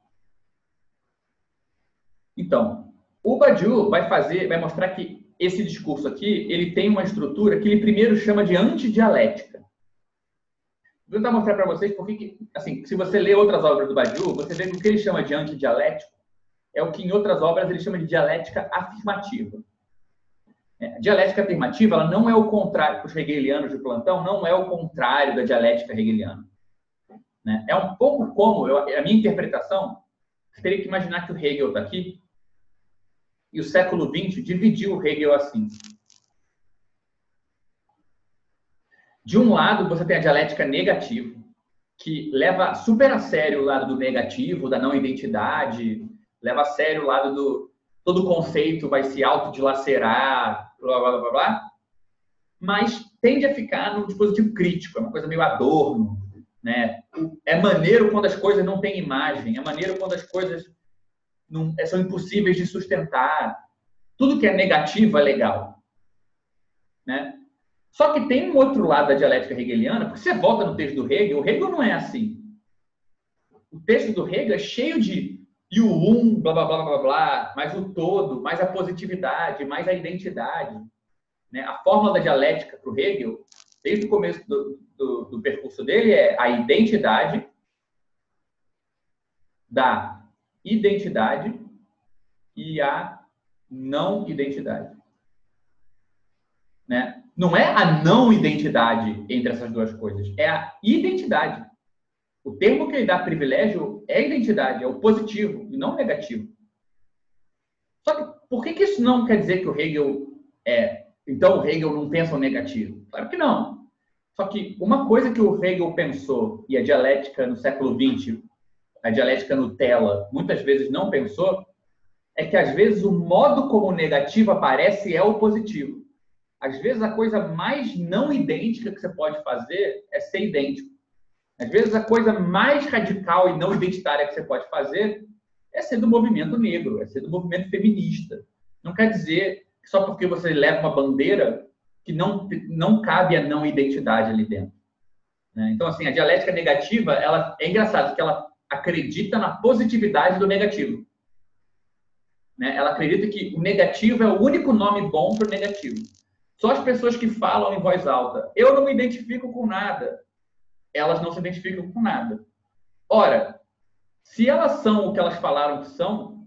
Então, o Badiou vai fazer, vai mostrar que esse discurso aqui, ele tem uma estrutura que ele primeiro chama de antidialética. Vou tentar mostrar para vocês porque, assim, se você lê outras obras do Badiou, você vê que o que ele chama de antidialético é o que em outras obras ele chama de dialética afirmativa. É, a dialética afirmativa ela não é o contrário, para os hegelianos de plantão, não é o contrário da dialética hegeliana. Né? É um pouco como, eu, a minha interpretação, você teria que imaginar que o Hegel está aqui e o século XX dividiu Hegel assim. De um lado, você tem a dialética negativa, que leva super a sério o lado do negativo, da não identidade, leva a sério o lado do todo conceito vai se autodilacerar, blá, blá, blá, blá, mas tende a ficar no dispositivo crítico, é uma coisa meio adorno, né? É maneiro quando as coisas não têm imagem, é maneiro quando as coisas não, são impossíveis de sustentar. Tudo que é negativo é legal, né? Só que tem um outro lado da dialética hegeliana, porque você volta no texto do Hegel, o Hegel não é assim. O texto do Hegel é cheio de e o um, blá, blá, blá, blá, blá, mais o todo, mais a positividade, mais a identidade. Né? A fórmula da dialética para o Hegel, desde o começo do, do, do percurso dele, é a identidade da identidade e a não identidade. Né? não é a não identidade entre essas duas coisas, é a identidade. O termo que ele dá privilégio é identidade, é o positivo e não o negativo. Só que por que, que isso não quer dizer que o Hegel é. Então o Hegel não pensa o negativo? Claro que não. Só que uma coisa que o Hegel pensou e a dialética no século XX, a dialética Nutella, muitas vezes não pensou, é que às vezes o modo como o negativo aparece é o positivo. Às vezes a coisa mais não idêntica que você pode fazer é ser idêntico. Às vezes a coisa mais radical e não identitária que você pode fazer é ser do movimento negro, é ser do movimento feminista. Não quer dizer que só porque você leva uma bandeira que não, não cabe a não identidade ali dentro. Né? Então, assim, a dialética negativa, ela é engraçado que ela acredita na positividade do negativo. Né? Ela acredita que o negativo é o único nome bom para o negativo. Só as pessoas que falam em voz alta, eu não me identifico com nada, elas não se identificam com nada. Ora, se elas são o que elas falaram que são,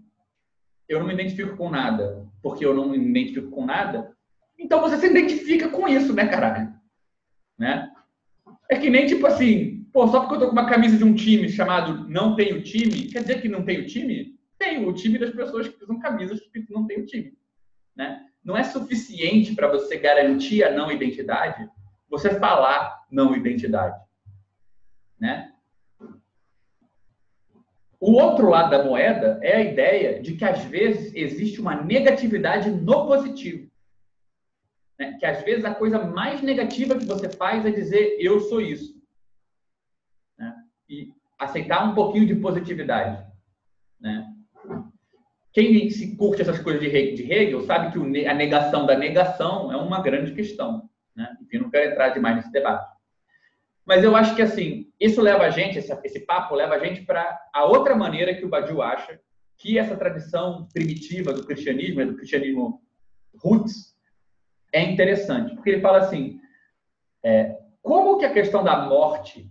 eu não me identifico com nada, porque eu não me identifico com nada, então você se identifica com isso, né, caralho? Né? É que nem tipo assim, pô, só porque eu tô com uma camisa de um time chamado Não Tenho Time, quer dizer que não tenho time? Tenho o time das pessoas que usam camisas que não tem o time. Né? não é suficiente para você garantir a não identidade você falar não identidade, né? O outro lado da moeda é a ideia de que às vezes existe uma negatividade no positivo. Né? Que às vezes a coisa mais negativa que você faz é dizer eu sou isso. E aceitar um pouquinho de positividade. Né? Quem se curte essas coisas de Hegel sabe que a negação da negação é uma grande questão. Né? Enfim, não quero entrar demais nesse debate. Mas eu acho que, assim, isso leva a gente, esse, esse papo leva a gente para a outra maneira que o Badiou acha que essa tradição primitiva do cristianismo, do cristianismo roots, é interessante. Porque ele fala assim, é, como que a questão da morte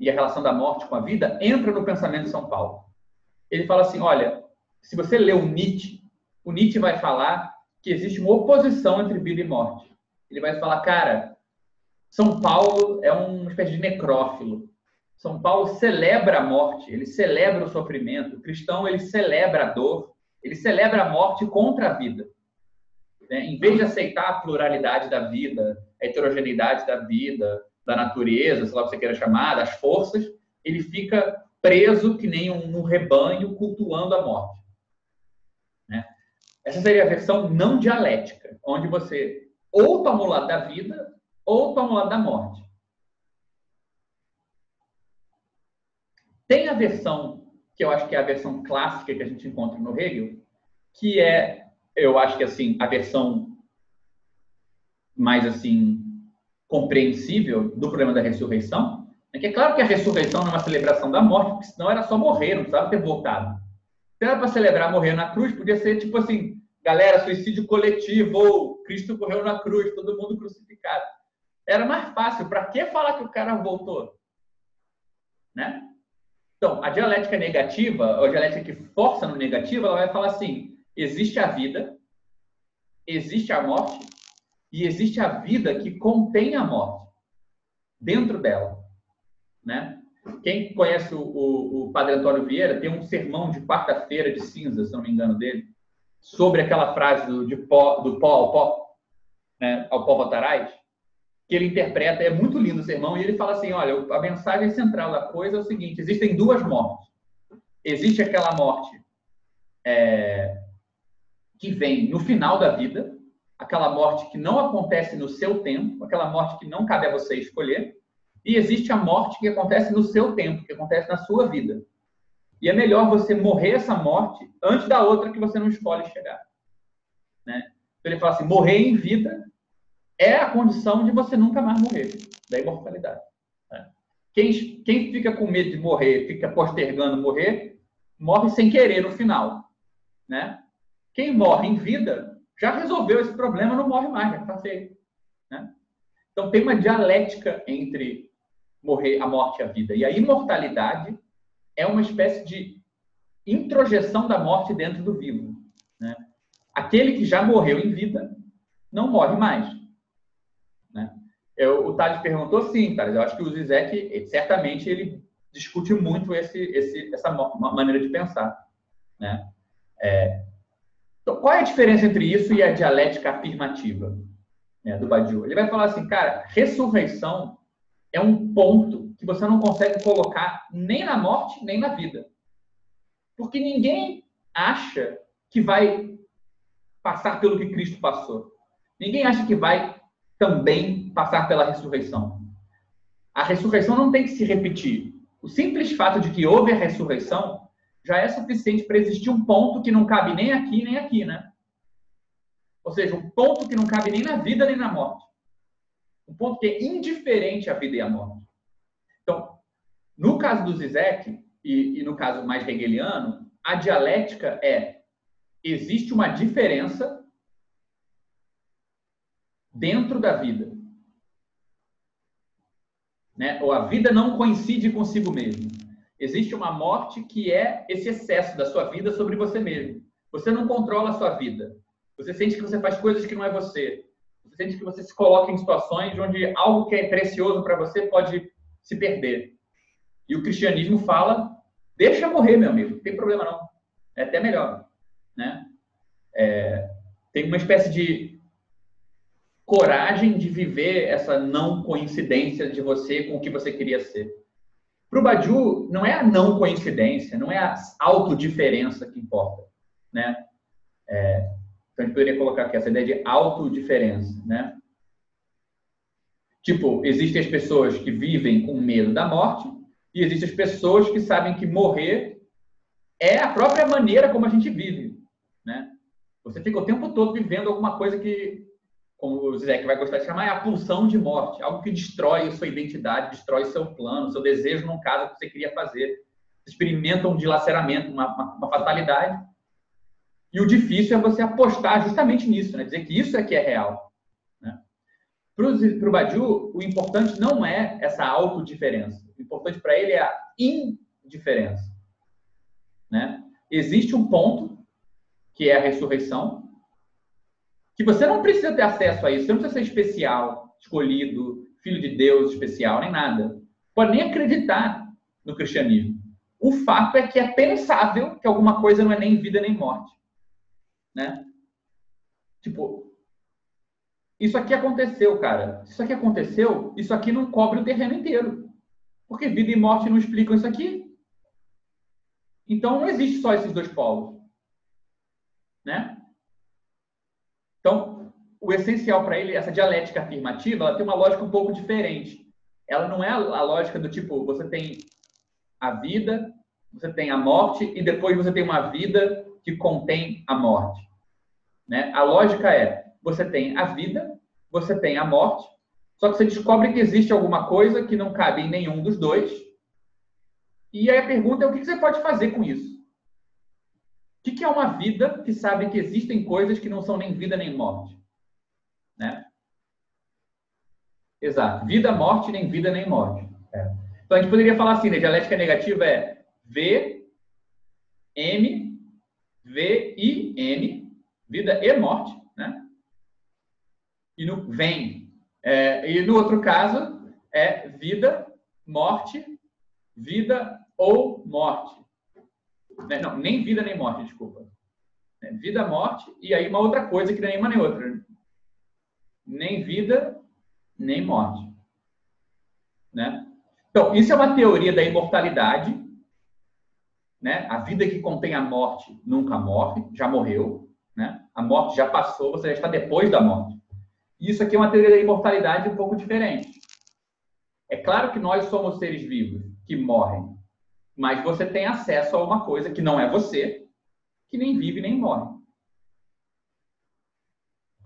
e a relação da morte com a vida entra no pensamento de São Paulo? Ele fala assim, olha, se você lê o Nietzsche, o Nietzsche vai falar que existe uma oposição entre vida e morte. Ele vai falar, cara, São Paulo é uma espécie de necrófilo. São Paulo celebra a morte, ele celebra o sofrimento. O cristão, ele celebra a dor, ele celebra a morte contra a vida. Né? Em vez de aceitar a pluralidade da vida, a heterogeneidade da vida, da natureza, sei lá o que você queira chamar, das forças, ele fica preso que nem um, um rebanho cultuando a morte. Essa seria a versão não dialética, onde você ou toma o lado da vida ou toma o lado da morte. Tem a versão, que eu acho que é a versão clássica que a gente encontra no Hegel, que é, eu acho que assim, a versão mais assim compreensível do problema da ressurreição, é que é claro que a ressurreição não é uma celebração da morte, porque senão era só morrer, não precisava ter voltado. Se era para celebrar morrer na cruz, podia ser tipo assim, galera, suicídio coletivo, Cristo correu na cruz, todo mundo crucificado. Era mais fácil. Para que falar que o cara voltou? Né? Então, a dialética negativa, ou a dialética que força no negativo, ela vai falar assim: existe a vida, existe a morte, e existe a vida que contém a morte dentro dela. Né? Quem conhece o, o, o Padre Antônio Vieira tem um sermão de quarta-feira de cinza, se não me engano dele, sobre aquela frase do, de pó, do pó ao pó, né, ao pó votarás, que ele interpreta, é muito lindo o sermão, e ele fala assim, olha, a mensagem central da coisa é o seguinte, existem duas mortes. Existe aquela morte é, que vem no final da vida, aquela morte que não acontece no seu tempo, aquela morte que não cabe a você escolher, e existe a morte que acontece no seu tempo, que acontece na sua vida. E é melhor você morrer essa morte antes da outra que você não escolhe chegar. Né? Então ele fala assim: morrer em vida é a condição de você nunca mais morrer, da imortalidade. Né? Quem, quem fica com medo de morrer, fica postergando morrer, morre sem querer no final. Né? Quem morre em vida já resolveu esse problema, não morre mais, já está feito. Né? Então tem uma dialética entre morrer, a morte e a vida. E a imortalidade é uma espécie de introjeção da morte dentro do vivo. Né? Aquele que já morreu em vida não morre mais. Né? Eu, o Tade perguntou sim, Tade. Eu acho que o Zizek, certamente, ele discute muito esse, esse, essa maneira de pensar. Né? É, Então, qual é a diferença entre isso e a dialética afirmativa né, do Badiou? Ele vai falar assim, cara, ressurreição é um ponto que você não consegue colocar nem na morte, nem na vida. Porque ninguém acha que vai passar pelo que Cristo passou. Ninguém acha que vai também passar pela ressurreição. A ressurreição não tem que se repetir. O simples fato de que houve a ressurreição já é suficiente para existir um ponto que não cabe nem aqui nem aqui, né? Ou seja, um ponto que não cabe nem na vida nem na morte. Um ponto que é indiferente à vida e à morte. Então, no caso do Zizek, e, e no caso mais hegeliano, a dialética é existe uma diferença dentro da vida. Né? Ou a vida não coincide consigo mesmo. Existe uma morte que é esse excesso da sua vida sobre você mesmo. Você não controla a sua vida. Você sente que você faz coisas que não é você. Você sente que você se coloca em situações onde algo que é precioso para você pode se perder. E o cristianismo fala: deixa morrer, meu amigo, não tem problema não. É até melhor. Né? É, tem uma espécie de coragem de viver essa não coincidência de você com o que você queria ser. Para o Badiou, não é a não coincidência, não é a autodiferença que importa. Né? É, então, a gente poderia colocar aqui essa ideia de autodiferença. Né? Tipo, existem as pessoas que vivem com medo da morte e existem as pessoas que sabem que morrer é a própria maneira como a gente vive. Né? Você fica o tempo todo vivendo alguma coisa que como o Zé vai gostar de chamar, é a pulsão de morte, algo que destrói a sua identidade, destrói seu plano, seu desejo num caso que você queria fazer. Experimenta um dilaceramento, uma, uma, uma, fatalidade. E o difícil é você apostar justamente nisso, né? dizer que isso é que é real. Né? Para o Badiou, o importante não é essa autodiferença. O importante para ele é a indiferença. Né? Existe um ponto, que é a ressurreição, que você não precisa ter acesso a isso, você não precisa ser especial, escolhido, filho de Deus especial, nem nada. Pode nem acreditar no cristianismo. O fato é que é pensável que alguma coisa não é nem vida nem morte. Né? Tipo, isso aqui aconteceu, cara. Isso aqui aconteceu, isso aqui não cobre o terreno inteiro. Porque vida e morte não explicam isso aqui. Então não existe só esses dois polos. Né? Então, o essencial para ele, essa dialética afirmativa, ela tem uma lógica um pouco diferente. Ela não é a lógica do tipo, você tem a vida, você tem a morte e depois você tem uma vida que contém a morte. Né? A lógica é, você tem a vida, você tem a morte, só que você descobre que existe alguma coisa que não cabe em nenhum dos dois. E aí a pergunta é o que você pode fazer com isso? O que é uma vida que sabe que existem coisas que não são nem vida nem morte? Né? Exato. Vida, morte, nem vida, nem morte. É. Então a gente poderia falar assim, né? Dialética negativa é V, M, V, I, N, vida e morte, né? E no vem. É, e no outro caso é vida, morte, vida ou morte. Né? Não, nem vida nem morte, desculpa. É, vida, morte, e aí uma outra coisa que nem uma nem outra. Nem vida, nem morte. Né? Então, isso é uma teoria da imortalidade. Né? A vida que contém a morte nunca morre, já morreu. Né? A morte já passou, você já está depois da morte. Isso aqui é uma teoria da imortalidade um pouco diferente. É claro que nós somos seres vivos que morrem, mas você tem acesso a uma coisa que não é você, que nem vive nem morre.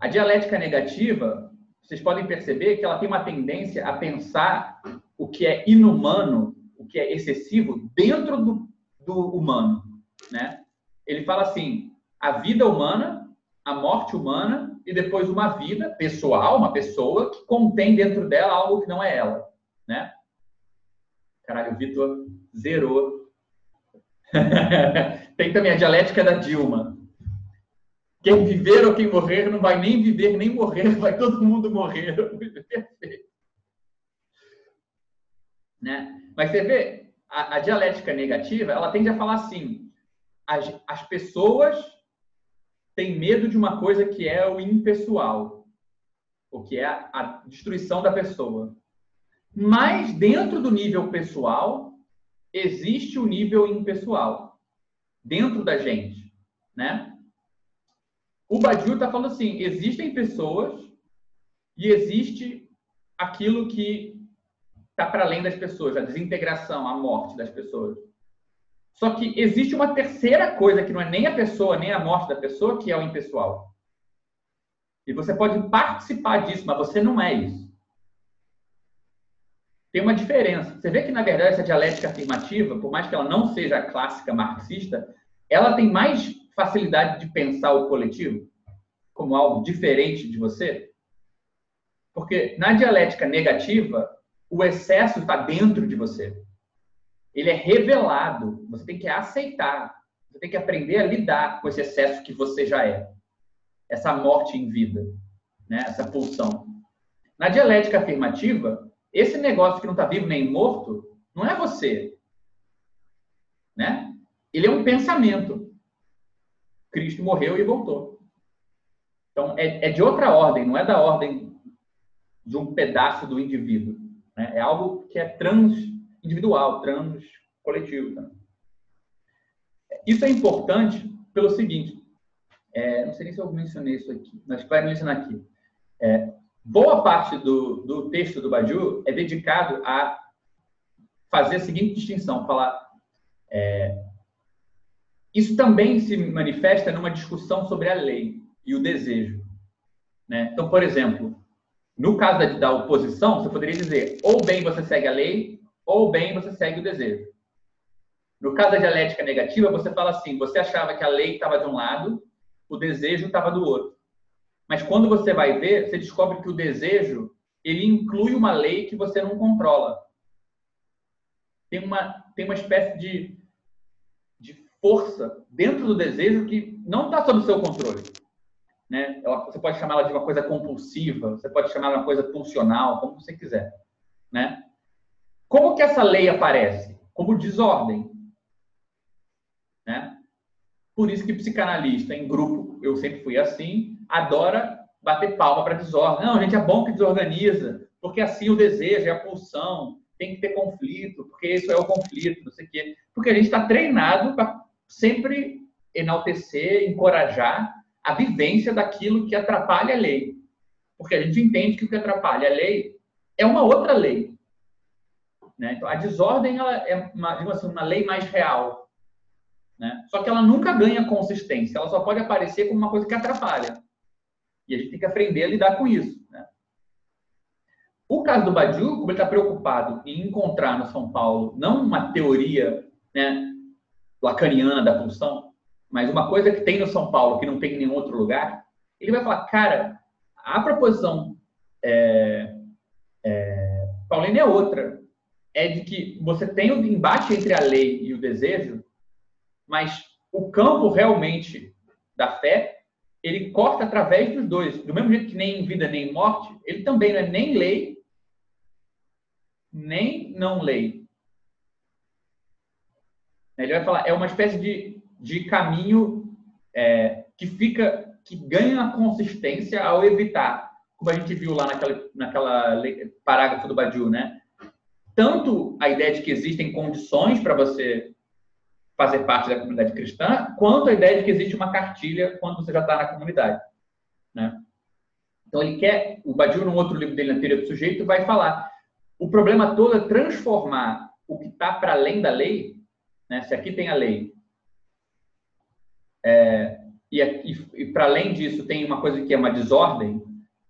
A dialética negativa, vocês podem perceber que ela tem uma tendência a pensar o que é inumano, o que é excessivo, dentro do, do humano. Né? Ele fala assim: a vida humana, a morte humana e depois uma vida pessoal, uma pessoa que contém dentro dela algo que não é ela. Né? Caralho, o Vitor zerou. Tem também a dialética da Dilma. Quem viver ou quem morrer não vai nem viver nem morrer, vai todo mundo morrer. Perfeito. Né? Mas você vê, a, a, dialética negativa, ela tende a falar assim, as, as pessoas tem medo de uma coisa que é o impessoal, o que é a, a destruição da pessoa. Mas dentro do nível pessoal existe o nível impessoal dentro da gente, né? O Badiou está falando assim: existem pessoas e existe aquilo que está para além das pessoas, a desintegração, a morte das pessoas. Só que existe uma terceira coisa que não é nem a pessoa, nem a morte da pessoa, que é o impessoal. E você pode participar disso, mas você não é isso. Tem uma diferença. Você vê que, na verdade, essa dialética afirmativa, por mais que ela não seja clássica marxista, ela tem mais facilidade de pensar o coletivo como algo diferente de você. Porque na dialética negativa, o excesso está dentro de você ele é revelado. Você tem que aceitar. Você tem que aprender a lidar com esse excesso que você já é. Essa morte em vida, né? essa pulsão. Na dialética afirmativa, esse negócio que não está vivo nem morto, não é você. Né? Ele é um pensamento. Cristo morreu e voltou. Então, é, é de outra ordem, não é da ordem de um pedaço do indivíduo. Né? É algo que é trans individual, trans, coletivo. Tá? Isso é importante pelo seguinte, é, não sei nem se eu mencionei isso aqui, mas vai mencionar aqui. É, boa parte do, do texto do Badiou é dedicado a fazer a seguinte distinção, falar é, isso também se manifesta numa discussão sobre a lei e o desejo. Né? Então, por exemplo, no caso da oposição, você poderia dizer ou bem você segue a lei ou bem você segue o desejo. No caso da dialética negativa, você fala assim: você achava que a lei estava de um lado, o desejo estava do outro. Mas quando você vai ver, você descobre que o desejo ele inclui uma lei que você não controla. Tem uma, tem uma espécie de, de força dentro do desejo que não está sob seu controle. Né? Você pode chamá-la de uma coisa compulsiva, você pode chamá-la de uma coisa pulsional, como você quiser. Né? Como que essa lei aparece? Como desordem. Por isso que psicanalista em grupo, eu sempre fui assim, adora bater palma para desordem. Não, gente, é bom que desorganiza, porque assim o desejo, é a pulsão, tem que ter conflito, porque isso é o conflito, não sei o quê. Porque a gente está treinado para sempre enaltecer, encorajar a vivência daquilo que atrapalha a lei. Porque a gente entende que o que atrapalha a lei é uma outra lei. Né? Então, a desordem ela é uma, assim, uma lei mais real. Né? Só que ela nunca ganha consistência, ela só pode aparecer como uma coisa que atrapalha. E a gente tem que aprender a lidar com isso. Né? O caso do Badiou, como ele está preocupado em encontrar no São Paulo não uma teoria né, lacaniana da função, mas uma coisa que tem no São Paulo que não tem em nenhum outro lugar, ele vai falar, cara, a proposição é, é, paulina é outra é de que você tem o embate entre a lei e o desejo, mas o campo realmente da fé, ele corta através dos dois. Do mesmo jeito que nem em vida nem em morte, ele também não é nem lei, nem não lei. Ele vai falar, é uma espécie de, de caminho é, que fica, que ganha consistência ao evitar, como a gente viu lá naquela, naquela parágrafo do Badiou, né? tanto a ideia de que existem condições para você fazer parte da comunidade cristã, quanto a ideia de que existe uma cartilha quando você já está na comunidade. Né? Então, ele quer, o Badiou, no outro livro dele, na teoria do sujeito, vai falar: o problema todo é transformar o que está para além da lei, né? se aqui tem a lei, é, e, e, e para além disso tem uma coisa que é uma desordem,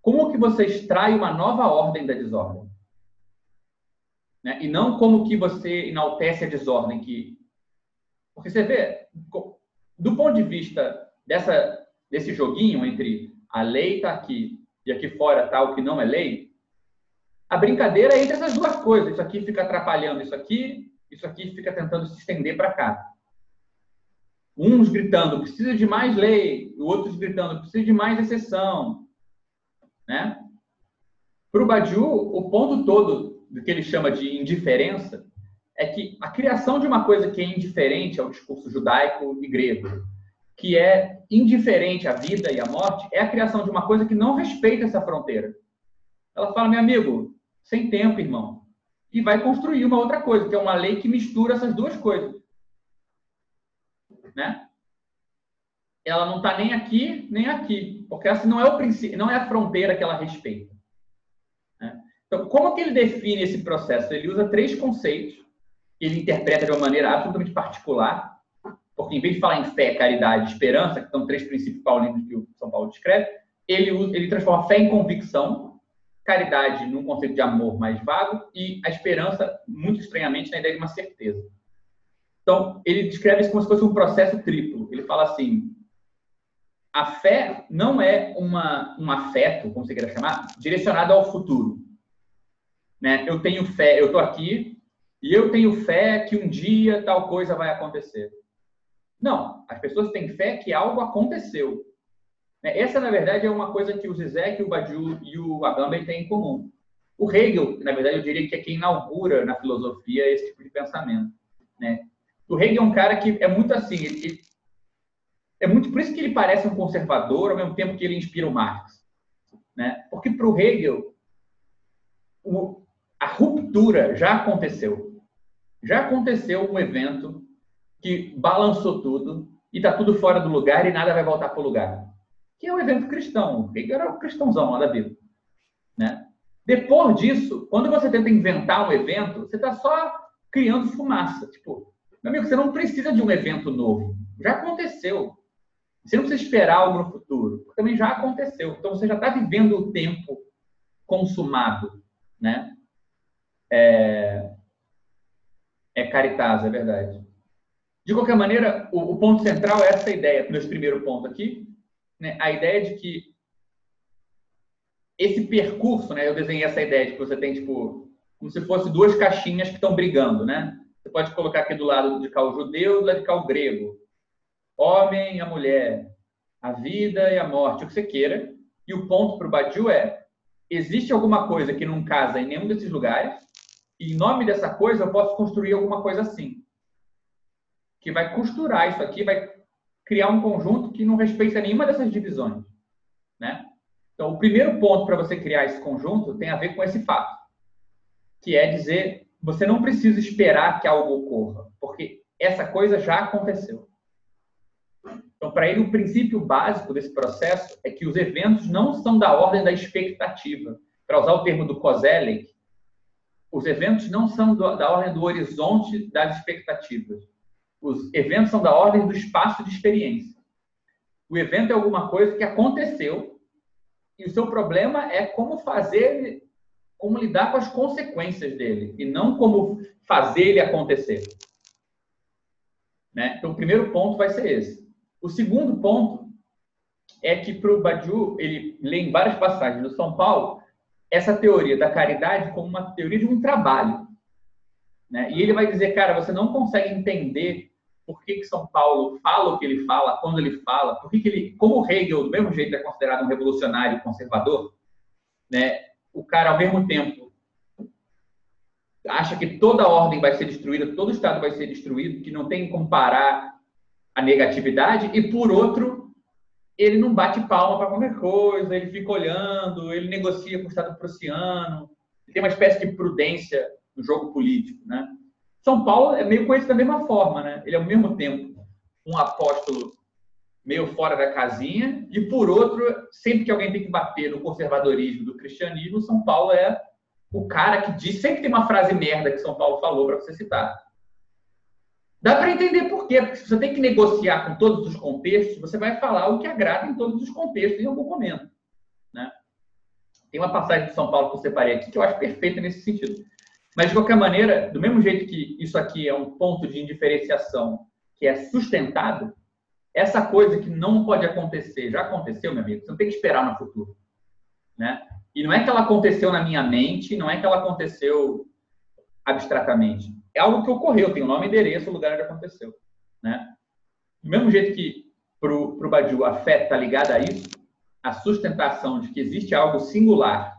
como que você extrai uma nova ordem da desordem? Né? E não como que você enaltece a desordem. Que... Porque você vê, do ponto de vista dessa, desse joguinho entre a lei está aqui e aqui fora está o que não é lei, a brincadeira é entre essas duas coisas. Isso aqui fica atrapalhando isso aqui, isso aqui fica tentando se estender para cá. Uns gritando, precisa de mais lei, outros gritando, precisa de mais exceção. Né? Para o Badiou, o ponto todo do que ele chama de indiferença é que a criação de uma coisa que é indiferente ao discurso judaico e grego que é indiferente à vida e à morte é a criação de uma coisa que não respeita essa fronteira. Ela fala, meu amigo, sem tempo, irmão. E vai construir uma outra coisa, que é uma lei que mistura essas duas coisas. Né? Ela não está nem aqui, nem aqui. Porque essa não é o princípio, não é a fronteira que ela respeita. Né? Então, como que ele define esse processo? Ele usa três conceitos ele interpreta de uma maneira absolutamente particular, porque em vez de falar em fé, caridade e esperança, que são três princípios paulinos que o São Paulo descreve, ele, ele transforma fé em convicção, caridade num conceito de amor mais vago e a esperança, muito estranhamente, na ideia de uma certeza. Então, ele descreve isso como se fosse um processo triplo. Ele fala assim: a fé não é uma, um afeto, como você queira chamar, direcionado ao futuro. Né? Eu tenho fé, eu estou aqui e eu tenho fé que um dia tal coisa vai acontecer. Não, as pessoas têm fé que algo aconteceu. Né? Essa, na verdade, é uma coisa que o Zizek, o Badiou e o Agamben têm em comum. O Hegel, na verdade, eu diria que é quem inaugura na filosofia esse tipo de pensamento. Né? O Hegel é um cara que é muito assim, ele, é muito por isso que ele parece um conservador, ao mesmo tempo que ele inspira o Marx. Né? Porque para o Hegel, a ruptura já aconteceu. Já aconteceu um evento que balançou tudo e está tudo fora do lugar e nada vai voltar para o lugar. Que é o evento cristão. O Hegel era o cristãozão lá da Bíblia. Né? Depois disso, quando você tenta inventar um evento, você está só criando fumaça. Tipo, meu amigo, você não precisa de um evento novo. Já aconteceu. Você não precisa esperar algo no futuro. Também já aconteceu. Então você já está vivendo o tempo consumado. Né? É, é caritas, é verdade. De qualquer maneira, o, o ponto central é essa ideia, nesse primeiro ponto aqui, né? a ideia de que esse percurso, né? eu desenhei essa ideia de que você tem, tipo, como se fosse duas caixinhas que estão brigando, né? Você pode colocar aqui do lado de cá o judeu e do lado de cá o grego. Homem e a mulher, a vida e a morte, o que você queira. E o ponto para o Badiou é, existe alguma coisa que não casa em nenhum desses lugares, em nome dessa coisa eu posso construir alguma coisa assim que vai costurar isso aqui, vai criar um conjunto que não respeita nenhuma dessas divisões, né? Então, o primeiro ponto para você criar esse conjunto tem a ver com esse fato, que é dizer, você não precisa esperar que algo ocorra, porque essa coisa já aconteceu. Então, para ele, o princípio básico desse processo é que os eventos não são da ordem da expectativa. Para usar o termo do Kozelek, os eventos não são da ordem do horizonte das expectativas os eventos são da ordem do espaço de experiência. O evento é alguma coisa que aconteceu e o seu problema é como fazer, como lidar com as consequências dele e não como fazer ele acontecer. Né? Então, o primeiro ponto vai ser esse. O segundo ponto é que para o Badiou, ele lê em várias passagens do São Paulo, essa teoria da caridade como uma teoria de um trabalho. Né? E ele vai dizer, cara, você não consegue entender por que, que São Paulo fala o que ele fala, quando ele fala, por que, que ele, como Hegel, do mesmo jeito, é considerado um revolucionário conservador, né? o cara, ao mesmo tempo, acha que toda a ordem vai ser destruída, todo o Estado vai ser destruído, que não tem como parar a negatividade, e, por outro, ele não bate palma para qualquer coisa, ele fica olhando, ele negocia com o Estado prussiano, tem uma espécie de prudência no jogo político, né? São Paulo é meio conhecido da mesma forma, né? Ele é ao mesmo tempo um apóstolo meio fora da casinha e por outro, sempre que alguém tem que bater no conservadorismo do cristianismo, São Paulo é o cara que diz, sempre tem uma frase merda que São Paulo falou para você citar. Dá para entender por quê, porque se você tem que negociar com todos os contextos, você vai falar o que agrada em todos os contextos em algum momento, né? Tem uma passagem de São Paulo que eu separei aqui que eu acho perfeita nesse sentido. Mas, de qualquer maneira, do mesmo jeito que isso aqui é um ponto de indiferenciação que é sustentado, essa coisa que não pode acontecer, já aconteceu, meu amigo, você não tem que esperar no futuro. Né? E não é que ela aconteceu na minha mente, não é que ela aconteceu abstratamente. É algo que ocorreu, tem o nome, endereço, o lugar onde aconteceu. Né? Do mesmo jeito que para o Badiou a fé está ligada a isso, a sustentação de que existe algo singular,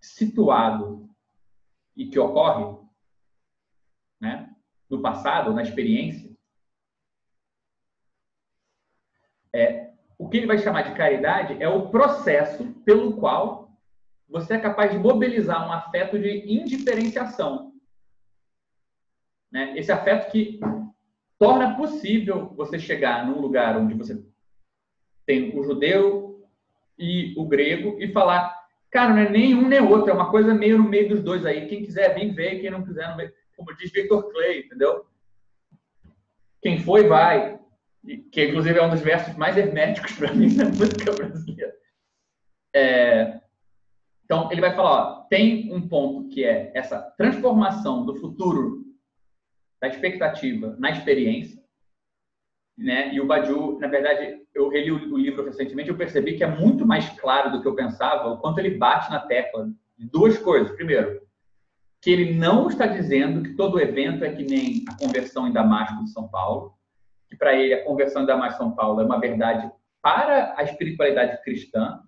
situado e que ocorre né, no passado, na experiência, É, o que ele vai chamar de caridade é o processo pelo qual você é capaz de mobilizar um afeto de indiferenciação. Né? Esse afeto que torna possível você chegar num lugar onde você tem o judeu e o grego e falar, cara, não é nem um nem outro, é uma coisa meio no meio dos dois aí. Quem quiser vir, ver, quem não quiser, não. Como diz Victor Clay, entendeu? Quem foi, vai. Que inclusive é um dos versos mais herméticos para mim na música brasileira. É, então, ele vai falar: ó, tem um ponto que é essa transformação do futuro, da expectativa, na experiência. Né? E o Badiou, na verdade, eu reli o livro recentemente eu percebi que é muito mais claro do que eu pensava o quanto ele bate na tecla duas coisas. Primeiro, que ele não está dizendo que todo evento é que nem a conversão em Damasco de São Paulo, que para ele a conversão em Damasco de São Paulo é uma verdade para a espiritualidade cristã,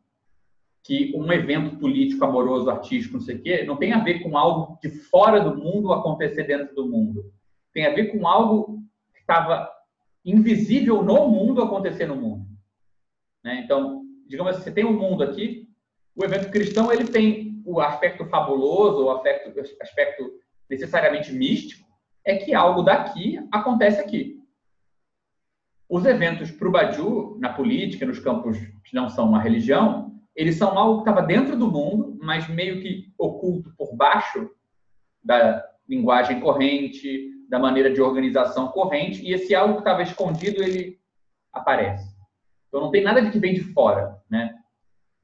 que um evento político, amoroso, artístico, não sei o quê, não tem a ver com algo de fora do mundo acontecer dentro do mundo. Tem a ver com algo que estava invisível no mundo acontecer no mundo. Né? Então, digamos assim, você tem um mundo aqui, o evento cristão ele tem o aspecto fabuloso, o aspecto, aspecto necessariamente místico, é que algo daqui acontece aqui. Os eventos para o Badiou, na política, nos campos que não são uma religião, eles são algo que estava dentro do mundo, mas meio que oculto por baixo da linguagem corrente, da maneira de organização corrente, e esse algo que estava escondido, ele aparece. Então não tem nada de que vem de fora, né?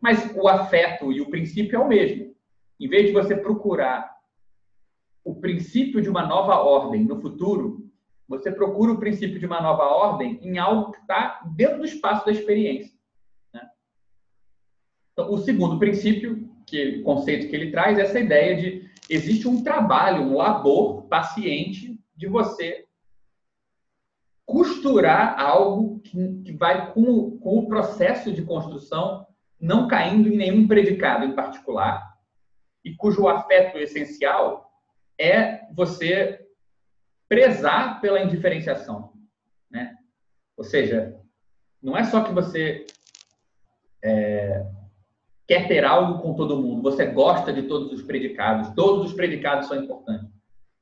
Mas o afeto e o princípio é o mesmo. Em vez de você procurar o princípio de uma nova ordem no futuro, você procura o princípio de uma nova ordem em algo que está dentro do espaço da experiência. Né? Então, o segundo princípio, que conceito que ele traz, é essa ideia de existe um trabalho, um labor paciente de você costurar algo que, que vai com, com o processo de construção não caindo em nenhum predicado em particular e cujo afeto essencial é você prezar pela indiferenciação, né? Ou seja, não é só que você é, quer ter algo com todo mundo, você gosta de todos os predicados, todos os predicados são importantes,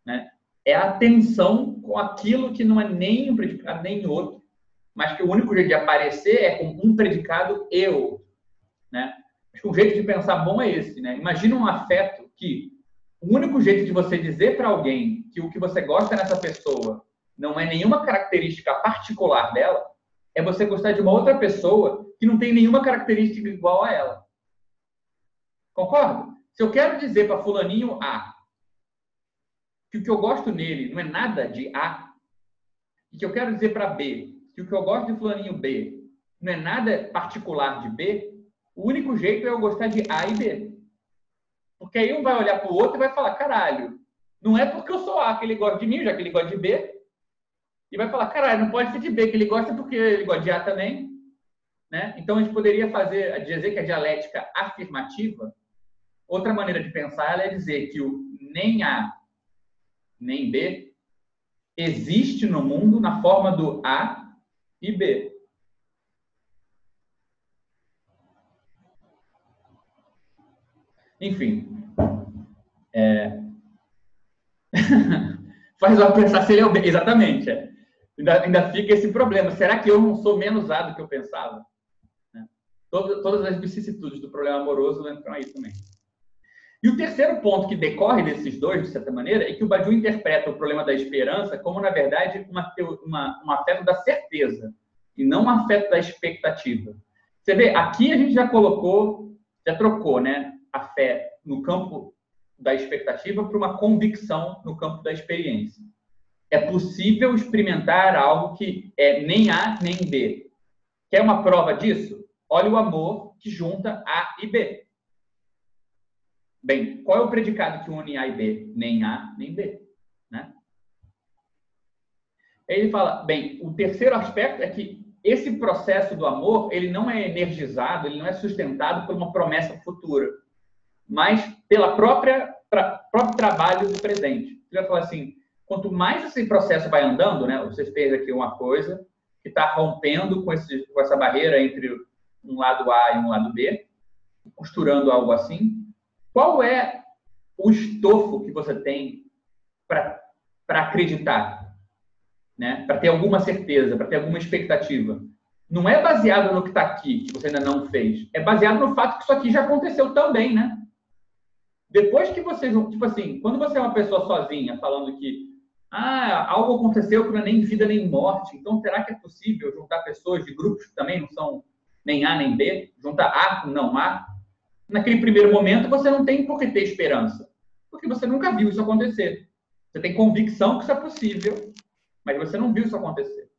né? é a atenção com aquilo que não é nem um predicado nem outro, mas que o único jeito de aparecer é com um predicado e outro. Né? Acho que um jeito de pensar bom é esse. Né? Imagina um afeto que o único jeito de você dizer para alguém que o que você gosta nessa pessoa não é nenhuma característica particular dela, é você gostar de uma outra pessoa que não tem nenhuma característica igual a ela. Concorda? Se eu quero dizer para fulaninho A que o que eu gosto nele não é nada de A, e que eu quero dizer para B que o que eu gosto de fulaninho B não é nada particular de B, o único jeito é eu gostar de A e B. Porque aí um vai olhar para o outro e vai falar, caralho, não é porque eu sou A que ele gosta de mim, já que ele gosta de B. E vai falar, caralho, não pode ser de B que ele gosta porque ele gosta de A também. Né? Então a gente poderia fazer, dizer que a dialética afirmativa, outra maneira de pensar ela é dizer que o nem A nem B, existe no mundo na forma do A e B. Enfim. É... Faz eu pensar se ele é o B. Exatamente. É. Ainda, ainda fica esse problema. Será que eu não sou menos A do que eu pensava? É. Todas, todas as vicissitudes do problema amoroso entram aí também. E o terceiro ponto que decorre desses dois, de certa maneira, é que o Badiou interpreta o problema da esperança como, na verdade, uma, uma, um afeto da certeza e não um afeto da expectativa. Você vê, aqui a gente já colocou, já trocou né, a fé no campo da expectativa para uma convicção no campo da experiência. É possível experimentar algo que é nem A nem B. Quer uma prova disso? Olha o amor que junta A e B. Bem, qual é o predicado que une A e B? Nem A, nem B. Né? Ele fala, bem, o terceiro aspecto é que esse processo do amor, ele não é energizado, ele não é sustentado por uma promessa futura, mas pela própria pra, próprio trabalho do presente. Ele vai falar assim, quanto mais esse processo vai andando, né? Você fez aqui uma coisa, que está rompendo com, esse, com essa barreira entre um lado A e um lado B, costurando algo assim. Qual é o estofo que você tem para acreditar? Né? Para ter alguma certeza, para ter alguma expectativa? Não é baseado no que está aqui, que você ainda não fez. É baseado no fato que isso aqui já aconteceu também, né? Depois que você, tipo assim, quando você é uma pessoa sozinha falando que ah, algo aconteceu que não é nem vida nem morte, então será que é possível juntar pessoas de grupos que também não são nem A nem B, juntar A com não A? Naquele primeiro momento você não tem por que ter esperança, porque você nunca viu isso acontecer. Você tem convicção que isso é possível, mas você não viu isso acontecer.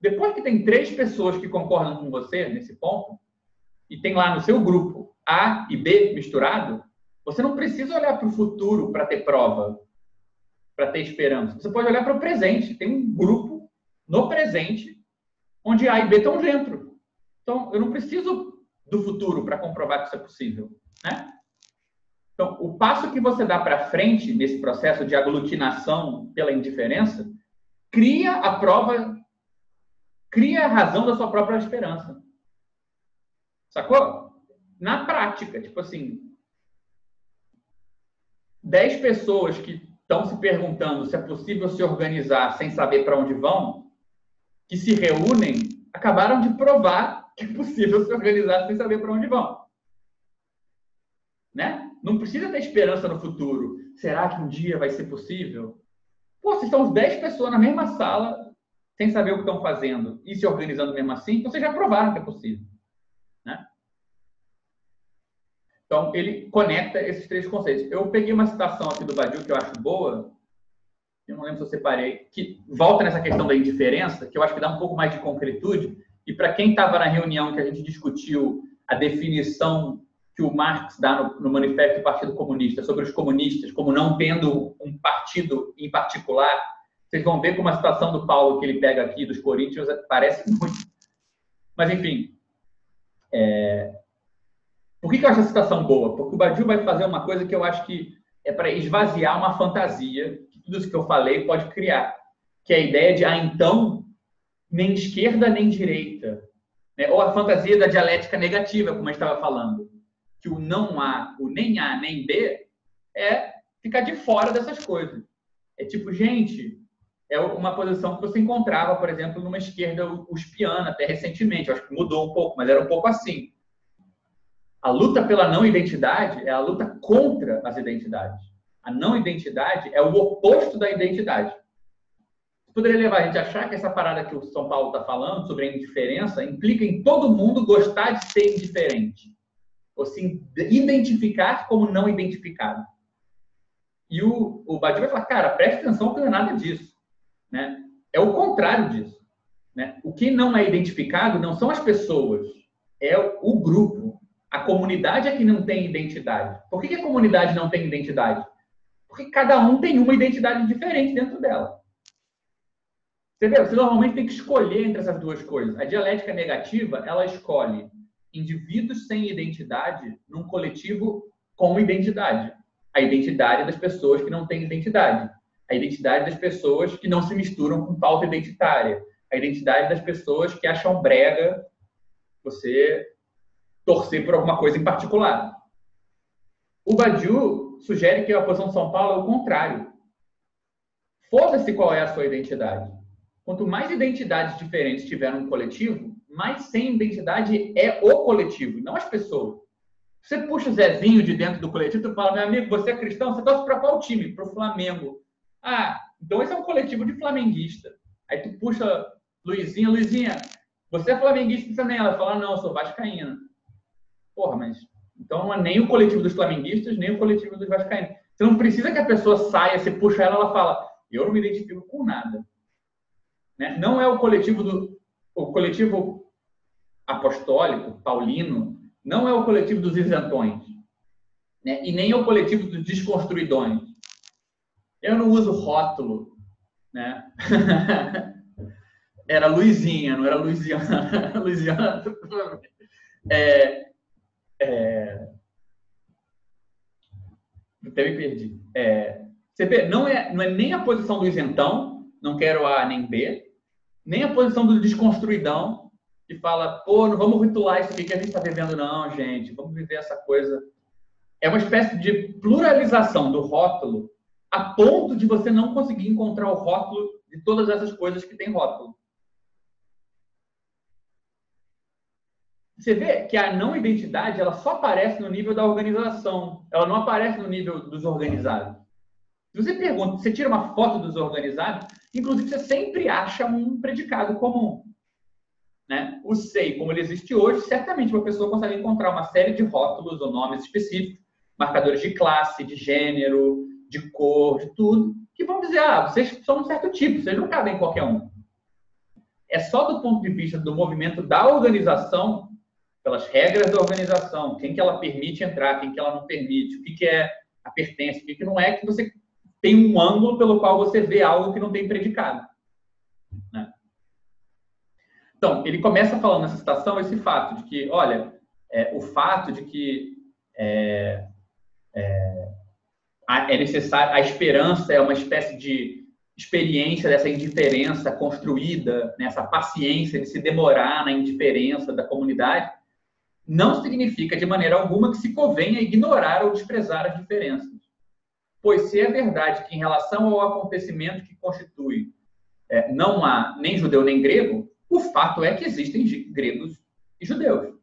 Depois que tem três pessoas que concordam com você nesse ponto, e tem lá no seu grupo A e B misturado, você não precisa olhar para o futuro para ter prova, para ter esperança. Você pode olhar para o presente. Tem um grupo no presente onde A e B estão dentro. Então, eu não preciso do futuro para comprovar que isso é possível. Né? Então, o passo que você dá para frente nesse processo de aglutinação pela indiferença cria a prova, cria a razão da sua própria esperança. Sacou? Na prática, tipo assim, 10 pessoas que estão se perguntando se é possível se organizar sem saber para onde vão, que se reúnem, acabaram de provar que é possível se organizar sem saber para onde vão. Né? Não precisa ter esperança no futuro. Será que um dia vai ser possível? Pô, vocês estão 10 pessoas na mesma sala, sem saber o que estão fazendo e se organizando mesmo assim, então vocês já provaram que é possível. Então, ele conecta esses três conceitos. Eu peguei uma citação aqui do Badiou que eu acho boa, eu não lembro se eu separei, que volta nessa questão da indiferença, que eu acho que dá um pouco mais de concretude. E para quem estava na reunião que a gente discutiu a definição que o Marx dá no, no, Manifesto do Partido Comunista sobre os comunistas, como não tendo um partido em particular, vocês vão ver como a citação do Paulo que ele pega aqui dos Coríntios parece muito. Mas, enfim, é, por que, que eu acho essa citação boa? Porque o Badiou vai fazer uma coisa que eu acho que é para esvaziar uma fantasia que tudo isso que eu falei pode criar, que é a ideia de, ah, então, nem esquerda nem direita. Né? Ou a fantasia da dialética negativa, como eu estava falando. Que o não há, o nem A nem B é ficar de fora dessas coisas. É tipo, gente, é uma posição que você encontrava, por exemplo, numa esquerda uspiana até recentemente. Eu acho que mudou um pouco, mas era um pouco assim a luta pela não identidade é a luta contra as identidades. A não identidade é o oposto da identidade. Poderia levar a gente a achar que essa parada que o São Paulo está falando sobre a indiferença implica em todo mundo gostar de ser indiferente, ou se identificar como não identificado. E o, o Badiou vai falar, cara, preste atenção que não é nada disso. Né? É o contrário disso. Né? O que não é identificado não são as pessoas, é o grupo, a comunidade é que não tem identidade. Por que, a comunidade não tem identidade? Porque cada um tem uma identidade diferente dentro dela. Você? Você normalmente tem que escolher entre essas duas coisas. A dialética negativa, ela escolhe indivíduos sem identidade num coletivo com identidade. A identidade das pessoas que não têm identidade. A identidade das pessoas que não se misturam com pauta identitária. A identidade das pessoas que acham brega você torcer por alguma coisa em particular. O Badiou sugere que a posição de São Paulo é o contrário. Foda-se qual é a sua identidade. Quanto mais identidades diferentes tiver um coletivo, mais sem identidade é o coletivo, não as pessoas. Você puxa o Zezinho de dentro do coletivo e fala, meu amigo, você é cristão, você torce para qual time? Para o Flamengo. Ah, então esse é um coletivo de flamenguista. Aí tu puxa Luizinha, Luizinha, você é flamenguista também? Ela fala, não, eu sou vascaína. Porra, mas então não é nem o coletivo dos flamenguistas, nem o coletivo dos vascaínos. Você não precisa que a pessoa saia, você puxa ela, ela fala, eu não me identifico com nada. Né? Não é o coletivo do o coletivo apostólico, paulino, não é o coletivo dos isentões. Né? E nem é o coletivo dos desconstruidões. Eu não uso rótulo, né? era Luizinha, não era Luiziana. Luiziana. É, é... Até me perdi. É... Não é, não é nem a posição do isentão, não quero A nem B, nem a posição do desconstruidão, que fala, pô, não vamos ritular isso aqui que a gente está vivendo, não, gente, vamos viver essa coisa. É uma espécie de pluralização do rótulo a ponto de você não conseguir encontrar o rótulo de todas essas coisas que tem rótulo. Você vê que a não identidade ela só aparece no nível da organização, ela não aparece no nível dos organizados. Se você pergunta, você tira uma foto dos organizados, inclusive você sempre acha um predicado comum. Né? O SEI, como ele existe hoje, certamente uma pessoa consegue encontrar uma série de rótulos ou nomes específicos, marcadores de classe, de gênero, de cor, de tudo, que vão dizer, ah, vocês são um certo tipo, vocês não cabem em qualquer um. É só do ponto de vista do movimento da organização, pelas regras da organização, quem que ela permite entrar, quem que ela não permite, o que, que é a pertença, o que, que não é, que você tem um ângulo pelo qual você vê algo que não tem predicado. Né? Então, ele começa falando nessa citação esse fato de que, olha, é, o fato de que é, é, é necessário, a esperança é uma espécie de experiência dessa indiferença construída, nessa né, paciência de se demorar na indiferença da comunidade, não significa de maneira alguma que se convenha ignorar ou desprezar as diferenças. Pois se é verdade que em relação ao acontecimento que constitui é, não há nem judeu nem grego, o fato é que existem gregos e judeus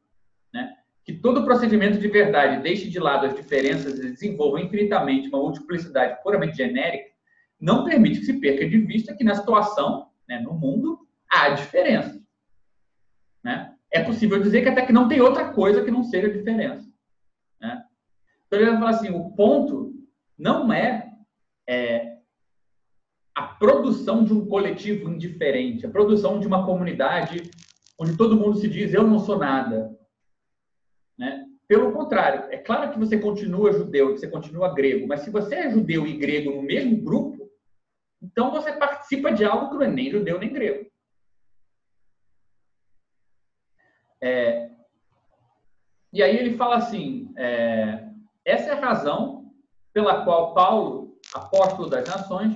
que todo procedimento de verdade deixe de lado as diferenças e desenvolva infinitamente uma multiplicidade puramente genérica, não permite que se perca de vista que na situação, né, no mundo, há diferença. Né? É possível dizer que até que não tem outra coisa que não seja diferença. Né? Então ele vai falar assim, o ponto não é, é a produção de um coletivo indiferente, a produção de uma comunidade onde todo mundo se diz eu não sou nada, né? Pelo contrário, é claro que você continua judeu, que você continua grego, mas se você é judeu e grego no mesmo grupo, então você participa de algo que não é nem judeu nem grego. É, e aí ele fala assim: é, essa é a razão pela qual Paulo, apóstolo das nações,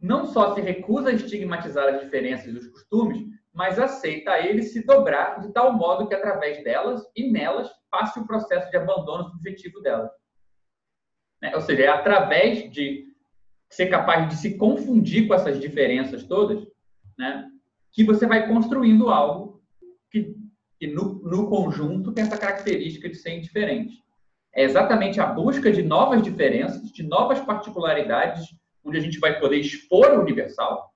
não só se recusa a estigmatizar as diferenças dos costumes, mas aceita a ele se dobrar de tal modo que, através delas e nelas, passe o processo de abandono subjetivo delas. Né? Ou seja, é através de ser capaz de se confundir com essas diferenças todas, né, que você vai construindo algo que, que no, no conjunto tem essa característica de ser indiferente. É exatamente a busca de novas diferenças, de novas particularidades, onde a gente vai poder expor o universal,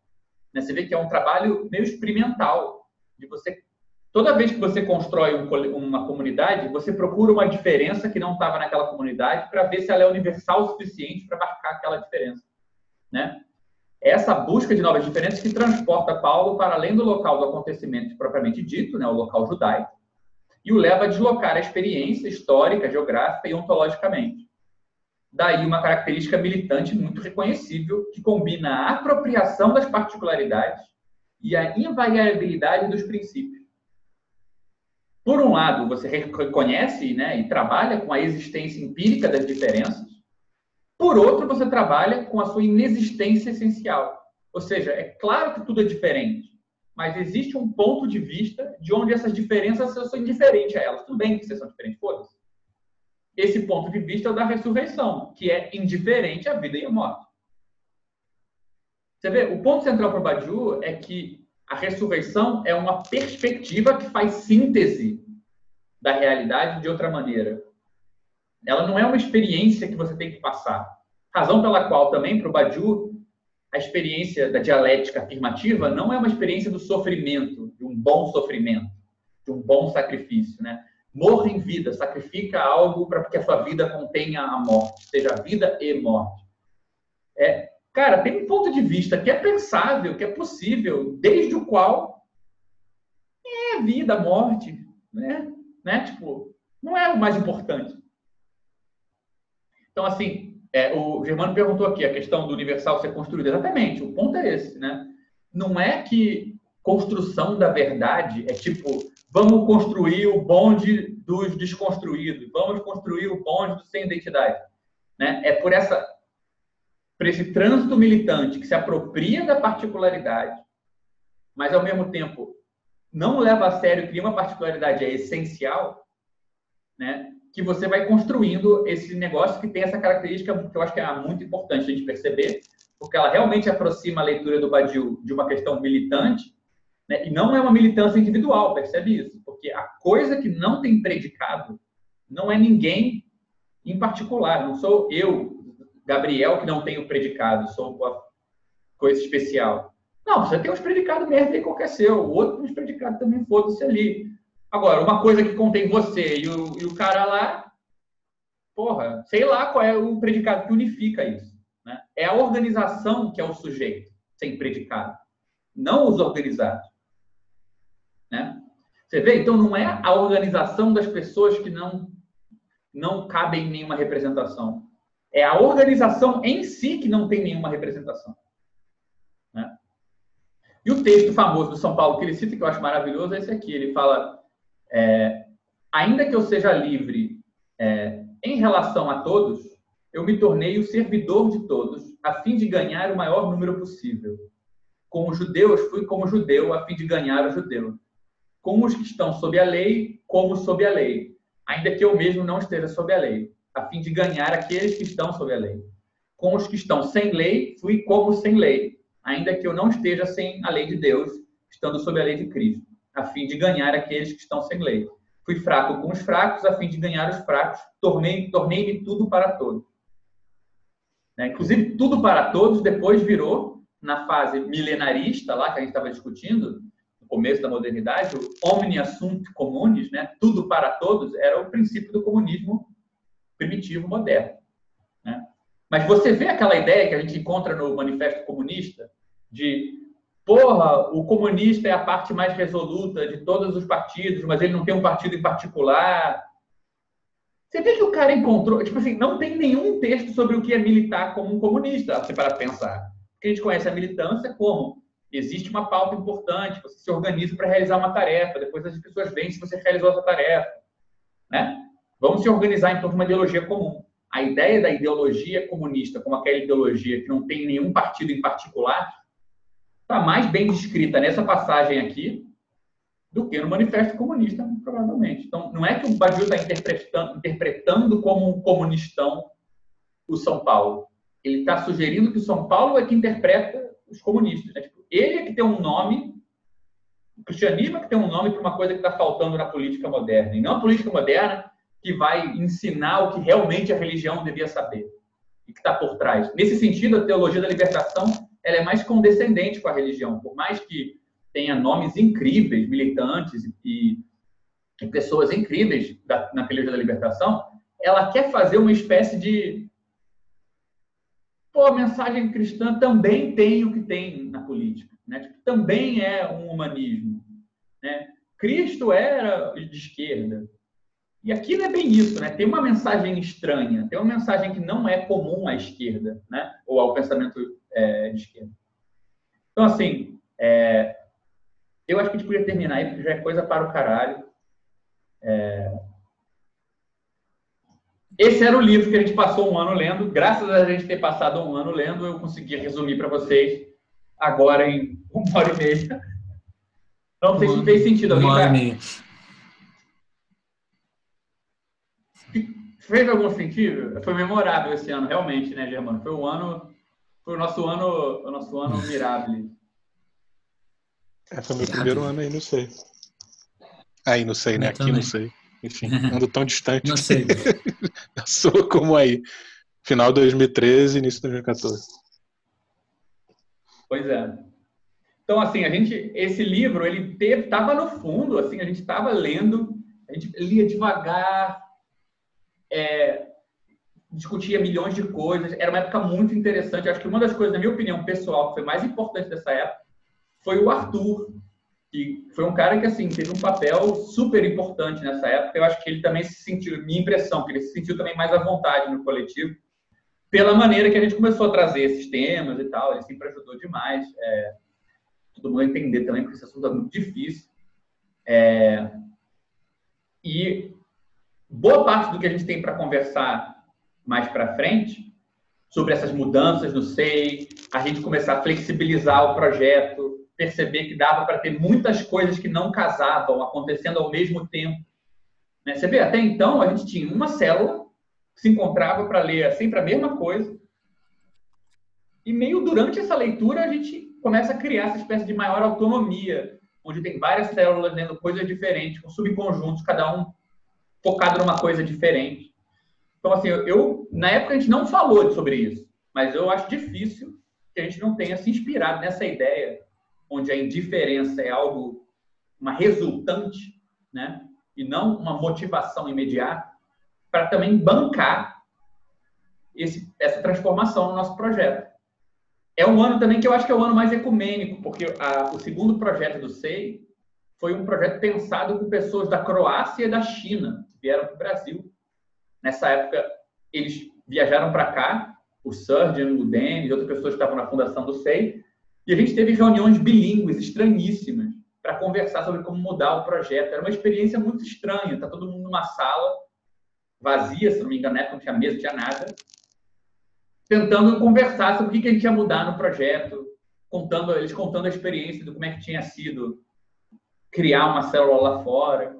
né? Você vê que é um trabalho meio experimental, de você toda vez que você constrói um, uma comunidade, você procura uma diferença que não estava naquela comunidade para ver se ela é universal o suficiente para marcar aquela diferença, né? Essa busca de novas diferenças que transporta Paulo para além do local do acontecimento propriamente dito, né, o local judaico, e o leva a deslocar a experiência histórica, geográfica e ontologicamente. Daí uma característica militante muito reconhecível que combina a apropriação das particularidades e a invariabilidade dos princípios. Por um lado, você reconhece né, e trabalha com a existência empírica das diferenças. Por outro, você trabalha com a sua inexistência essencial. Ou seja, é claro que tudo é diferente, mas existe um ponto de vista de onde essas diferenças são indiferentes a elas. Tudo bem que vocês são diferentes, foda-se esse ponto de vista da ressurreição, que é indiferente à vida e à morte. Você vê, o ponto central para o Badiou é que a ressurreição é uma perspectiva que faz síntese da realidade de outra maneira. Ela não é uma experiência que você tem que passar. Razão pela qual também para o Badiou a experiência da dialética afirmativa não é uma experiência do sofrimento, de um bom sofrimento, de um bom sacrifício, né? morra em vida, sacrifica algo para que a sua vida contenha a morte, seja vida e morte. É, cara, tem um ponto de vista que é pensável, que é possível, desde o qual é vida, morte, né? né? Tipo, não é o mais importante. Então, assim, é, o Germano perguntou aqui a questão do universal ser construído. Exatamente, o ponto é esse, né? Não é que construção da verdade é tipo vamos construir o bonde dos desconstruídos, vamos construir o bonde do sem identidade. Né? É por, essa, por esse trânsito militante que se apropria da particularidade mas ao mesmo tempo não leva a sério, cria uma particularidade é essencial, né? Que você vai construindo esse negócio que tem essa característica que eu acho que é muito importante a gente perceber, porque ela realmente aproxima a leitura do Badiou de uma questão militante, né? E não é uma militância individual, percebe isso? Porque a coisa que não tem predicado não é ninguém em particular, não sou eu, Gabriel, que não tenho predicado, sou uma coisa especial. Não, você tem uns predicados merda aí qualquer seu, o outro uns predicados também, foda-se ali. Agora, uma coisa que contém você e o, e o cara lá, porra, sei lá qual é o predicado que unifica isso. Né? É a organização que é o sujeito, sem predicado, não os organizados. Né? Você vê? Então, não é a organização das pessoas que não, não cabem em nenhuma representação. É a organização em si que não tem nenhuma representação. Né? E o texto famoso do São Paulo que ele cita, que eu acho maravilhoso, é esse aqui. Ele fala: é, ainda que eu seja livre é, em relação a todos, eu me tornei o servidor de todos, a fim de ganhar o maior número possível. Com os judeus, fui como judeu, a fim de ganhar o judeu. Com os que estão sob a lei, como sob a lei, ainda que eu mesmo não esteja sob a lei, a fim de ganhar aqueles que estão sob a lei. Com os que estão sem lei, fui como sem lei, ainda que eu não esteja sem a lei de Deus, estando sob a lei de Cristo, a fim de ganhar aqueles que estão sem lei. Fui fraco com os fracos, a fim de ganhar os fracos, tornei-me tornei tudo para todos. Né? Inclusive, tudo para todos depois virou, na fase milenarista, lá que a gente estava discutindo, no começo da modernidade, o omnia sunt communis, né? tudo para todos, era o princípio do comunismo primitivo moderno. Né? Mas você vê aquela ideia que a gente encontra no Manifesto Comunista de porra, o comunista é a parte mais resoluta de todos os partidos, mas ele não tem um partido em particular. Você vê que o cara encontrou, tipo assim, não tem nenhum texto sobre o que é militar como um comunista, você para pensar. Porque a gente conhece a militância como existe uma pauta importante, você se organiza para realizar uma tarefa, depois as pessoas veem se você realizou essa tarefa, né? Vamos se organizar em torno de uma ideologia comum. A ideia da ideologia comunista como aquela ideologia que não tem nenhum partido em particular está mais bem descrita nessa passagem aqui do que no Manifesto Comunista, provavelmente. Então, não é que o Badiou está interpretando, interpretando como um comunistão o São Paulo. Ele está sugerindo que o São Paulo é que interpreta os comunistas. Né? Tipo, ele é que tem um nome, o cristianismo é que tem um nome para uma coisa que está faltando na política moderna. E não a política moderna que vai ensinar o que realmente a religião devia saber e que está por trás. Nesse sentido, a teologia da libertação ela é mais condescendente com a religião, por mais que tenha nomes incríveis, militantes e, e pessoas incríveis da, na teologia da libertação, ela quer fazer uma espécie de Pô, a mensagem cristã também tem o que tem na política, né? Tipo, também é um humanismo, né? Cristo era de esquerda, e aqui não é bem isso, né? Tem uma mensagem estranha, tem uma mensagem que não é comum à esquerda, né? Ou ao pensamento é, de esquerda. Então, assim, é, eu acho que a gente podia terminar aí, porque já é coisa para o caralho. É... Esse era o livro que a gente passou um ano lendo. Graças a gente ter passado um ano lendo, eu consegui resumir para vocês agora em uma hora e meia. Não sei se fez sentido. Alguém Uma hora e meia. Fez algum sentido? Foi memorável esse ano, realmente, né, Germano? Foi o ano, foi o nosso ano, o nosso ano mirable. É, foi meu primeiro ano aí, não sei. Aí, não sei, né? Eu Aqui, também. não sei. Enfim, ando tão distante. Não sei. da sua como aí. Final de 2013, início de 2014. Pois é. Então, assim, a gente, esse livro, ele estava no fundo, assim, a gente estava lendo, a gente lia devagar, é, discutia milhões de coisas, era uma época muito interessante. Acho que uma das coisas, na minha opinião pessoal, que foi mais importante dessa época, foi o Arthur, que foi um cara que, assim, teve um papel super importante nessa época. Eu acho que ele também se sentiu, minha impressão, que ele se sentiu também mais à vontade no coletivo, pela maneira que a gente começou a trazer esses temas e tal. Ele sempre ajudou demais. É, todo mundo entender também, porque esse assunto é muito difícil. É, e boa parte do que a gente tem para conversar mais para frente, sobre essas mudanças no SEI, a gente começar a flexibilizar o projeto, perceber que dava para ter muitas coisas que não casavam acontecendo ao mesmo tempo. Né? Você vê, até então a gente tinha uma célula que se encontrava para ler sempre a mesma coisa. E meio durante essa leitura a gente começa a criar essa espécie de maior autonomia, onde tem várias células lendo coisas diferentes, com subconjuntos, cada um focado numa coisa diferente. Então, assim, eu, na época a gente não falou sobre isso, mas eu acho difícil que a gente não tenha se inspirado nessa ideia, onde a indiferença é algo, uma resultante, né? E não uma motivação imediata, para também bancar esse, essa transformação no nosso projeto. É um ano também que eu acho que é o ano mais ecumênico, porque a, o segundo projeto do SEI foi um projeto pensado com pessoas da Croácia e da China, que vieram para o Brasil. Nessa época, eles viajaram para cá, o Surgeon, o Denis, outras pessoas estavam na fundação do SEI, e a gente teve reuniões bilíngues, estranhíssimas, para conversar sobre como mudar o projeto. Era uma experiência muito estranha, tá todo mundo numa sala vazia, se não me engano, não tinha mesa, não tinha nada, tentando conversar sobre o que a gente ia mudar no projeto, contando, eles contando a experiência de como é que tinha sido criar uma célula lá fora.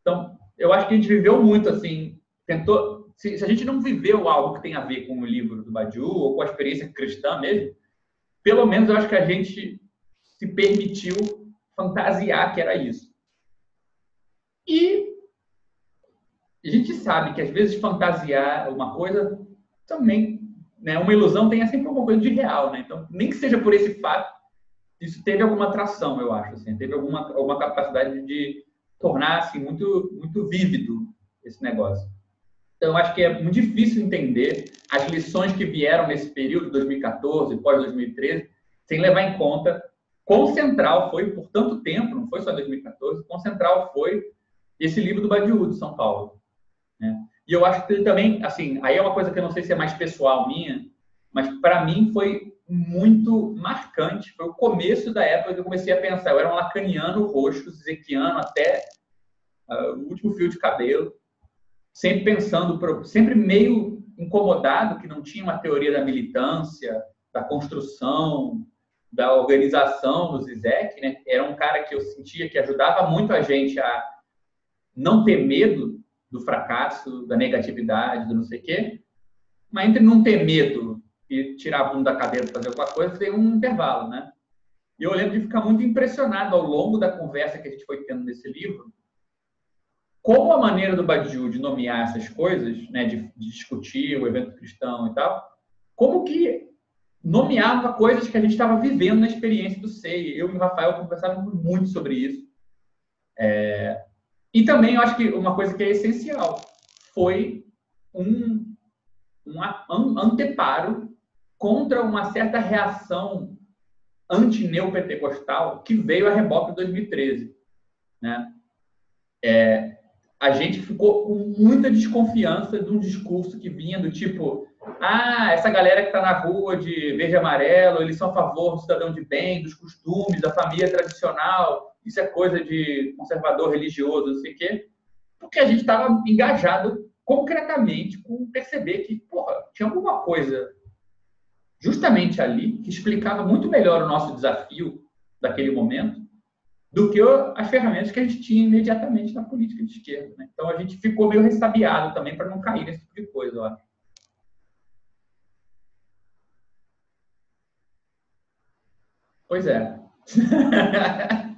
Então, eu acho que a gente viveu muito assim, tentou, se, se a gente não viveu algo que tem a ver com o livro do Badiou ou com a experiência cristã mesmo, pelo menos eu acho que a gente se permitiu fantasiar que era isso. E a gente sabe que às vezes fantasiar uma coisa também né, uma ilusão tem sempre alguma coisa de real, né? Então, nem que seja por esse fato, isso teve alguma atração, eu acho, assim, teve alguma, alguma capacidade de tornar assim, muito, muito vívido esse negócio. Então, eu acho que é muito difícil entender as lições que vieram nesse período, 2014, pós-2013, sem levar em conta quão central foi, por tanto tempo, não foi só 2014, quão central foi esse livro do Badiou, de São Paulo. Né? E eu acho que ele também, assim, aí é uma coisa que eu não sei se é mais pessoal minha, mas para mim foi muito marcante. Foi o começo da época que eu comecei a pensar. Eu era um lacaniano roxo, zequiano até uh, o último fio de cabelo, sempre pensando, sempre meio incomodado que não tinha uma teoria da militância, da construção, da organização no Zizek, né? Era um cara que eu sentia que ajudava muito a gente a não ter medo do fracasso, da negatividade, do não sei o quê. Mas entre não ter medo e tirar a bunda da cadeira para fazer alguma coisa, tem um intervalo, né? E eu lembro de ficar muito impressionado ao longo da conversa que a gente foi tendo nesse livro, como a maneira do Badiou de nomear essas coisas, né, de, de discutir o evento cristão e tal, como que nomeava coisas que a gente estava vivendo na experiência do SEI. Eu e o Rafael conversávamos muito sobre isso. É, e também eu acho que uma coisa que é essencial foi um, um anteparo contra uma certa reação anti-neopentecostal que veio a reboque em 2013. Né? É, a gente ficou com muita desconfiança de um discurso que vinha do tipo ah, essa galera que está na rua de verde e amarelo, eles são a favor do cidadão de bem, dos costumes, da família tradicional, isso é coisa de conservador religioso, não sei o quê, porque a gente estava engajado concretamente com perceber que, porra, tinha alguma coisa justamente ali que explicava muito melhor o nosso desafio daquele momento do que as ferramentas que a gente tinha imediatamente na política de esquerda. Né? Então a gente ficou meio ressabiado também para não cair nesse tipo de coisa. Pois é.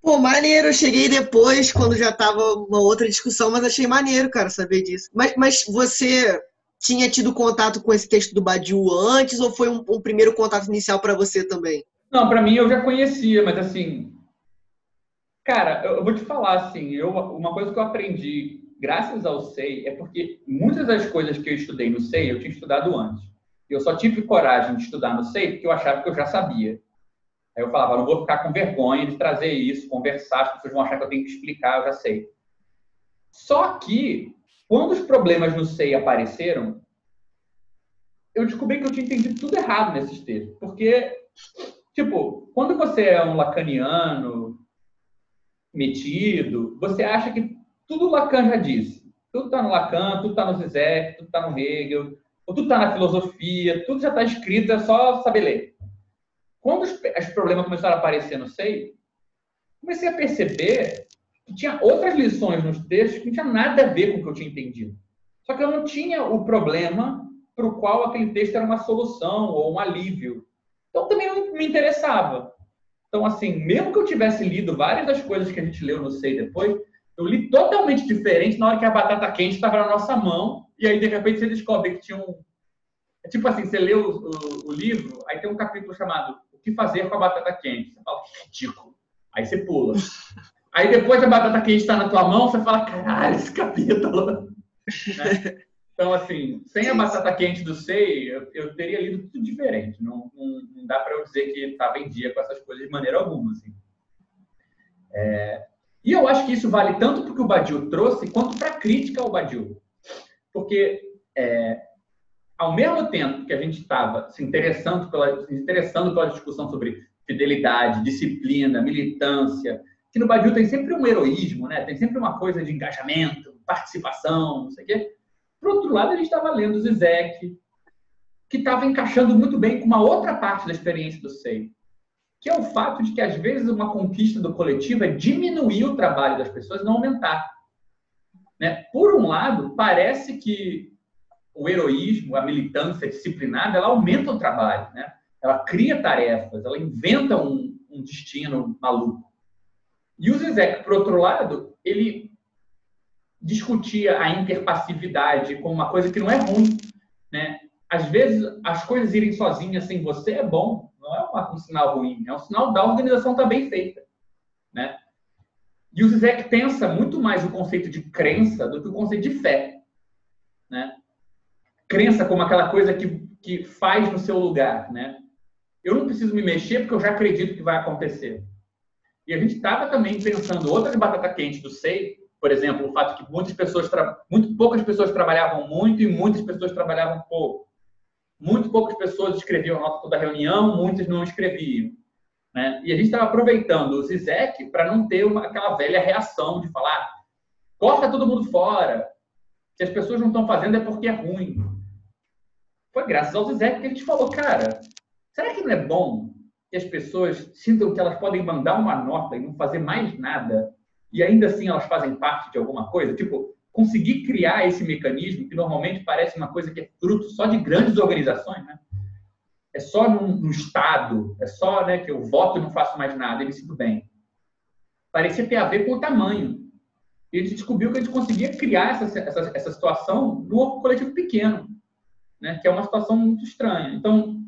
Pô, maneiro, eu cheguei depois, quando já tava uma outra discussão, mas achei maneiro, cara, saber disso. Mas, mas você tinha tido contato com esse texto do Badiou antes ou foi um, um primeiro contato inicial para você também? Não, para mim eu já conhecia, mas assim, cara, eu vou te falar assim, eu, uma coisa que eu aprendi graças ao SEI é porque muitas das coisas que eu estudei no SEI eu tinha estudado antes. Eu só tive coragem de estudar no SEI porque eu achava que eu já sabia. Aí eu falava, não vou ficar com vergonha de trazer isso, conversar, as pessoas vão achar que eu tenho que explicar, eu já sei. Só que, quando os problemas no SEI apareceram, eu descobri que eu tinha entendido tudo errado nesses textos. Porque, tipo, quando você é um lacaniano metido, você acha que tudo Lacan já disse. Tudo está no Lacan, tudo está no Zizek, tudo está no Hegel, tudo está na filosofia, tudo já está escrito, é só saber ler. quando os, os problemas começaram a aparecer no SEI, comecei a perceber que tinha outras lições nos textos que não tinha nada a ver com o que eu tinha entendido. Só que eu não tinha o problema para o qual aquele texto era uma solução ou um alívio. Então também não me interessava. Então, assim, mesmo que eu tivesse lido várias das coisas que a gente leu no SEI depois, eu li totalmente diferente na hora que a batata quente estava na nossa mão, e aí de repente você descobre que tinha um. É tipo assim, você lê o, o, o livro, aí tem um capítulo chamado O que fazer com a batata quente. Você fala, que ridículo. Aí você pula. Aí depois a batata quente está na tua mão, você fala, caralho, esse capítulo. Né? Então, assim, sem a batata quente do SEI, eu, eu teria lido tudo diferente. Não, não, não dá para eu dizer que estava em dia com essas coisas de maneira alguma. Assim. É, e eu acho que isso vale tanto para o que o Badiou trouxe, quanto para a crítica ao Badiou. Porque, é, ao mesmo tempo que a gente estava se interessando pela, se interessando pela discussão sobre fidelidade, disciplina, militância, que no Badiou tem sempre um heroísmo, né? tem sempre uma coisa de engajamento, participação, não sei o quê. Por outro lado, a gente estava lendo Zizek, que estava encaixando muito bem com uma outra parte da experiência do SEI, que é o fato de que, às vezes, uma conquista do coletivo é diminuir o trabalho das pessoas, não aumentar. Né? Por um lado, parece que o heroísmo, a militância disciplinada, ela aumenta o trabalho, né? ela cria tarefas, ela inventa um, um destino maluco. E o Zizek, por outro lado, ele discutia a interpassividade como uma coisa que não é ruim. Né? Às vezes, as coisas irem sozinhas sem você é bom, não é um sinal ruim, é um sinal da organização estar tá bem feita. Né? E o Zizek pensa muito mais o conceito de crença do que o conceito de fé. Né? Crença como aquela coisa que, que faz no seu lugar. Né? Eu não preciso me mexer porque eu já acredito que vai acontecer. E a gente estava também pensando outras batata quente do SEI, por exemplo, o fato que muitas pessoas, muito poucas pessoas trabalhavam muito e muitas pessoas trabalhavam pouco. Muito poucas pessoas escreviam nota toda reunião, muitas não escreviam. Né? E a gente estava aproveitando o Zizek para não ter uma, aquela velha reação de falar corta todo mundo fora. Se as pessoas não estão fazendo é porque é ruim. Foi graças ao Zizek que a gente falou, cara, será que não é bom que as pessoas sintam que elas podem mandar uma nota e não fazer mais nada e ainda assim elas fazem parte de alguma coisa? Tipo, conseguir criar esse mecanismo que normalmente parece uma coisa que é fruto só de grandes organizações, né? É só no, Estado, é só né, que eu voto e não faço mais nada e me sinto bem. Parecia ter a ver com o tamanho. E a gente descobriu que a gente conseguia criar essa, essa, essa situação no coletivo pequeno, né? que é uma situação muito estranha. Então,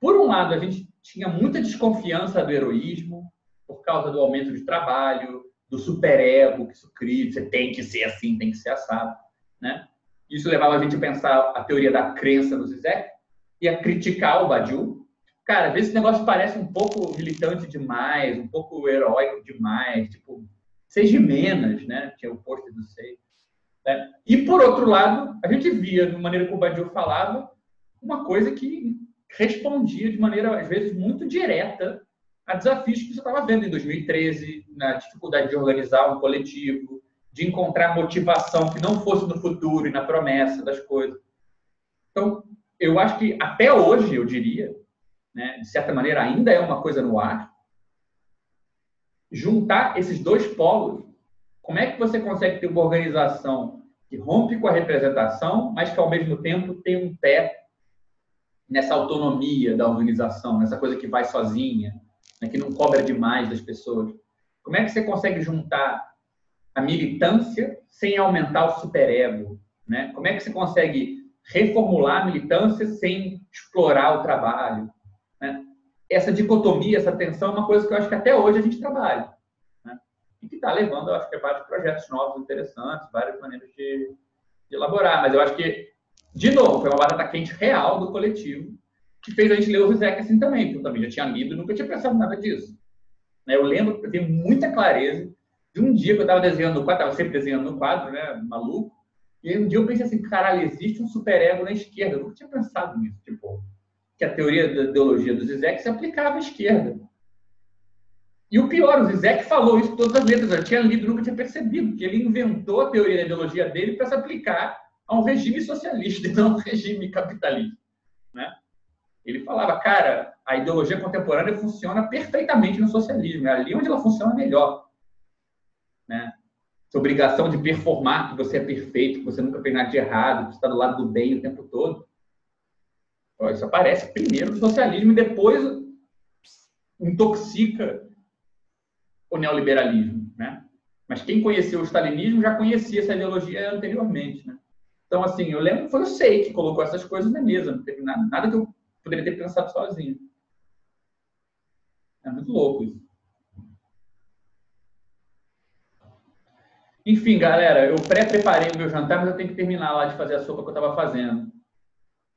por um lado, a gente tinha muita desconfiança do heroísmo, por causa do aumento de trabalho, do superego que isso cria, você tem que ser assim, tem que ser assado, né? Isso levava a gente a pensar a teoria da crença do Zizek e a criticar o Badiou. Cara, às vezes esse negócio parece um pouco militante demais, um pouco heróico demais, tipo, seja menos, né? Tinha o posto do Sei. Né? E, por outro lado, a gente via, de maneira que o Badiou falava, uma coisa que respondia de maneira, às vezes, muito direta a desafios que você estava vendo em 2013, na dificuldade de organizar um coletivo, de encontrar motivação que não fosse no futuro e na promessa das coisas. Então, eu acho que até hoje, eu diria, né, de certa maneira ainda é uma coisa no ar, juntar esses dois polos, como é que você consegue ter uma organização que rompe com a representação, mas que ao mesmo tempo tem um pé nessa autonomia da organização, nessa coisa que vai sozinha, né, que não cobra demais das pessoas. Como é que você consegue juntar a militância sem aumentar o superego? Né? Como é que você consegue reformular a militância sem explorar o trabalho? Né? Essa dicotomia, essa tensão é uma coisa que eu acho que até hoje a gente trabalha. Né? E que está levando, eu acho que, a vários projetos novos, interessantes, várias maneiras de, de elaborar. Mas eu acho que, de novo, foi uma batata quente real do coletivo que fez a gente ler o Zizek assim também, porque eu também já tinha lido e nunca tinha pensado nada disso. Né, eu lembro, eu tenho muita clareza de um dia que eu estava desenhando no quadro, estava sempre desenhando no quadro, né, maluco, e aí um dia eu pensei assim, caralho, existe um superego na esquerda. Eu nunca tinha pensado nisso, tipo, que a teoria da ideologia do Zizek se aplicava à esquerda. E o pior, o Zizek falou isso todas as letras, eu tinha lido, nunca tinha percebido, que ele inventou a teoria da ideologia dele para se aplicar a um regime socialista e não a um regime capitalista, né? Ele falava, cara, a ideologia contemporânea funciona perfeitamente no socialismo. É ali onde ela funciona melhor. Né? Essa obrigação de performar que você é perfeito, que você nunca fez nada de errado, que você está do lado do bem o tempo todo. Isso aparece primeiro no socialismo e depois intoxica o neoliberalismo. Né? Mas quem conheceu o stalinismo já conhecia essa ideologia anteriormente. Né? Então, assim, eu lembro que foi o SEI que colocou essas coisas na mesa. Não teve nada, nada que eu poderia ter pensado sozinho. É muito louco isso. Enfim, galera, eu pré-preparei o meu jantar, mas eu tenho que terminar lá de fazer a sopa que eu estava fazendo.